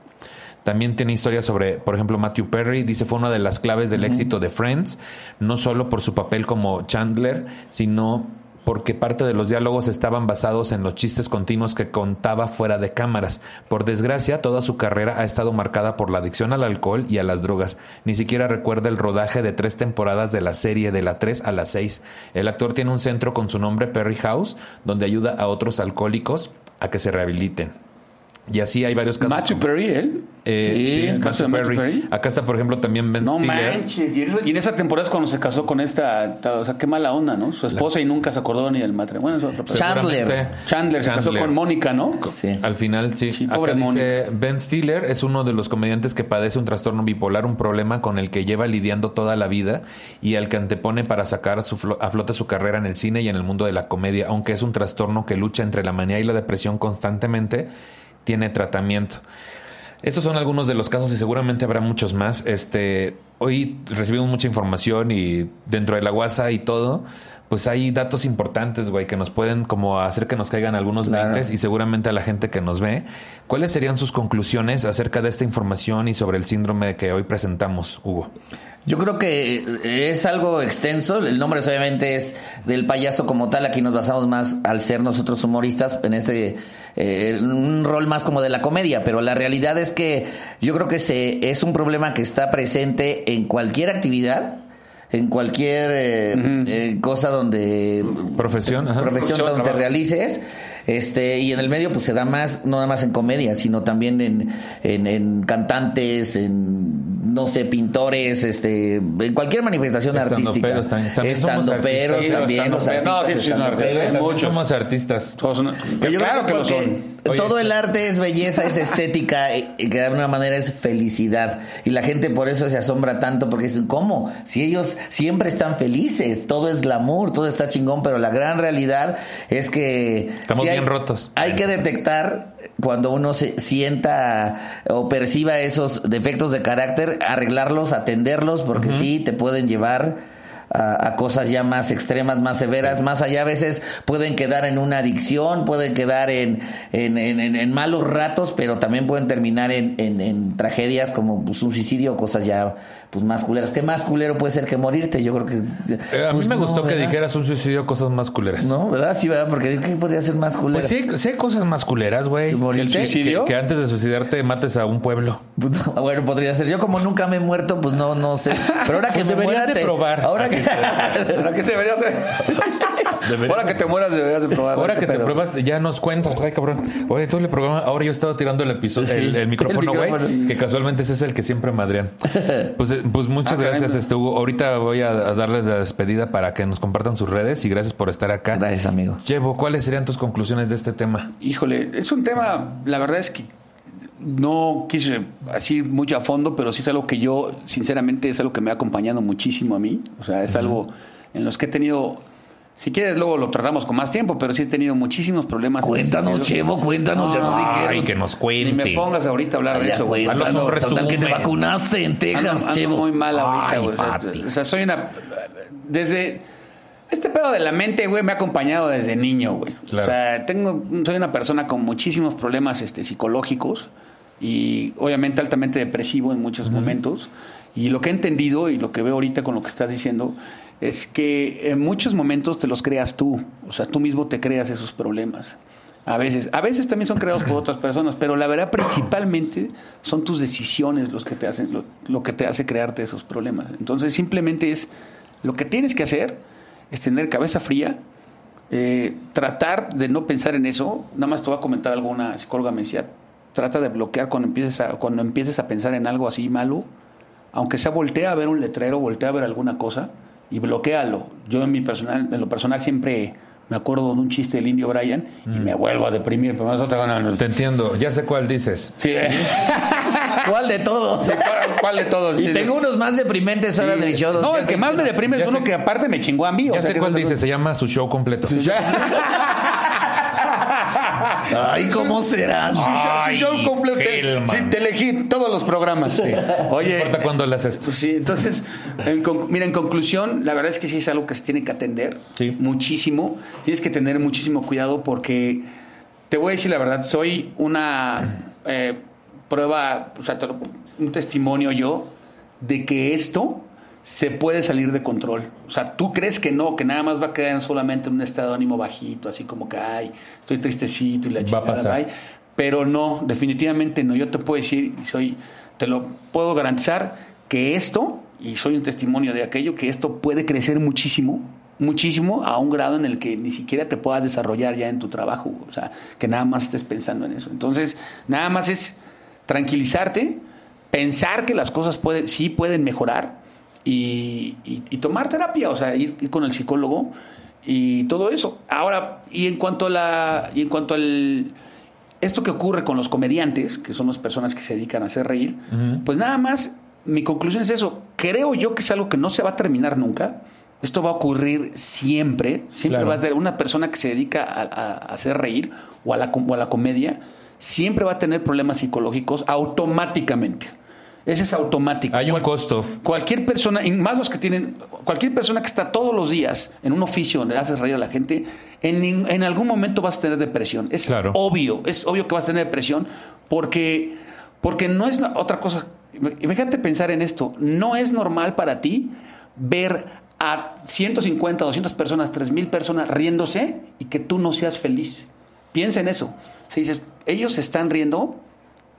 También tiene historias sobre, por ejemplo, Matthew Perry. Dice fue una de las claves del éxito de Friends, no solo por su papel como Chandler, sino porque parte de los diálogos estaban basados en los chistes continuos que contaba fuera de cámaras. Por desgracia, toda su carrera ha estado marcada por la adicción al alcohol y a las drogas. Ni siquiera recuerda el rodaje de tres temporadas de la serie de la 3 a la 6. El actor tiene un centro con su nombre Perry House, donde ayuda a otros alcohólicos a que se rehabiliten. Y así hay varios casos. Matthew Perry, él. Eh, Sí, sí, el caso Matthew de Matthew Perry. Perry. Acá está, por ejemplo, también Ben No Stiller. manches. Y en, esa, y en esa temporada es cuando se casó con esta. ta- O sea, qué mala onda, ¿no? Su esposa y nunca se acordó ni del matrimonio. Bueno, es otra persona. Chandler. Seguramente- Chandler se casó Chandler. con Mónica, ¿no? Sí. Al final, sí. Sí, Acá pobre dice Ben Stiller es uno de los comediantes que padece un trastorno bipolar, un problema con el que lleva lidiando toda la vida y al que antepone para sacar su flo- a flote su carrera en el cine y en el mundo de la comedia, aunque es un trastorno que lucha entre la manía y la depresión constantemente, tiene tratamiento. Estos son algunos de los casos y seguramente habrá muchos más. Este, hoy recibimos mucha información y dentro de la WhatsApp y todo, pues hay datos importantes, güey, que nos pueden como hacer que nos caigan algunos Claro. 20 y seguramente a la gente que nos ve. ¿Cuáles serían sus conclusiones acerca de esta información y sobre el síndrome que hoy presentamos, Hugo? Yo creo que es algo extenso. El nombre obviamente es del payaso como tal. Aquí nos basamos más al ser nosotros humoristas en este eh, un rol más como de la comedia. Pero la realidad es que yo creo que se, es un problema que está presente en cualquier actividad. En cualquier eh, eh, cosa donde Profesión, ajá. profesión Profesión, donde te realices este y en el medio pues se da más no nada más en comedia sino también en, en, en cantantes en no sé pintores este en cualquier manifestación artística Estandoperos también. También somos Estandoperos artistas. también los artistas no, somos artistas. Todos son- Pero yo claro creo que lo son. Oye, todo el arte es belleza, es estética y que de alguna manera es felicidad. Y la gente por eso se asombra tanto porque dicen, ¿cómo? Si ellos siempre están felices, todo es glamour, todo está chingón, pero la gran realidad es que... Estamos hay- bien rotos. Hay que detectar cuando uno se sienta o perciba esos defectos de carácter, arreglarlos, atenderlos, porque sí te pueden llevar a, a cosas ya más extremas, más severas, más allá a veces pueden quedar en una adicción, pueden quedar en, en, en- en- en malos ratos, pero también pueden terminar en, en- en tragedias como pues, un suicidio o cosas ya pues más culeras. ¿Qué más culero puede ser que morirte? Yo creo que... Eh, a pues, mí me no, gustó que dijeras un suicidio cosas más culeras. No, ¿verdad? Sí, ¿verdad? Porque ¿qué podría ser más culero? Pues sí, hay- sí hay cosas más culeras, güey. Que- ¿Suicidio? Que, antes de suicidarte mates a un pueblo. Pues, no, bueno, podría ser. Yo como nunca me he muerto, pues no, no sé. Pero ahora que Pues me muera, de te- probar. Ahora Así que... Ahora que deberías hacer. Ahora que te mueras deberías de probar. Ahora que te pruebas, ya nos cuentas. Ay, cabrón. Oye, tú le programa. Ahora yo estaba tirando el episodio, Sí, el, el micrófono, el güey. Que casualmente ese es el que siempre madrean. Pues, eh, pues muchas Ah, gracias, este Hugo. Ahorita voy a, a darles la despedida para que nos compartan sus redes y gracias por estar acá. Gracias, amigo. Llevo, ¿cuáles serían tus conclusiones de este tema? Híjole, es un tema, la verdad es que no quise así mucho a fondo, pero sí es algo que yo, sinceramente, es algo que me ha acompañado muchísimo a mí. O sea, es algo en los que he tenido, si quieres luego lo tratamos con más tiempo, pero sí he tenido muchísimos problemas. Cuéntanos. Chevo, cuéntanos. ya nos dijeron. Ay, que nos Ni cuente. me pongas ahorita a hablar de eso. güey. cuéntanos. Que te vacunaste en Ando- Texas, ando Chevo. muy mal ahorita, güey. O sea, papi. O sea, soy una... Desde... Este pedo de la mente, güey, me ha acompañado desde niño, güey. Claro. O sea, tengo, soy una persona con muchísimos problemas este, psicológicos y obviamente altamente depresivo en muchos momentos. Y lo que he entendido y lo que veo ahorita con lo que estás diciendo es que en muchos momentos te los creas tú. O sea, tú mismo te creas esos problemas. A veces, a veces también son creados por otras personas, pero la verdad principalmente son tus decisiones los que te hacen, lo, lo que te hace crearte esos problemas. Entonces simplemente es lo que tienes que hacer es tener cabeza fría, eh, tratar de no pensar en eso. Nada más te voy a comentar algo, una psicóloga me decía, trata de bloquear cuando empieces a, cuando empieces a pensar en algo así malo, aunque sea voltea a ver un letrero, voltea a ver alguna cosa y bloquealo. Yo en mi personal, en lo personal siempre me acuerdo de un chiste del indio Brian y me vuelvo a deprimir, pero más otra gana. Te entiendo, ya sé cuál dices. Sí, eh. ¿Cuál de todos? ¿Cuál, cuál de todos? Y tengo unos más deprimentes ahora de mi show. No, el que más me deprime es uno sé- que aparte me chingó a mí. o Ya sea, sé cuál dice, se llama su show completo. Ay, ¿cómo serán? Ay, show completo. Sí, te elegí todos los programas. No Oye, importa cuándo le haces esto. Pues sí, entonces, en mira, en conclusión, la verdad es que sí es algo que se tiene que atender Sí. muchísimo. Tienes que tener muchísimo cuidado porque te voy a decir la verdad, soy una, eh, prueba, o sea, un testimonio yo de que esto se puede salir de control. O sea, tú crees que no, que nada más va a quedar solamente en un estado de ánimo bajito, así como que, ay, estoy tristecito y la Va a chingada, pasar. bye. Pero no, definitivamente no. Yo te puedo decir, y soy, te lo puedo garantizar, que esto, y soy un testimonio de aquello, que esto puede crecer muchísimo, muchísimo, a un grado en el que ni siquiera te puedas desarrollar ya en tu trabajo. O sea, que nada más estés pensando en eso. Entonces, nada más es tranquilizarte, pensar que las cosas pueden, sí pueden mejorar y, y- y tomar terapia, o sea, ir, ir con el psicólogo y todo eso. Ahora, y en cuanto a la, y en cuanto al esto que ocurre con los comediantes, que son las personas que se dedican a hacer reír, pues nada más, mi conclusión es eso. Creo yo que es algo que no se va a terminar nunca. Esto va a ocurrir siempre. Siempre Claro. va a ser una persona que se dedica a, a- hacer reír o a, la, o a la comedia, siempre va a tener problemas psicológicos automáticamente. Ese es automático. Hay un Cual- costo. Cualquier persona, y más los que tienen, cualquier persona que está todos los días en un oficio donde haces reír a la gente, en, en algún momento vas a tener depresión. Es Claro. obvio, es obvio que vas a tener depresión porque, porque no es otra cosa. Imagínate pensar en esto. No es normal para ti ver a 150, 200 personas, 3000 personas riéndose y que tú no seas feliz. Piensa en eso. Si dices, ellos se están riendo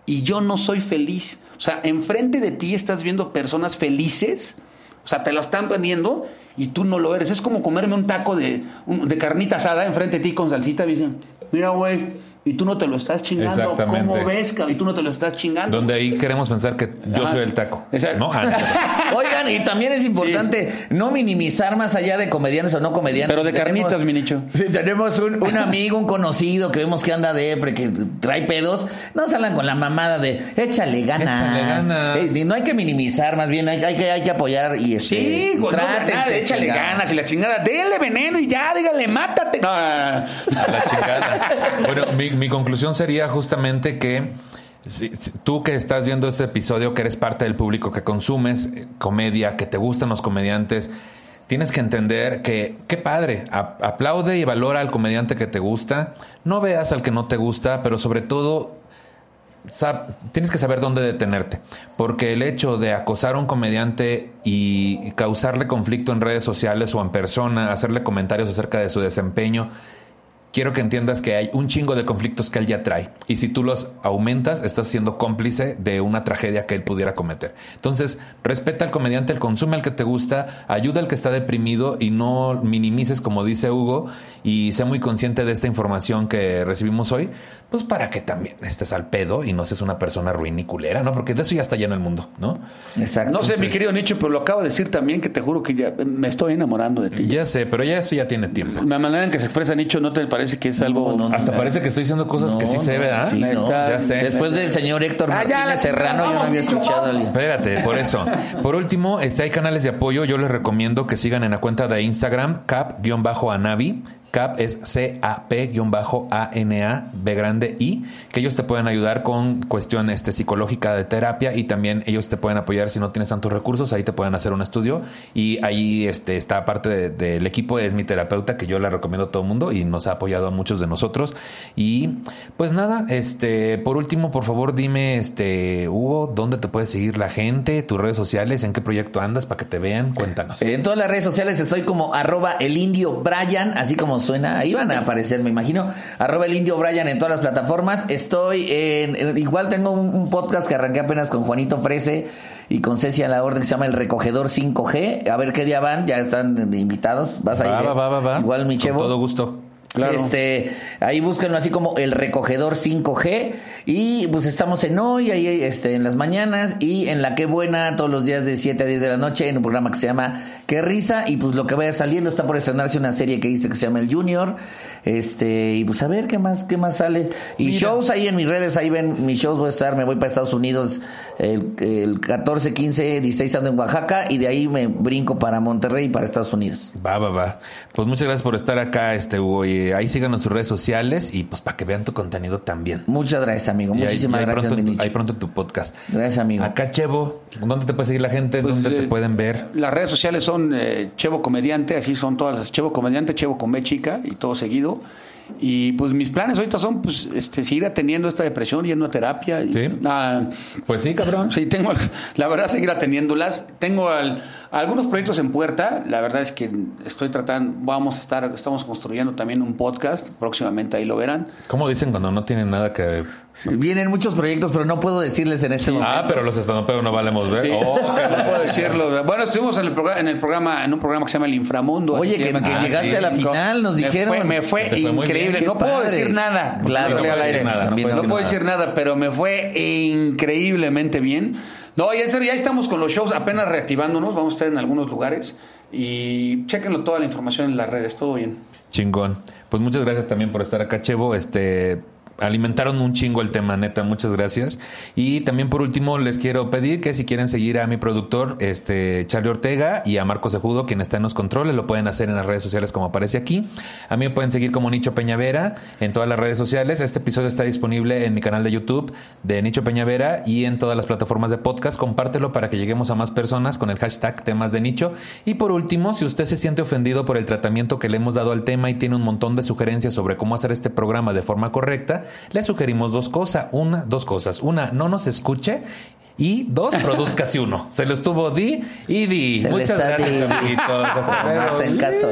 y yo no soy feliz. O sea, enfrente de ti estás viendo personas felices, o sea, te lo están poniendo y tú no lo eres. Es como comerme un taco de, de carnita asada enfrente de ti con salsita dicen, mira, güey, y tú no te lo estás chingando. Exactamente. ¿Cómo ves, cabrón? Y tú no te lo estás chingando. Donde ahí queremos pensar que yo Ajá. soy el taco. Exacto. ¿No? Ah. Oigan, y también es importante no minimizar más allá de comediantes o no comediantes. Pero de Tenemos- carnitas, mi nicho. Si tenemos un, un amigo, un conocido que vemos que anda depre, que trae pedos, no salgan con la mamada de échale ganas. Échale ganas. Eh, no hay que minimizar, más bien hay, hay que, hay que apoyar y este, Sí, y con no, trátense, nada, échale chingada. ganas y la chingada. Denle veneno y ya, dígale, mátate. No, no, no, no. A la chingada. Bueno, mi, mi conclusión sería justamente que si- tú que estás viendo este episodio, que eres parte del público que consumes eh, comedia, que te gustan los comediantes, tienes que entender que, qué padre, aplaude y valora al comediante que te gusta, no veas al que no te gusta, pero sobre todo tienes que saber dónde detenerte, porque el hecho de acosar a un comediante y causarle conflicto en redes sociales o en persona, hacerle comentarios acerca de su desempeño, quiero que entiendas que hay un chingo de conflictos que él ya trae. Y si tú los aumentas, estás siendo cómplice de una tragedia que él pudiera cometer. Entonces, respeta al comediante, el consume al que te gusta, ayuda al que está deprimido y no minimices, como dice Hugo, y sé muy consciente de esta información que recibimos hoy, pues para que también estés al pedo y no seas una persona ruin y culera, ¿no? Porque de eso ya está lleno el mundo, ¿no? Exacto. No sé, mi querido Nicho, pero lo acabo de decir también que te juro que ya me estoy enamorando de ti. Ya sé, pero ya eso ya tiene tiempo. La manera en que se expresa Nicho, ¿no te parece que es algo... No, no, Hasta no. parece que estoy diciendo cosas que sí No, sé, no, ¿verdad? sí, Ahí no. está. Ya sé. Después del señor Héctor Ah, ya, Martínez la Serrano, yo no había escuchado alguien. Espérate, por eso. Por último, este, hay canales de apoyo. Yo les recomiendo que sigan en la cuenta de Instagram, cap-anavi. Cap es C-A-P-A-N-A, B grande I, que ellos te pueden ayudar con cuestión este, psicológica de terapia y también ellos te pueden apoyar si no tienes tantos recursos, ahí te pueden hacer un estudio y ahí este, está parte de- del equipo, es mi terapeuta que yo le recomiendo a todo el mundo y nos ha apoyado a muchos de nosotros. Y pues nada, este, por último, por favor dime, este, Hugo, ¿dónde te puede seguir la gente? ¿Tus redes sociales? ¿En qué proyecto andas para que te vean? Cuéntanos. En todas las redes sociales estoy como arroba el indio Brian, así como suena, ahí van a aparecer, me imagino. Arroba el indio Brian en todas las plataformas. Estoy en, en- igual tengo un, un podcast que arranqué apenas con Juanito Frese y con Cecia La Orden que se llama El Recogedor 5G. A ver qué día van, ya están invitados. Vas a Va, ir. va, eh? va, va, va. Igual mi Con chevo. todo gusto. Este, ahí búsquenlo así como el recogedor 5G y pues estamos en hoy, ahí este, en las mañanas y en la que buena todos los días de 7 a 10 de la noche en un programa que se llama Qué risa y pues lo que vaya saliendo está por estrenarse una serie que dice que se llama El Junior, este y pues a ver qué más qué más sale y Mira. shows ahí en mis redes, ahí ven mis shows voy a estar, me voy para Estados Unidos el, el 14, 15, 16 ando en Oaxaca y de ahí me brinco para Monterrey y para Estados Unidos. Va, va, va. Pues muchas gracias por estar acá, este Hugo. Y ahí síganos en sus redes sociales y pues para que vean tu contenido también. Muchas gracias, amigo. Y Muchísimas y ahí gracias, pronto, ahí pronto en tu podcast. Gracias, amigo. Acá, Chevo, ¿dónde te puede seguir la gente? Pues, ¿Dónde te eh, pueden ver? Las redes sociales son eh, Chevo Comediante, así son todas las Chevo Comediante, Chevo con B chica y todo seguido. Y pues mis planes ahorita son pues este seguir atendiendo esta depresión, yendo a terapia. y- Sí. Ah, Pues sí, cabrón. Sí, tengo, la verdad, seguir atendiéndolas. Tengo al- algunos proyectos en puerta. La verdad es que estoy tratando, vamos a estar, estamos construyendo también un podcast. Próximamente ahí lo verán. ¿Cómo dicen cuando no tienen nada que... Vienen muchos proyectos, pero no puedo decirles en este momento. Ah, pero los estandopeos no valemos ver. Sí, Oh, no puedo decirlo. Bueno, estuvimos en el, programa, en el programa, en un programa que se llama El Inframundo. Oye, que, Ah, llegaste sí. a la final, nos Me dijeron. fue- Me fue, increíble. no puedo padre. decir nada. Claro, no, no puedo decir nada. no No, puedes decir puedo nada. decir nada, pero me fue increíblemente bien. No, y en serio, ya estamos con los shows apenas reactivándonos. Vamos a estar en algunos lugares. Y chequenlo toda la información en las redes. Todo bien. Chingón. Pues muchas gracias también por estar acá, Chevo. Este alimentaron un chingo el tema, neta, muchas gracias. Y también por último les quiero pedir que si quieren seguir a mi productor, este Charlie Ortega y a Marcos Sejudo, quien está en los controles, lo pueden hacer en las redes sociales como aparece aquí. A mí me pueden seguir como Nicho Peñavera en todas las redes sociales. Este episodio está disponible en mi canal de YouTube de Nicho Peñavera y en todas las plataformas de podcast. Compártelo para que lleguemos a más personas con el hashtag temas de nicho. Y por último, si usted se siente ofendido por el tratamiento que le hemos dado al tema y tiene un montón de sugerencias sobre cómo hacer este programa de forma correcta, le sugerimos dos cosas. Una, dos cosas. Una, no nos escuche. Y dos, produzcase uno. Se lo estuvo Di y Di. Se Muchas gracias, di. amiguitos. Hasta luego. hacen caso.